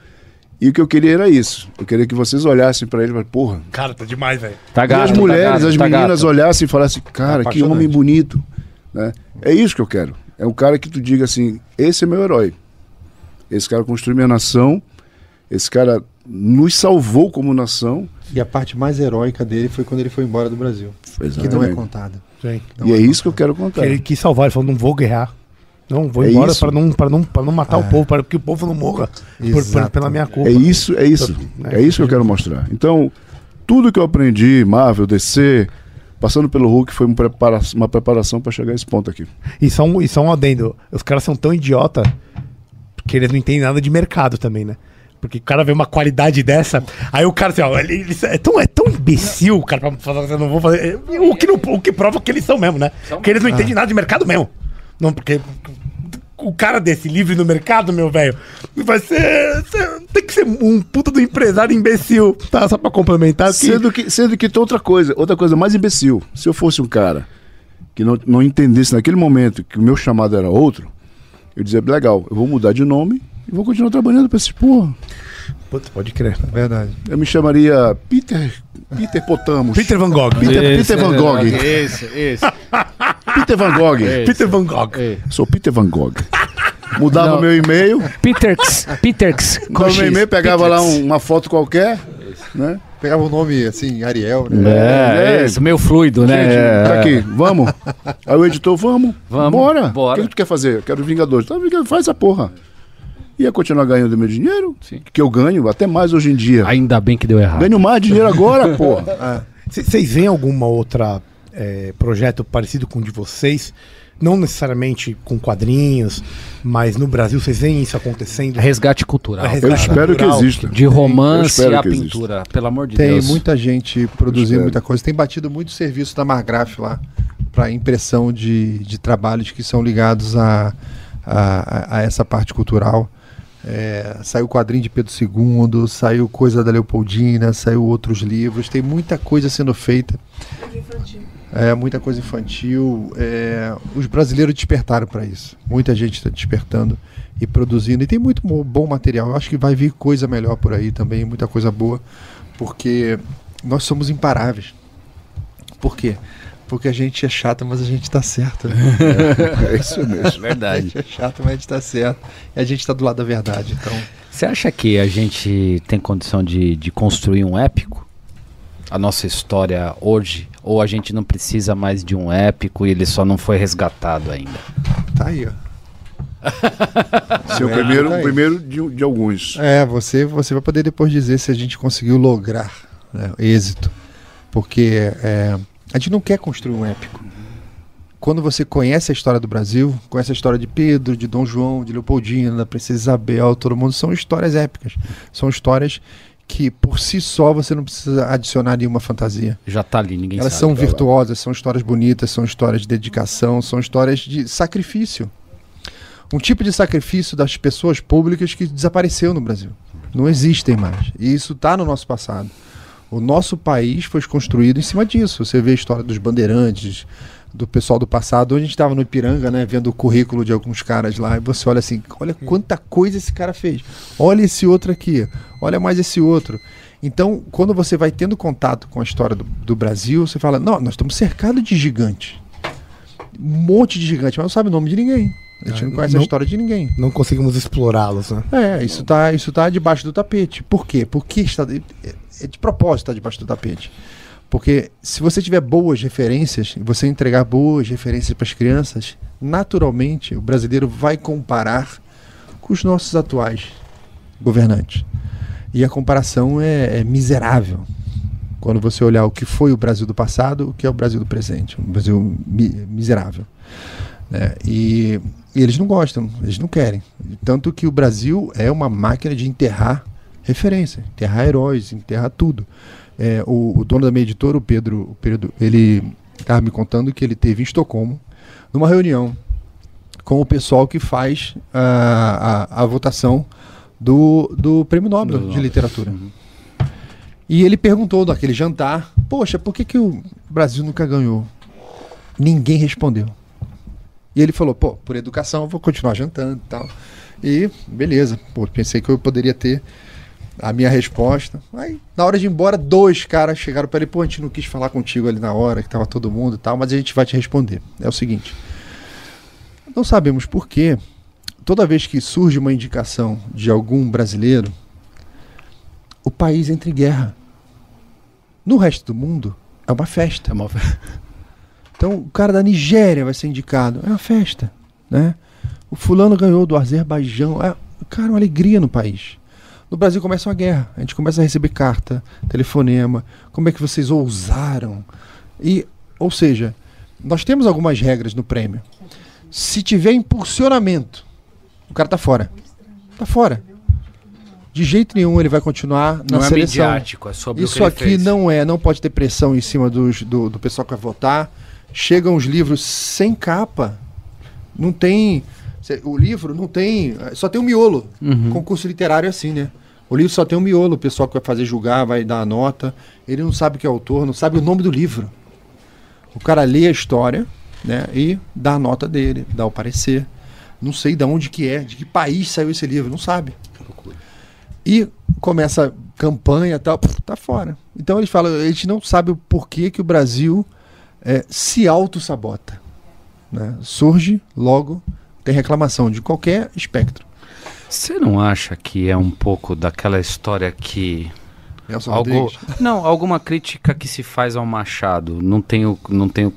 E o que eu queria era isso. Eu queria que vocês olhassem para ele e falassem, porra. Cara, tá demais, velho. Tá e gato, as tá mulheres, gato, as tá meninas gato. olhassem e falassem, cara, que homem bonito. Né? É isso que eu quero. É um cara que tu diga assim, esse é meu herói. Esse cara construiu minha nação. Esse cara nos salvou como nação. E a parte mais heróica dele foi quando ele foi embora do Brasil. Que não é Exatamente. contada. Sim. E é isso que eu quero contar. Ele quis salvar, ele falou, não vou guerrear. Não, vou É embora para não, pra não, pra não matar o povo, para que o povo não morra por, por- pela minha culpa. É isso, é isso. É. É isso que eu quero mostrar. Então, tudo que eu aprendi, Marvel, DC, passando pelo Hulk, foi um uma preparação para chegar a esse ponto aqui. E só, um, e só um adendo. Os caras são tão idiota que eles não entendem nada de mercado também, né? Porque o cara vê uma qualidade dessa, aí o cara assim, ó, ele, ele é, tão, é tão imbecil, o cara, pra falar assim, eu não vou fazer. O que, não, o que prova que eles são mesmo, né? Porque eles não entendem nada de mercado mesmo. Não, porque o cara desse livre no mercado, meu velho, vai ser, ser- Tem que ser um puta do empresário imbecil, tá? Só pra complementar. Que, Sendo que, sendo que tem outra coisa, outra coisa mais imbecil. Se eu fosse um cara que não, não entendesse naquele momento que o meu chamado era outro, eu dizia, legal, eu vou mudar de nome e vou continuar trabalhando pra esse porra. Putz, pode crer. Verdade. Eu me chamaria Peter, Peter Potamos. Peter Van Gogh. Peter, Peter Van Gogh. Isso, isso. Peter Van Gogh. Isso. Peter Van Gogh. Sou Peter Van Gogh. Mudava Não. meu e-mail, Peterx, Peterx. no meu e-mail pegava lá um- uma foto qualquer, né? Pegava o nome assim, Ariel, né? É, É. isso, meio fluido, né? Gente, É. tá aqui, vamos. Aí o editor, vamos. Vamos, Bora. bora. O que, que tu quer fazer? Eu quero Vingadores. Tá, Vingadores, faz a porra. Ia continuar ganhando meu dinheiro, Sim. que eu ganho até mais hoje em dia. Ainda bem que deu errado. Ganho mais dinheiro agora, porra. Vocês veem alguma outra é, projeto parecido com o de vocês? Não necessariamente com quadrinhos, mas no Brasil vocês veem isso acontecendo? Resgate cultural. É Eu resgate espero que cultural. exista. De romance à que exista. pintura, pelo amor de Tem Deus. muita gente produzindo muita coisa. Tem batido muito serviço da Margraf lá para impressão de, de trabalhos que são ligados a, a, a essa parte cultural. É, saiu o quadrinho de Pedro II, saiu coisa da Leopoldina, saiu outros livros, tem muita coisa sendo feita. É, muita coisa infantil. É, os brasileiros despertaram para isso. Muita gente está despertando e produzindo. E tem muito bom material. Eu acho que vai vir coisa melhor por aí também, muita coisa boa, porque nós somos imparáveis. Por quê? Porque a gente é chato, mas a gente tá certo. Né? É isso mesmo. A Verdade. gente é chato, mas a gente tá certo. E a gente tá do lado da verdade. Então, Você acha que a gente tem condição de, de construir um épico? A nossa história hoje? Ou a gente não precisa mais de um épico e ele só não foi resgatado ainda? tá aí, ó. Esse é o É, primeiro, tá primeiro de, de alguns. É, você, você vai poder depois dizer se a gente conseguiu lograr né, êxito. Porque é, a gente não quer construir um épico. Quando você conhece a história do Brasil, conhece a história de Pedro, de Dom João, de Leopoldina, da Princesa Isabel, todo mundo, são histórias épicas. São histórias que por si só você não precisa adicionar nenhuma fantasia. Já tá ali, ninguém Elas sabe. são virtuosas, são histórias bonitas, são histórias de dedicação, são histórias de sacrifício. Um tipo de sacrifício das pessoas públicas que desapareceu no Brasil. Não existem mais. E isso está no nosso passado. O nosso país foi construído em cima disso. Você vê a história dos bandeirantes, do pessoal do passado. Hoje a gente estava no Ipiranga, né, vendo o currículo de alguns caras lá, e você olha assim, olha quanta coisa esse cara fez. Olha esse outro aqui, olha mais esse outro. Então, quando você vai tendo contato com a história do, do Brasil, você fala, não, nós estamos cercados de gigantes. Um monte de gigantes, mas não sabe o nome de ninguém. A gente não conhece a não- história de ninguém. Não conseguimos explorá-los, né? É, isso tá, isso tá debaixo do tapete. Por quê? Porque está é de propósito tá debaixo do tapete. Porque se você tiver boas referências, e você entregar boas referências para as crianças, naturalmente o brasileiro vai comparar com os nossos atuais governantes. E a comparação é, é miserável. Quando você olhar o que foi o Brasil do passado, o que é o Brasil do presente. Um Brasil mi- miserável. né? E, e eles não gostam, eles não querem. Tanto que o Brasil é uma máquina de enterrar referência, enterrar heróis, enterrar tudo. É, o, o dono da minha editora, o Pedro, o Pedro ele estava me contando que ele teve em Estocolmo, numa reunião com o pessoal que faz a, a, a votação do, do Prêmio Nobel Do de Nobel. Literatura. E ele perguntou daquele jantar, poxa, por que, que o Brasil nunca ganhou? Ninguém respondeu. E ele falou, pô, por educação vou continuar jantando e tal. E beleza, pô, pensei que eu poderia ter a minha resposta. Aí, na hora de ir embora, dois caras chegaram para ele, pô, a gente não quis falar contigo ali na hora, que tava todo mundo e tal, mas a gente vai te responder. É o seguinte, não sabemos por quê, toda vez que surge uma indicação de algum brasileiro, o país entra em guerra. No resto do mundo, é uma festa. É uma... Então, o cara da Nigéria vai ser indicado. É uma festa, né? O fulano ganhou do Azerbaijão. É, cara, uma alegria no país. No Brasil começa uma guerra. A gente começa a receber carta, telefonema. Como é que vocês ousaram? E, ou seja, nós temos algumas regras no prêmio. Se tiver impulsionamento, o cara tá fora. Tá fora. De jeito nenhum ele vai continuar na Não é seleção. midiático, é sobre o Isso aqui fez. não é, não pode ter pressão em cima dos- do, do pessoal que vai votar. Chegam os livros sem capa. Não tem. O livro não tem. Só tem um miolo. Uhum. Concurso literário é assim, né? O livro só tem um miolo. O pessoal que vai fazer julgar vai dar a nota. Ele não sabe que é autor, não sabe o nome do livro. O cara lê a história, né? E dá a nota dele, dá o parecer. Não sei de onde que é, de que país saiu esse livro, não sabe. E começa a campanha e tal, tá fora. Então eles falam, a gente não sabe o porquê que o Brasil eh, se auto-sabota. Né? Surge, logo, tem reclamação de qualquer espectro. Você não acha que é um pouco daquela história que Algo, não, alguma crítica que se faz ao Machado. Não tenho, não tenho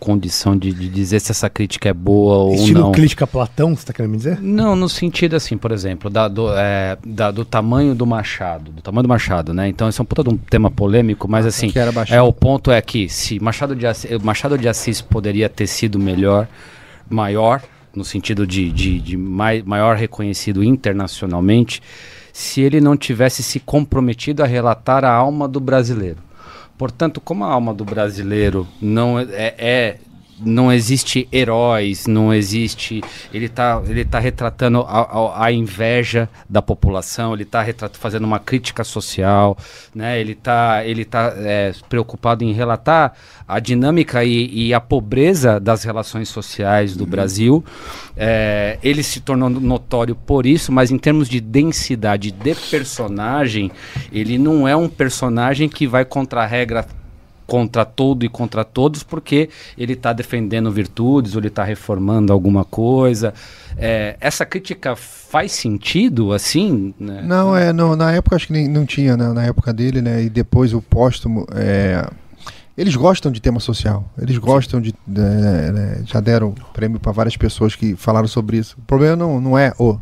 condição de, de dizer se essa crítica é boa ou Estilo não. crítica Platão, você tá querendo me dizer? Não, no sentido assim, por exemplo, da, do, é, da- do tamanho do Machado, do tamanho do Machado, né? Então esse é um puta de um tema polêmico, mas assim, era baixo. é o ponto é que se Machado de Assis, Machado de Assis poderia ter sido melhor, maior, no sentido de, de, de mai, maior reconhecido internacionalmente, se ele não tivesse se comprometido a relatar a alma do brasileiro. Portanto, como a alma do brasileiro não é, é não existe heróis, não existe. Ele está ele tá retratando a, a, a inveja da população, ele está fazendo uma crítica social, né? ele está ele tá, é, preocupado em relatar a dinâmica e, e, a pobreza das relações sociais do uhum. Brasil. É, ele se tornou notório por isso, mas em termos de densidade de personagem, ele não é um personagem que vai contra a regra contra todo e contra todos, porque ele está defendendo virtudes ou ele está reformando alguma coisa. É, essa crítica faz sentido, assim? Né? Não, é, não, na época acho que nem, não tinha, né, na época dele, né? E depois o póstumo. É, eles gostam de tema social. Eles gostam de. de, de já deram prêmio para várias pessoas que falaram sobre isso. O problema não, não é o,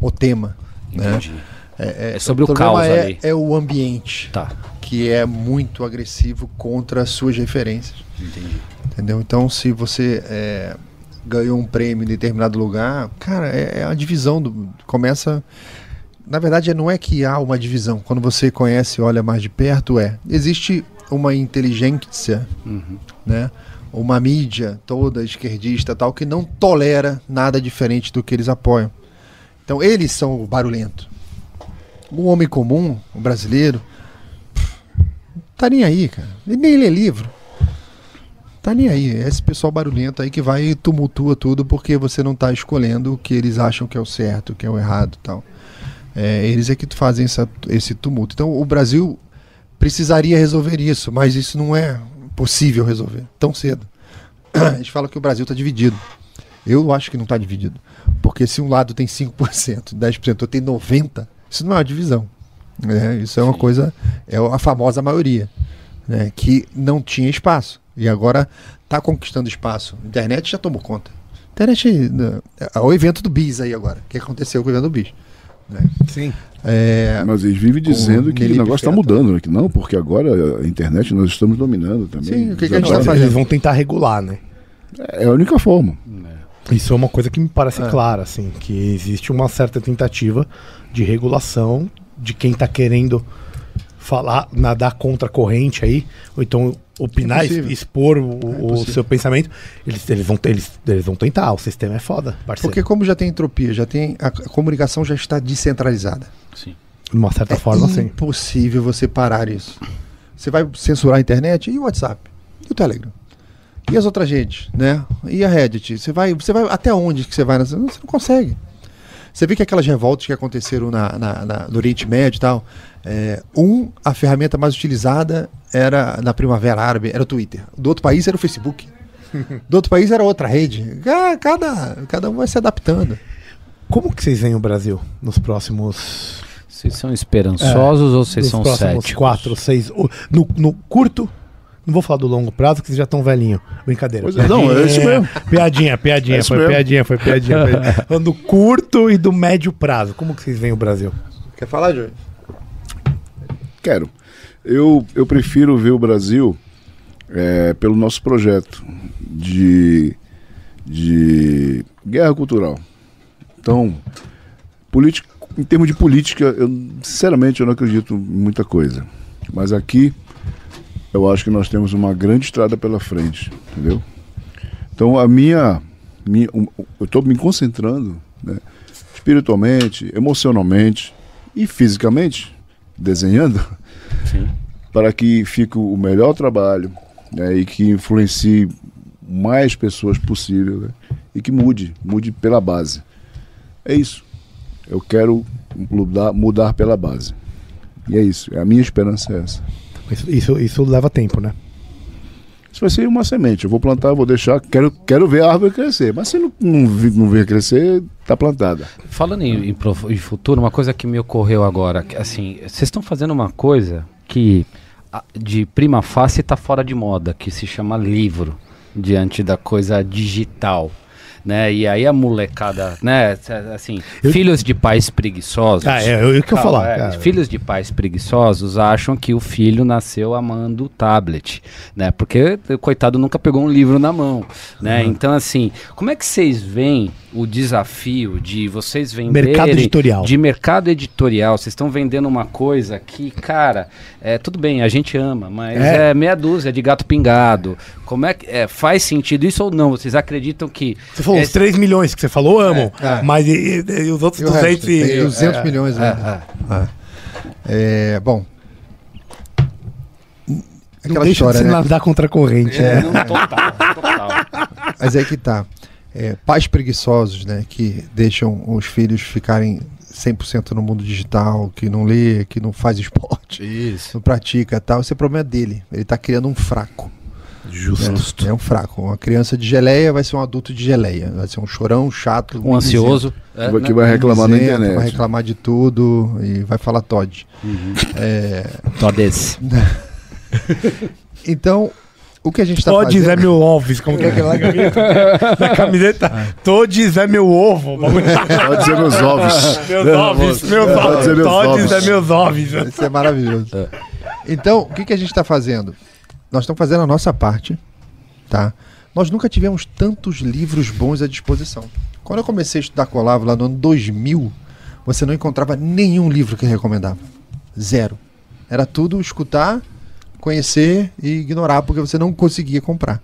o tema. Né? Entendi. Né? É, é, é, sobre o, o caos é, ali. É o ambiente. Tá que é muito agressivo contra as suas referências. Entendi. Entendeu? Então, se você é, ganhou um prêmio em determinado lugar, cara, é, é a divisão do começa. Na verdade, não é que há uma divisão. Quando você conhece, olha mais de perto, é existe uma inteligência, uhum. né? Uma mídia toda esquerdista tal que não tolera nada diferente do que eles apoiam. Então, eles são o barulhento. O homem comum, o brasileiro, Tá nem aí, cara. Nem lê livro. Tá nem aí. É esse pessoal barulhento aí que vai e tumultua tudo porque você não tá escolhendo o que eles acham que é o certo, o que é o errado tal. É, eles é que fazem essa, esse tumulto. Então o Brasil precisaria resolver isso, mas isso não é possível resolver tão cedo. A gente fala que o Brasil está dividido. Eu acho que não está dividido. Porque se um lado tem 5%, 10%, outro tem 90%, isso não é uma divisão. É, isso é uma Sim. coisa, é a famosa maioria, né, que não tinha espaço. E agora está conquistando espaço. A internet já tomou conta. A internet né, é o evento do bis aí agora. O que aconteceu com o evento do bis? Né? Sim. É, Mas eles vivem dizendo que o negócio está mudando, né? que não, porque agora a internet nós estamos dominando também. Sim, o que, que a gente está fazendo? Eles vão tentar regular, né? É a única forma. É. Isso é uma coisa que me parece é. clara, assim, que existe uma certa tentativa de regulação de quem está querendo falar, nadar contra a corrente aí, ou então opinar, é expor o, o seu pensamento, eles, eles, vão, eles, eles vão tentar, o sistema é foda, parceiro. Porque como já tem entropia, já tem a, a comunicação já está descentralizada. Sim. De uma certa é forma, sim. É impossível você parar isso. Você vai censurar a internet e o WhatsApp, e o Telegram. E as outras redes, né? E a Reddit. Você vai, você vai até onde que você vai? Você não consegue. Você vê que aquelas revoltas que aconteceram na, na, na no Oriente Médio e tal, é, um, a ferramenta mais utilizada era na Primavera Árabe, era o Twitter. Do outro país era o Facebook. Do outro país era outra rede. Cada, cada um vai se adaptando. Como que vocês veem o Brasil nos próximos... Vocês são esperançosos é, ou vocês são céticos? quatro, seis... No, no curto não vou falar do longo prazo, que vocês já estão velhinho. Brincadeira. Pois é, não, é isso mesmo. Piadinha, piadinha, é foi mesmo. piadinha, foi piadinha. Falando do curto e do médio prazo. Como que vocês veem o Brasil? Quer falar, Júlio? Quero. Eu, eu prefiro ver o Brasil é, pelo nosso projeto de, de guerra cultural. Então, política, em termos de política, eu, sinceramente eu não acredito em muita coisa. Mas aqui eu acho que nós temos uma grande estrada pela frente, entendeu? Então a minha, minha eu estou me concentrando, né, espiritualmente, emocionalmente e fisicamente, desenhando, Sim. para que fique o melhor trabalho né, e que influencie mais pessoas possível né, e que mude, mude pela base. É isso. Eu quero mudar, mudar pela base. E é isso. A minha esperança é essa. Isso, isso, isso leva tempo, né? Isso vai ser uma semente. Eu vou plantar, vou deixar. Quero, quero ver a árvore crescer. Mas se não, não, não vir crescer, tá plantada. Falando em, em, em, futuro, uma coisa que me ocorreu agora. Assim, vocês estão fazendo uma coisa que de prima face está fora de moda, que se chama livro, diante da coisa digital. Né? E aí a molecada, né? Assim, filhos de pais preguiçosos. Ah, é, eu, eu que eu falar. é, filhos de pais preguiçosos acham que o filho nasceu amando o tablet, né? Porque o coitado nunca pegou um livro na mão, né? Então assim, como é que vocês veem o desafio de vocês venderem Mercado editorial. de mercado editorial? Vocês estão vendendo uma coisa que, cara, é tudo bem, a gente ama, mas É. é, meia dúzia de gato pingado. Como é que é, faz sentido isso ou não? Vocês acreditam que Você falou, os esse- 3 milhões que você falou, amo. É. Mas e, e- e os outros E o resto? 200 e... Tem 200 é. milhões ainda. É. É, bom. Não Aquela deixa história, de se né? nadar contra a corrente. É, É. não, total, total. Mas é que tá. É, pais preguiçosos, né? Que deixam os filhos ficarem 100% no mundo digital, que não lê, que não faz esporte, Isso. não pratica tal. Esse é o problema dele. Ele tá criando um fraco. Justo. né? É um fraco. Uma criança de geleia vai ser um adulto de geleia. Vai ser um chorão chato. Um ansioso. é, que né? vai reclamar na internet. Vai reclamar de tudo e vai falar Todd. É, Todes. então, o que a gente está Todes fazendo... é meu ovos, como que é aquela camiseta? Da camiseta, Todes é meu ovo. Pode dizer meus ovos. Meus ovos, meus ovos. Todes é meus ovos. Isso é maravilhoso. Então, o que, que a gente está fazendo? Nós estamos fazendo a nossa parte, tá? Nós nunca tivemos tantos livros bons à disposição. Quando eu comecei a estudar Colavo lá no ano 2000, você não encontrava nenhum livro que recomendava. Zero. Era tudo escutar, conhecer e ignorar, porque você não conseguia comprar.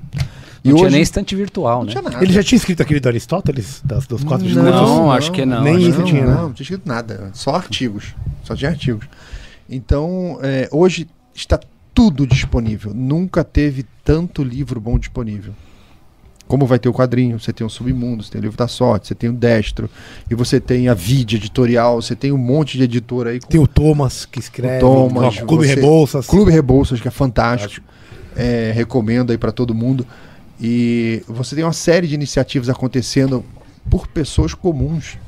E Não tinha hoje nem estante virtual, não né? tinha nada. Ele já tinha escrito aquele do Aristóteles, das, dos quatro Não, discursos? acho que não, Nem isso não, tinha, não, né? não tinha escrito nada. Só artigos. Só tinha artigos. Então, é, hoje está tudo disponível. Nunca teve tanto livro bom disponível. Como vai ter o quadrinho, você tem o Submundo, você tem o Livro da Sorte, você tem o Destro, e você tem a Vide Editorial, você tem um monte de editor aí. com Tem o Thomas que escreve, o Thomas, o Clube você- Rebouças. Clube Rebouças, que é fantástico. É, recomendo aí para todo mundo. E você tem uma série de iniciativas acontecendo por pessoas comuns.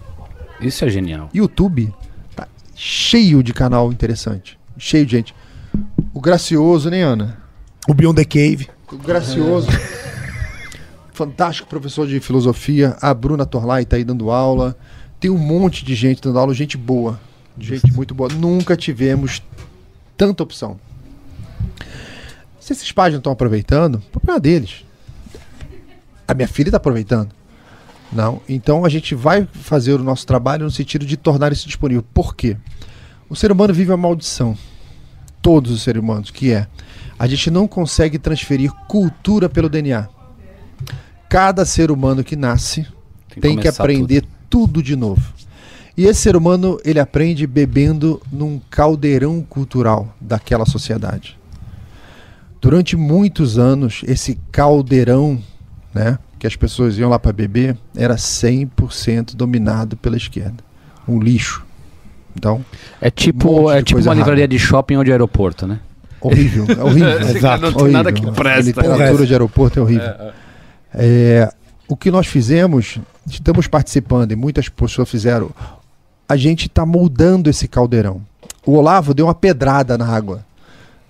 Isso é genial. YouTube tá cheio de canal interessante. Cheio de gente. O Gracioso, né, Ana? O Beyond the Cave. O Gracioso. Fantástico professor de filosofia. A Bruna Torlai tá aí dando aula. Tem um monte de gente dando aula, gente boa. Gente muito boa. Nunca tivemos tanta opção. Se esses pais não estão aproveitando, o problema é deles. A minha filha está aproveitando. Não. Então a gente vai fazer o nosso trabalho no sentido de tornar isso disponível. Por quê? O ser humano vive uma maldição. Todos os seres humanos, que é a gente não consegue transferir cultura pelo DNA. Cada ser humano que nasce tem, que começar aprender tudo. de novo. E esse ser humano, ele aprende bebendo num caldeirão cultural daquela sociedade. Durante muitos anos, esse caldeirão, né, que as pessoas iam lá para beber, era 100% dominado pela esquerda. Um lixo. Então, É Um tipo, monte é tipo uma errada. livraria de shopping ou de aeroporto, né? horrível, é horrível. Exato. Não tem Horrível. nada que A presta. literatura de aeroporto é horrível. É, o que nós fizemos, estamos participando e muitas pessoas fizeram, a gente está moldando esse caldeirão. O Olavo deu uma pedrada na água.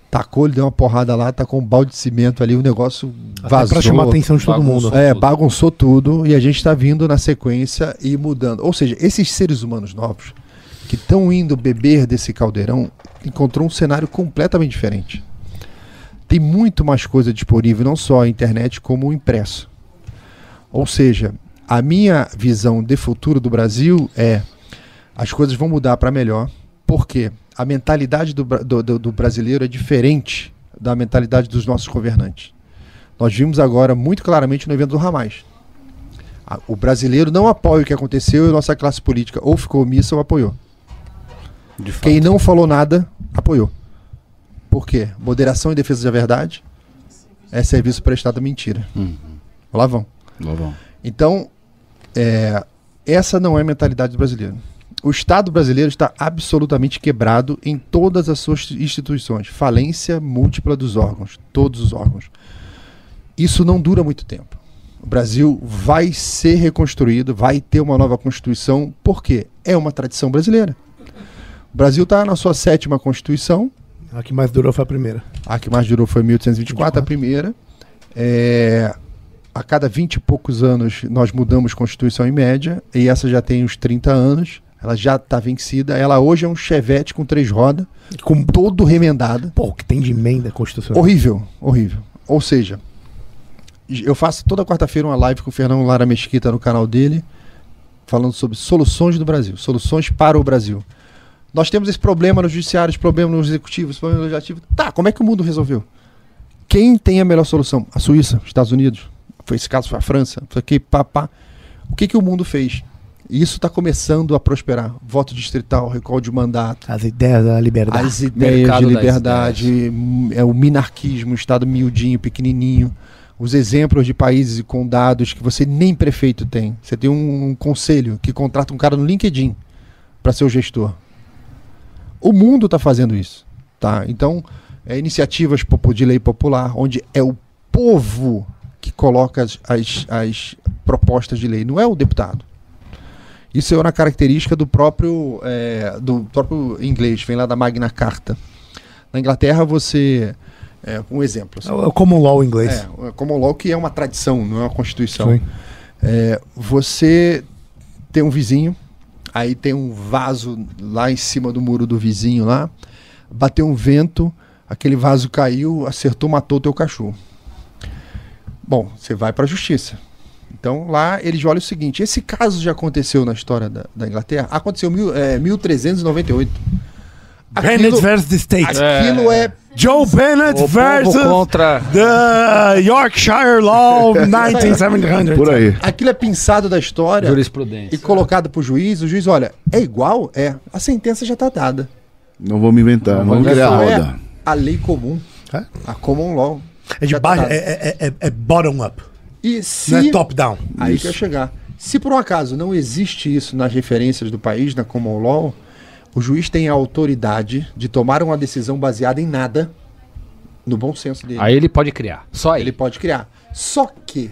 Tacou, ele deu uma porrada lá, tá com um balde de cimento ali, o negócio Até vazou. pra chamar a atenção de todo mundo. É, bagunçou tudo e a gente está vindo na sequência e mudando. Ou seja, esses seres humanos novos que estão indo beber desse caldeirão encontrou um cenário completamente diferente. Tem muito mais coisa disponível, não só a internet, como o impresso. Ou seja, a minha visão de futuro do Brasil é as coisas vão mudar para melhor, porque a mentalidade do, do- do- brasileiro é diferente da mentalidade dos nossos governantes. Nós vimos agora muito claramente no evento do Ramais. O brasileiro não apoia o que aconteceu e a nossa classe política ou ficou omissa ou apoiou. Quem não falou nada, apoiou. Por quê? Moderação e defesa da verdade é serviço prestado à mentira. Uhum. Lá vão. Então, é, essa não é a mentalidade do brasileiro. O Estado brasileiro está absolutamente quebrado em todas as suas instituições. Falência múltipla dos órgãos, todos os órgãos. Isso não dura muito tempo. O Brasil vai ser reconstruído, vai ter uma nova Constituição, porque é uma tradição brasileira. O Brasil está na sua sétima Constituição, A que mais durou foi a primeira. a que mais durou foi 1824, a primeira. É, a cada 20 e poucos anos nós mudamos Constituição em média, e essa já tem uns 30 anos, ela já está vencida. Ela hoje é um chevette com três rodas, com todo remendado. Pô, o que tem de emenda constitucional? Horrível, horrível. Ou seja, eu faço toda quarta-feira uma live com o Fernando Lara Mesquita no canal dele, falando sobre soluções do Brasil, soluções para o Brasil. Nós temos esse problema no judiciário, esse problema no executivo, esse problema no legislativo. Tá, como é que o mundo resolveu? Quem tem a melhor solução? A Suíça, os Estados Unidos. Foi esse caso, foi a França. Foi aqui, pá, pá. O que, que o mundo fez? E isso está começando a prosperar. Voto distrital, recall de mandato, As ideias da liberdade. as ideias Mercado de liberdade, é o minarquismo, o Estado miudinho, pequenininho, os exemplos de países e condados que você nem prefeito tem. Você tem um, um conselho que contrata um cara no LinkedIn para ser o gestor. O mundo está fazendo isso, tá? Então, é, iniciativas de lei popular, onde é o povo que coloca as, as, as propostas de lei, não é o deputado. Isso é uma característica do próprio, é, do próprio inglês, vem lá da Magna Carta. Na Inglaterra, você. É, um exemplo. assim, É o common law inglês. é, o common law que é uma tradição, não é uma constituição. Sim. É, você tem um vizinho, aí tem um vaso lá em cima do muro do vizinho lá, bateu um vento, aquele vaso caiu, acertou, matou o teu cachorro. Bom, você vai para a justiça. Então lá eles olham o seguinte: esse caso já aconteceu na história da, da Inglaterra? Aconteceu em é, 1398. Bennett versus the State. aquilo é Joe Bennett versus contra. the Yorkshire Law 1900. Por aí. aquilo é pensado da história Jurisprudência. e colocado para o juiz. O juiz olha, é igual? É. A sentença já está dada. Não vamos inventar, não vamos criar Isso roda. é a lei comum, É? a common law. É de tá baixo, dado. é, é, é, é bottom up. E se Não é top down. aí que eu chegar. Se por um acaso não existe isso nas referências do país, na common law, o juiz tem a autoridade de tomar uma decisão baseada em nada, no bom senso dele. Aí ele pode criar. Só Ele ele. pode criar. Só que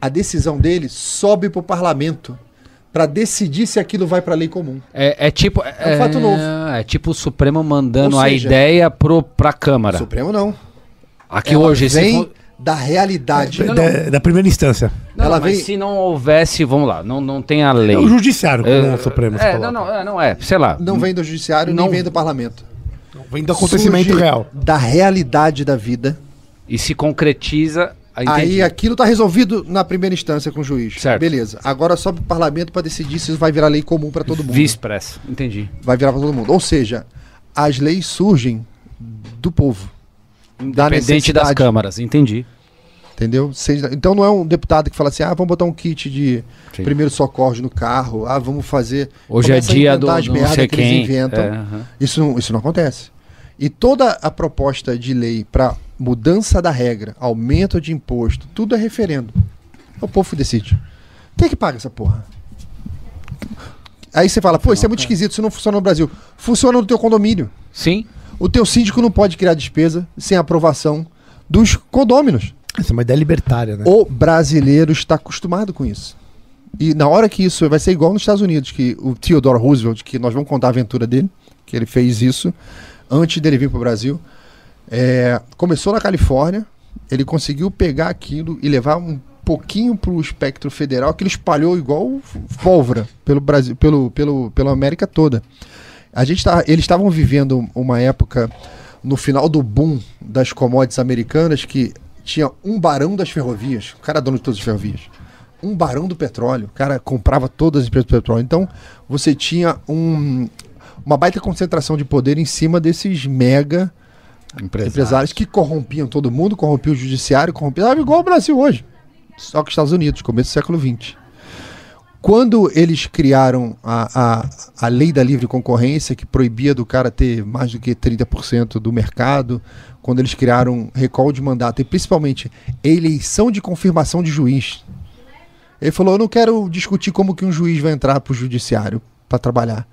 a decisão dele sobe para o parlamento para decidir se aquilo vai para a lei comum. É, é tipo. É um fato novo. É tipo o Supremo mandando Ou a seja, ideia pro, pra Câmara. Supremo não. Aqui Ela hoje. se vem for- da realidade. Da, da primeira instância. Não, ela vem- se não houvesse, vamos lá, não, não tem a lei. É o judiciário, como É, o Supremo se é, não, não, é, não é, sei lá. Não vem do judiciário, Não- nem vem do parlamento. Vem do acontecimento Surge real. Da realidade da vida. E se concretiza. Aí aquilo tá resolvido na primeira instância com o juiz. Certo. Beleza. Agora sobe pro parlamento para decidir se isso vai virar lei comum para todo mundo. Vice-pressa, entendi. Vai virar para todo mundo. Ou seja, as leis surgem do povo. Da Independente das necessidade. câmaras, entendi. Entendeu? Então não é um deputado que fala assim: ah, vamos botar um kit de Sim. primeiro socorro no carro, ah, vamos fazer. Hoje é Começa a dia do as não sei que eles quem. inventam. É, aham. Isso, não, isso não acontece. E toda a proposta de lei para mudança da regra, aumento de imposto, tudo é referendo. É o povo decide. Quem é que paga essa porra? Aí você fala, pô, isso é muito esquisito, isso não funciona no Brasil. Funciona no teu condomínio. Sim. O teu síndico não pode criar despesa sem aprovação dos condôminos. Essa é uma ideia libertária, né? O brasileiro está acostumado com isso. E na hora que isso vai ser igual nos Estados Unidos, que o Theodore Roosevelt, que nós vamos contar a aventura dele, que ele fez isso antes dele vir para o Brasil, é, começou na Califórnia, ele conseguiu pegar aquilo e levar um pouquinho para o espectro federal, que ele espalhou igual pólvora pelo Brasil, pelo, pelo, pela América toda. A gente tá, eles estavam vivendo uma época no final do boom das commodities americanas que tinha um barão das ferrovias, o cara é dono de todas as ferrovias, um barão do petróleo, o cara comprava todas as empresas do petróleo. Então você tinha um, uma baita concentração de poder em cima desses mega empresários que corrompiam todo mundo, corrompiam o judiciário, corrompiam, igual o Brasil hoje, só que os Estados Unidos, começo do século XX. Quando eles criaram a, a, a lei da livre concorrência, que proibia do cara ter mais do que 30% do mercado, quando eles criaram recall de mandato e principalmente eleição de confirmação de juiz, ele falou: Eu não quero discutir como que um juiz vai entrar para o judiciário para trabalhar.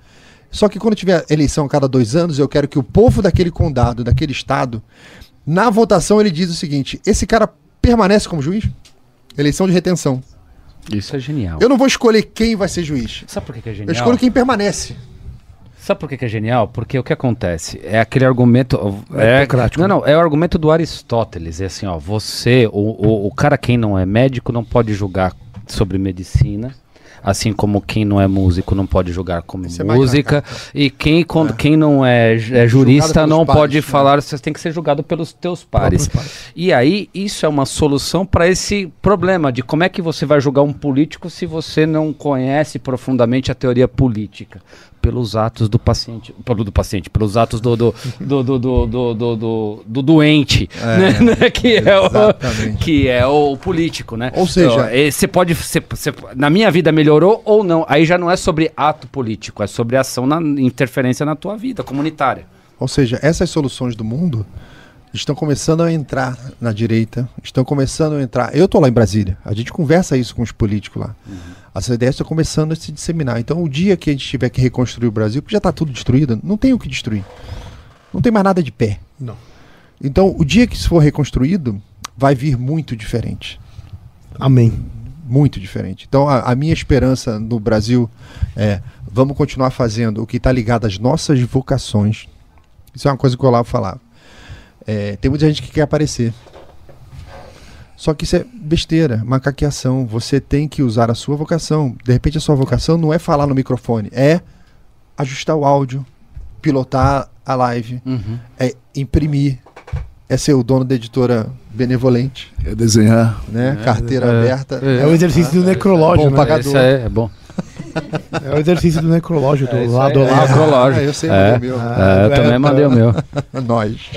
Só que quando tiver eleição a cada dois anos, eu quero que o povo daquele condado, daquele estado, na votação ele diz o seguinte: esse cara permanece como juiz? Eleição de retenção. Isso é genial. Eu não vou escolher quem vai ser juiz. Sabe por que que é Eu genial? escolho quem permanece. Sabe por que, que é genial? Porque o que acontece? É aquele argumento. É, Meritocrático, não, né? não, é o argumento do Aristóteles. É assim, ó, você, o, o, o cara quem não é médico não pode julgar sobre medicina. Assim como quem não é músico não pode julgar como é música. E quem, quando, quem não é, é jurista não pares, pode né? falar, você tem que ser julgado pelos teus pares. E aí, isso é uma solução para esse problema de como é que você vai julgar um político se você não conhece profundamente a teoria política. Pelos atos do paciente, pelo do paciente, pelos atos do, do, do, do, do, do, do- do- do doente, né, né, que, é o, que é o político, né? Ou seja- Então, eh, você pode, você- você- na minha vida melhorou ou não, aí já não é sobre ato político, é sobre ação na interferência na tua vida comunitária. Ou seja, essas soluções do mundo estão começando a entrar na direita, estão começando a entrar. Eu tô lá em Brasília, a gente conversa isso com os políticos lá. As ideias estão começando a se disseminar. Então, o dia que a gente tiver que reconstruir o Brasil, porque já está tudo destruído, não tem o que destruir. Não tem mais nada de pé. Não. Então, o dia que isso for reconstruído, vai vir muito diferente. Amém. muito diferente. Então, a, a minha esperança no Brasil é: vamos continuar fazendo o que está ligado às nossas vocações. Isso é uma coisa que o Olavo falava. É, tem muita gente que quer aparecer. Só que isso é besteira, macaqueação. Você tem que usar a sua vocação. De repente, a sua vocação não é falar no microfone, é ajustar o áudio, pilotar a live, é imprimir, é ser o dono da editora benevolente, É desenhar. né? Carteira aberta. É o exercício do necrológio, Bom né? pagador. Isso é, é bom. É o exercício do necrológio, do É, isso lado é necrológio. Ah, eu sei, É. mandei o meu. É, eu é, também mandei o meu. Nós.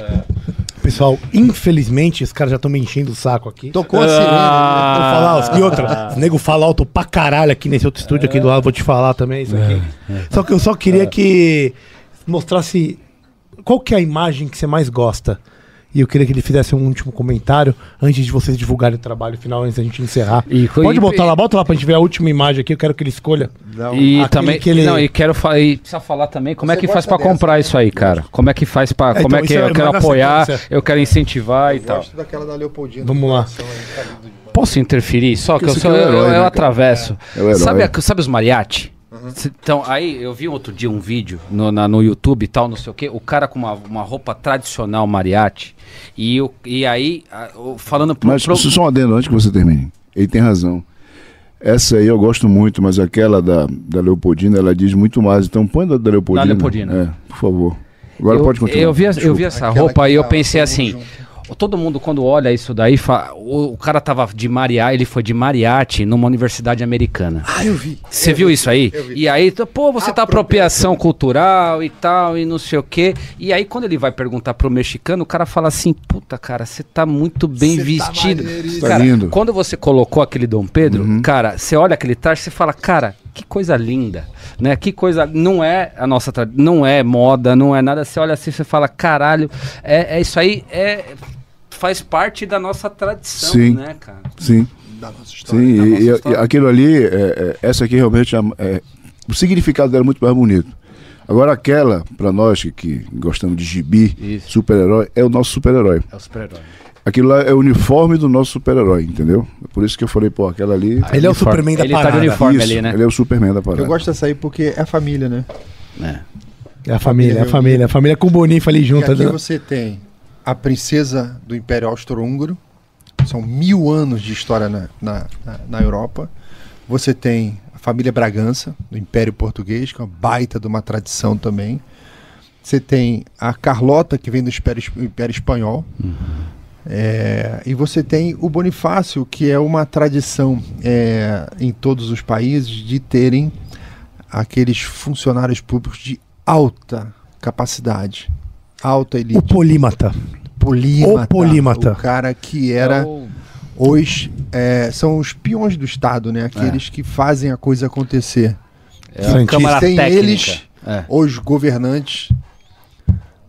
Pessoal, infelizmente, os caras já estão me enchendo o saco aqui. Tocou a sirene. Vou falar, e outra, o nego fala alto pra caralho aqui nesse outro estúdio aqui do lado, vou te falar também isso aqui. Só que eu só queria que mostrasse qual que é a imagem que você mais gosta. E eu queria que ele fizesse um último comentário antes de vocês divulgarem o trabalho final, antes da gente encerrar. E- Pode e- botar lá, bota lá pra gente ver a última imagem aqui, eu quero que ele escolha. E Aquele também, que ele- não, e quero falar, e precisa falar também como Você é que faz pra comprar dessa, isso aí, cara? Como é que faz pra, É, como então, é que é eu quero apoiar, sequência. eu quero incentivar e tal. Gosto daquela da Leopoldina. Vamos lá. Posso interferir? Só que eu, sou, é o eu, herói, eu né, atravesso. É sabe, a- sabe os mariachi? Cê- Então, aí eu vi outro dia um vídeo no, na- no YouTube e tal, não sei o que, o cara com uma, uma roupa tradicional mariachi, e, o, e aí, falando pro, Mas pro- só um adendo antes que você termine. Ele tem razão. Essa aí eu gosto muito, mas aquela da, da Leopoldina, ela diz muito mais. Então põe da, da Leopoldina. Da Leopoldina. É, por favor. Agora eu, pode continuar. Eu vi, eu vi essa roupa e eu pensei assim. Todo mundo, quando olha isso daí, fa- o, o cara tava de mariachi, ele foi de mariachi numa universidade americana. Ah, eu vi. Você viu isso aí? eu vi. E aí, pô, você tá apropriação cultural e tal, e não sei o quê. E aí, quando ele vai perguntar pro mexicano, o cara fala assim: puta, cara, você tá muito bem Cê tá vestido. Tá cara, lindo. quando você colocou aquele Dom Pedro, Uhum. cara, você olha aquele traje, você fala, cara, que coisa linda, né? Que coisa. Não é a nossa. Não é moda, não é nada. Você olha assim, você fala, caralho, é, é isso aí, é. Faz parte da nossa tradição, Sim. né, cara? Sim. Da nossa história. Sim, da e, nossa e- e história. aquilo ali, é, é, essa aqui realmente, é, é- o significado dela é muito mais bonito. Agora aquela, pra nós que, que gostamos de gibi, super-herói, é o nosso super-herói. É o super-herói. Aquilo lá é o uniforme do nosso super-herói, entendeu? Por isso que eu falei, pô, aquela ali... Ele é o Superman da Ele tá de parada. uniforme Isso, ali, né? Ele é o Superman da parada. Eu gosto dessa aí porque é a família, né? É. É a família, é a família. A família com o Bonifo ali E junto. aqui né? você tem a princesa do Império Austro-Húngaro. São mil anos de história na, na, na- na Europa. Você tem a família Bragança, do Império Português, que é uma baita de uma tradição também. Você tem a Carlota, que vem do Império, Império Espanhol. É, e você tem o Bonifácio, que é uma tradição é, em todos os países de terem aqueles funcionários públicos de alta capacidade, alta O elite, polímata. Polímata, o polímata. o cara que era os é, são os peões do Estado, né? Aqueles que fazem a coisa acontecer. É câmara Sem técnica. eles, É. os governantes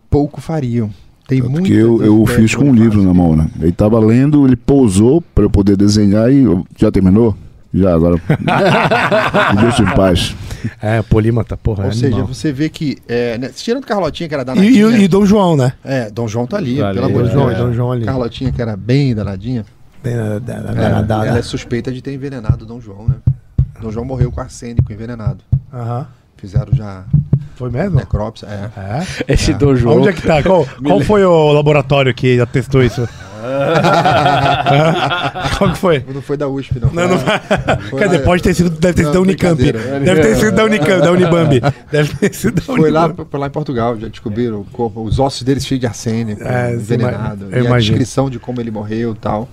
pouco fariam. Tem Tanto muito que eu, eu fiz com um livro na mão, né? Ele tava lendo, ele pousou para eu poder desenhar e já terminou? Já, agora. Me deixa em paz. É, polímata, porra. Ou é seja, animal. você vê que, é, né, tirando Carlotinha, que era E, danadinha, e, e Dom João, né? é, Dom João tá ali, Tá ali, pelo amor de é. Deus. Dom João, Dom João ali. Carlotinha, que era bem danadinha, Bem, da- da- da- ela, é suspeita de ter envenenado Dom João, né? Dom João morreu com arsênico envenenado. Aham. Fizeram já Foi mesmo? Necrópsia, é. É? Esse do João. Onde é que tá? Qual, qual foi o laboratório que já testou isso? qual que foi? Não foi da USP, não. Não, não dizer, lá- pode ter sido, deve ter sido Não, da Unicamp. brincadeira. Deve ter sido da Unicamp, da Unibambi. Deve ter sido da Foi lá, foi lá em Portugal, já descobriram o corpo, os ossos dele cheios de arsênico, É, envenenado. E a descrição de como ele morreu e tal.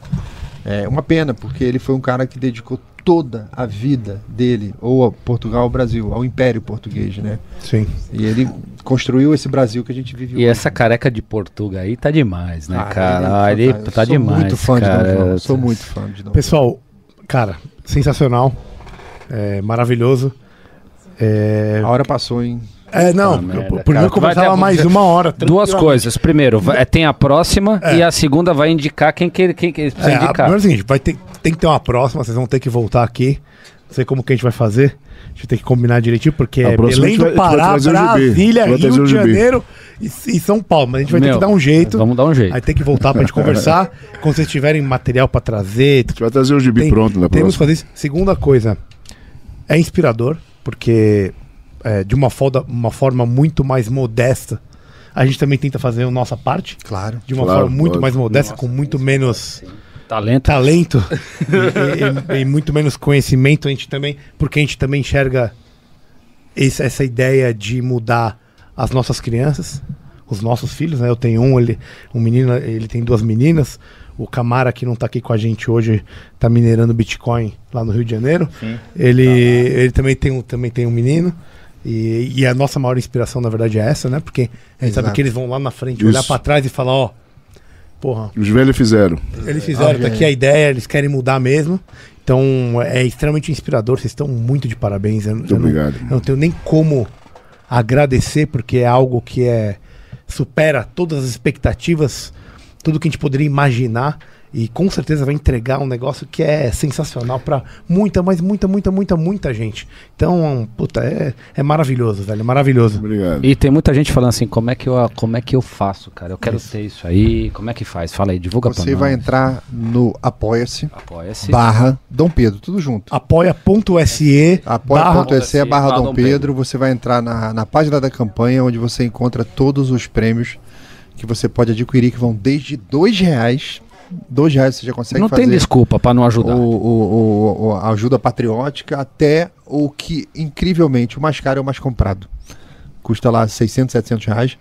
É uma pena, porque ele foi um cara que dedicou toda a vida dele, ou a Portugal ao Brasil, ao Império Português, né? Sim. E ele construiu esse Brasil que a gente vive E essa careca de Portuga aí tá demais, né, Ah, cara? ele Ele, é fantástico. tá Eu sou demais. muito fã cara. de Dom João. Sou muito fã de Dom. Pessoal, cara, sensacional. É, maravilhoso. É, A hora passou, hein? É, não, merda, por mim eu conversava Vai ter- mais uma hora. Duas coisas. Primeiro, vai- tem a próxima É. e a segunda vai indicar quem que, quem que precisa É, a, indicar. primeiro é o seguinte, vai ter, tem que ter uma próxima, vocês vão ter que voltar aqui. Não sei como que a gente vai fazer. A gente tem que combinar direitinho, porque A é a Belém do a Pará. Brasília, Rio de. Janeiro e, e São Paulo. Mas a gente vai ter Meu, que dar um jeito. Vamos dar um jeito. Aí tem que voltar pra gente conversar. Quando vocês tiverem material pra trazer, A gente vai trazer o gibi Tem- pronto na Temos que fazer isso. Segunda coisa, é inspirador, porque é, de uma, folda, uma forma muito mais modesta, a gente também tenta fazer a nossa parte, Claro. de uma Claro, forma muito lógico. mais modesta, com muito menos Talento. talento e, e- e muito menos conhecimento. A gente também, porque a gente também enxerga esse- essa ideia de mudar as nossas crianças, os nossos filhos, né? Eu tenho um, ele, um menino, ele tem duas meninas. O Camara, que não tá aqui com a gente hoje, tá minerando Bitcoin lá no Rio de Janeiro. Ele, ele também, tem um, também tem um menino. E, e a nossa maior inspiração, na verdade, é essa, né? Porque a gente sabe Exato. que eles vão lá na frente, Isso. olhar pra trás e falar, ó, porra, Os velhos fizeram. eles fizeram, tá aqui a ideia, eles querem mudar mesmo. Então é extremamente inspirador. Vocês estão muito de parabéns. Eu, Muito eu não, obrigado. eu não tenho nem como agradecer, porque é algo que é supera todas as expectativas, tudo que a gente poderia imaginar. E com certeza vai entregar um negócio que é sensacional pra muita, mas muita, muita, muita, muita gente. Então, puta, é, é maravilhoso, velho. É maravilhoso. Obrigado. E tem muita gente falando assim, como é que eu, como é que eu faço, cara? Eu quero ter isso aí. Como é que faz? Fala aí, divulga pra Você vai entrar no Apoia-se Apoia-se. barra Dom Pedro, tudo junto. Apoia.se Apoia.se barra Dom Pedro, você vai entrar na, na página da campanha onde você encontra todos os prêmios que você pode adquirir, que vão desde dois reais. Dois reais você já consegue Não fazer tem desculpa pra não ajudar. o- o- o- a ajuda patriótica até o que, incrivelmente, o mais caro é o mais comprado. Custa lá 600, 700 reais.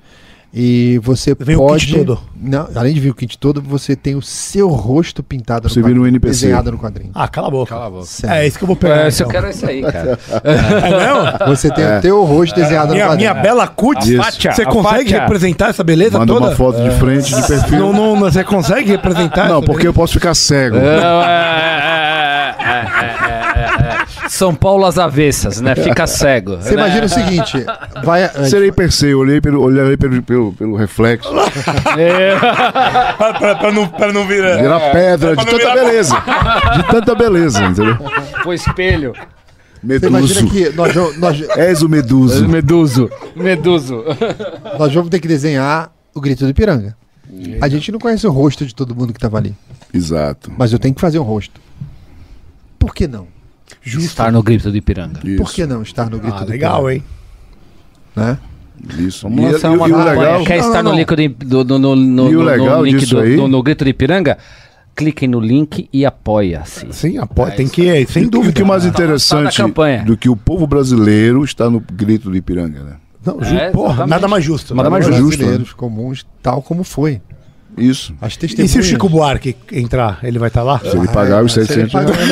E você Vem o pode... kit todo. Não, além de vir o kit todo, você tem o seu rosto pintado Você no vira um quadrinho, NPC. desenhado no quadrinho. Ah, cala a boca. Cala a boca. Sério. É isso que eu vou pegar. É, se eu então. quero isso aí, cara. É mesmo? Você tem o teu rosto desenhado no Minha, quadrinho. minha bela cutis, você a consegue fátia. representar essa beleza Manda toda? uma foto de frente, de perfil. Não, não, você consegue representar? Não, porque eu posso ficar cego. Não, é, é, é, é, é, é. São Paulo às avessas, né? Fica cego. Você né? imagina o seguinte, vai... Serei PC, olhei pelo, olhei pelo, pelo, pelo reflexo. pra, pra- pra não, pra não virar. Virar pedra, de tanta virar- beleza. De tanta beleza, entendeu? Com espelho. Meduso. que nós, nós, És o meduso. Meduso. Meduso. nós vamos ter que desenhar o grito do Ipiranga. A gente não conhece o rosto de todo mundo que tava ali, Exato. mas eu tenho que fazer um rosto. Por que não? Estar no grito do Ipiranga. Isso. Por que não estar no grito Ah, do legal, Ipiranga? hein? Né? Isso. Vamos E- lançar e- uma e o campanha. legal, Quer Não, estar não, no, link do, do- no, no, o no- no legal link do, aí- no, no grito do Ipiranga? Cliquem no link e apoia-se. Sim, apoia, tem que, sem o dúvida. que mais Tá- tá interessante campanha. do que o povo brasileiro está no grito do Ipiranga, né? Não, É, porra, nada mais justo. Nada mais Mas justo. justo, Brasileiros comuns, tal como foi. Isso. As E se o Chico Buarque entrar, ele vai estar lá? Se ele pagar os se ele 700 reais.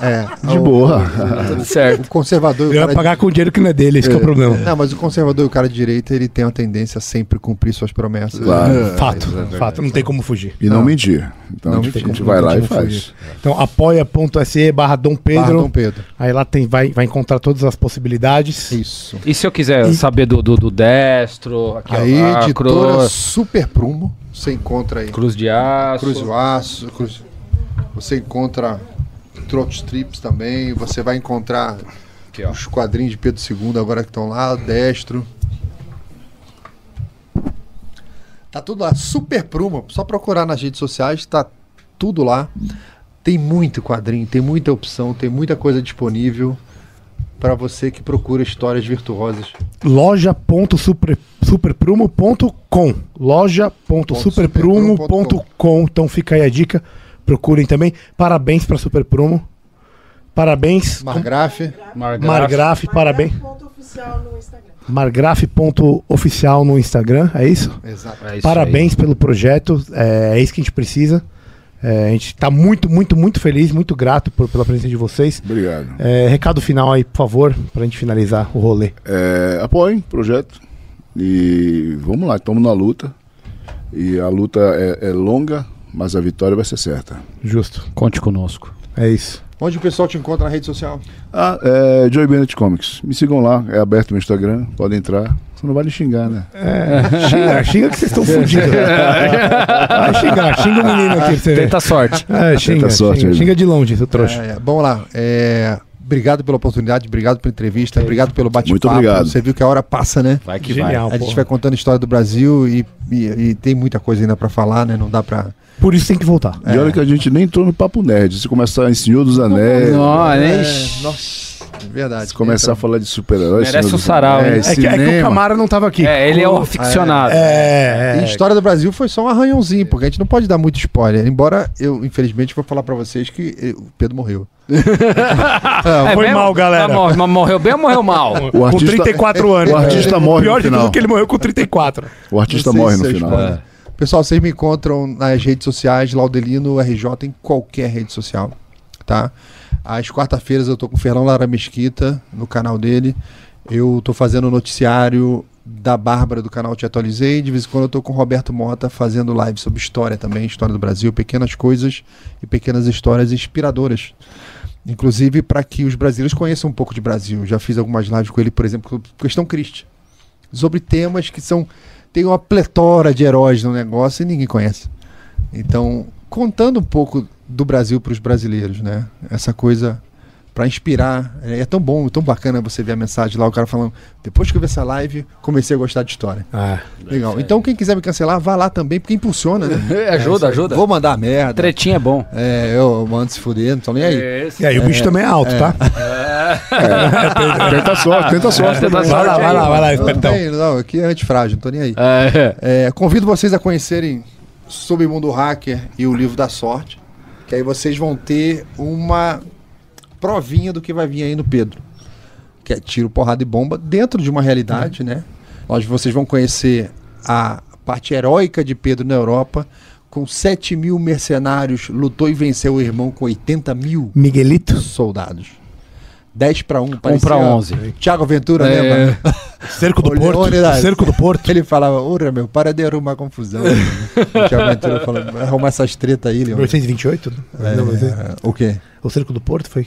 É, De o- boa. Tudo certo. O conservador. e o Ele vai cara de- pagar com o dinheiro que não é dele, esse que é o problema. Não, mas o conservador e o cara de direita, ele tem uma tendência a sempre cumprir suas promessas. Claro. É, Fato, é, é, fato, não tem como fugir. E não, mentir. Então Não a gente, a vai lá e Não faz. fugir. Então apoia.se barra Dom Pedro. Dom Pedro. Aí lá tem, vai, vai encontrar todas as possibilidades. Isso. E se eu quiser saber do, do, do destro, aqui, ó, Aí, a editora Super Prumo, você encontra aí. cruz de aço. Cruz do Aço, Cruz- você encontra Trot Strips também, você vai encontrar Aqui, os quadrinhos de Pedro II agora que estão lá, Destro. Tá tudo lá, Super Prumo, só procurar nas redes sociais, tá tudo lá. Tem muito quadrinho, tem muita opção, tem muita coisa disponível. para você que procura histórias virtuosas. loja.superprumo.com loja.superprumo.com Então fica aí a dica, procurem também. Parabéns para Super Prumo. Parabéns. Margraf, Margraf, parabéns. Ponto oficial no Instagram. Margraf.oficial no Instagram, é isso? exato. É isso Parabéns pelo projeto, é, é isso que a gente precisa. É, a gente está muito, muito, muito feliz, muito grato por- pela presença de vocês. Obrigado. É, recado final aí, por favor, para a gente finalizar o rolê. É, apoiem o projeto. E vamos lá, estamos na luta. E a luta é, é longa, mas a vitória vai ser certa. Justo. Conte conosco. É isso. Onde o pessoal te encontra na rede social? Ah, é Joey Bennett Comics. Me sigam lá, é aberto o Instagram, podem entrar. Você não vai me xingar, né? Xinga, xinga que vocês estão fodidos. Vai xingar, xinga o menino aqui você. Tenta sorte. É, xinga, Tenta sorte xinga, xinga de longe, seu trouxa. É, vamos lá. é, obrigado pela oportunidade, obrigado pela entrevista, obrigado pelo bate-papo. Muito obrigado. Você viu que a hora passa, né? Vai que Genial, A gente vai contando a história do Brasil e, e- e tem muita coisa ainda pra falar, né? Não dá pra. Por isso tem que voltar. E olha que a gente nem entrou no Papo Nerd. Se começar em Senhor dos Anéis, Não, É, nem- nossa, é verdade. se começar a falar de super-heróis. Merece um dos sarau, hein? Anéis, É que, é que o. Camara não tava aqui. É, ele é o aficionado. É, E é. história do Brasil foi só um arranhãozinho, porque a gente não pode dar muito spoiler. Embora eu, infelizmente, vou falar pra vocês que o Pedro morreu. É foi mesmo? mal, galera. Mas mas morreu bem ou morreu mal? O Com artista, 34 anos. o artista morre Pior no de tudo final. que ele morreu com 34. O artista morre no é final. spoiler. Pessoal, vocês me encontram nas redes sociais, Laudelino RJ, em qualquer rede social, tá? Às quarta-feiras eu tô com o Fernão Lara Mesquita no canal dele. Eu tô fazendo o noticiário da Bárbara do canal Te Atualizei. De vez em quando eu tô com o Roberto Mota fazendo live sobre história também, história do Brasil, pequenas coisas e pequenas histórias inspiradoras. Inclusive para que os brasileiros conheçam um pouco de Brasil. Já fiz algumas lives com ele, por exemplo, com questão Christi. Sobre temas que são tem uma pletora de heróis no negócio e ninguém conhece. Então, contando um pouco do Brasil para os brasileiros, né? Essa coisa para inspirar. É tão bom, tão bacana você ver a mensagem lá, o cara falando: depois que eu vi essa live, comecei a gostar de história. Ah, Legal. Então, quem quiser me cancelar, vá lá também, porque impulsiona, né? ajuda, ajuda. Vou mandar merda. Tretinha é bom. É, eu mando se fuder, não tô nem aí. e aí, o bicho também é alto, tá? Tenta sorte, tenta sorte. Tenta a Vai sorte lá, vai lá, vai lá, Não, espertão. tem, não, aqui é antifrágil, não tô nem aí. É. É, convido vocês a conhecerem Submundo Hacker e o Livro da Sorte, que aí vocês vão ter uma provinha do que vai vir aí no Pedro. Que é tiro, porrada e bomba dentro de uma realidade, né? Onde vocês vão conhecer a parte heróica de Pedro na Europa. Com 7 mil mercenários, lutou e venceu o irmão com 80 mil Miguelito. soldados. 10 para 1. Um pra 11. Tiago Ventura, É. lembra? Cerco do Porto. Cerco do Porto. Ele falava, ora meu, para de arrumar confusão. o Tiago Ventura falando, vai arrumar essas tretas aí, Leon. 1828? Não, mas é- É, o quê? O Cerco do Porto foi.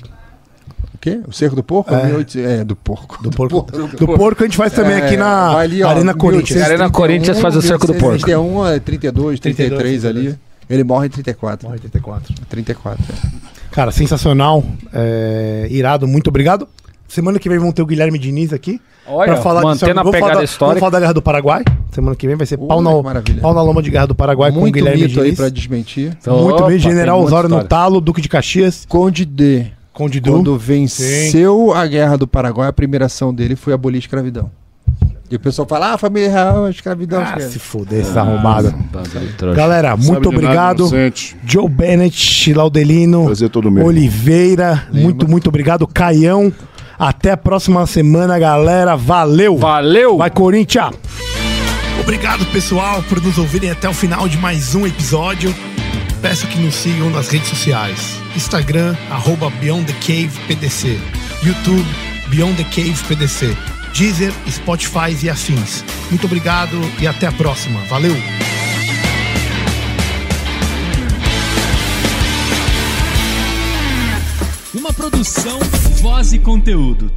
O quê? O cerco do porco? É. 1800 É, do porco. Do porco. Do porco a gente faz também É, aqui na ali, ó, Arena Corinthians. 1831, Arena Corinthians faz o cerco do porco. 1831 é 32, 33 ali. Ele morre em 34. Morre 84. 34. é. Cara, sensacional. é, irado, muito obrigado. Semana que vem vão ter o Guilherme Diniz aqui. Olha, pra falar disso. mantendo a Vamos falar pegada da- histórica. Vamos falar da Guerra do Paraguai. Semana que vem vai ser Olha pau, que na, maravilha. pau na loma de Guerra do Paraguai com o Muito Guilherme mito aí Diniz. pra desmentir. Muito Opa, bem, General Osório no talo, Duque de Caxias, Conde D. Conde Du. Quando venceu a guerra do Paraguai, a primeira ação dele foi abolir a escravidão. E o pessoal fala, ah, família real, a escravidão. Ah, se fuder, esse arrombado. Bando de trouxa. Galera, Sabe muito obrigado. Joe Bennett, Laudelino, Prazer todo meu. Oliveira, muito, muito obrigado. Caião. Até a próxima semana, galera. Valeu! Valeu! Vai, Corinthians! Obrigado, pessoal, por nos ouvirem até o final de mais um episódio. Peço que nos sigam nas redes sociais. Instagram, arroba Beyond the Cave PDC. YouTube, Beyond the Cave PDC. Deezer, Spotify e afins. Muito obrigado e até a próxima. Valeu! Uma produção, voz e conteúdo.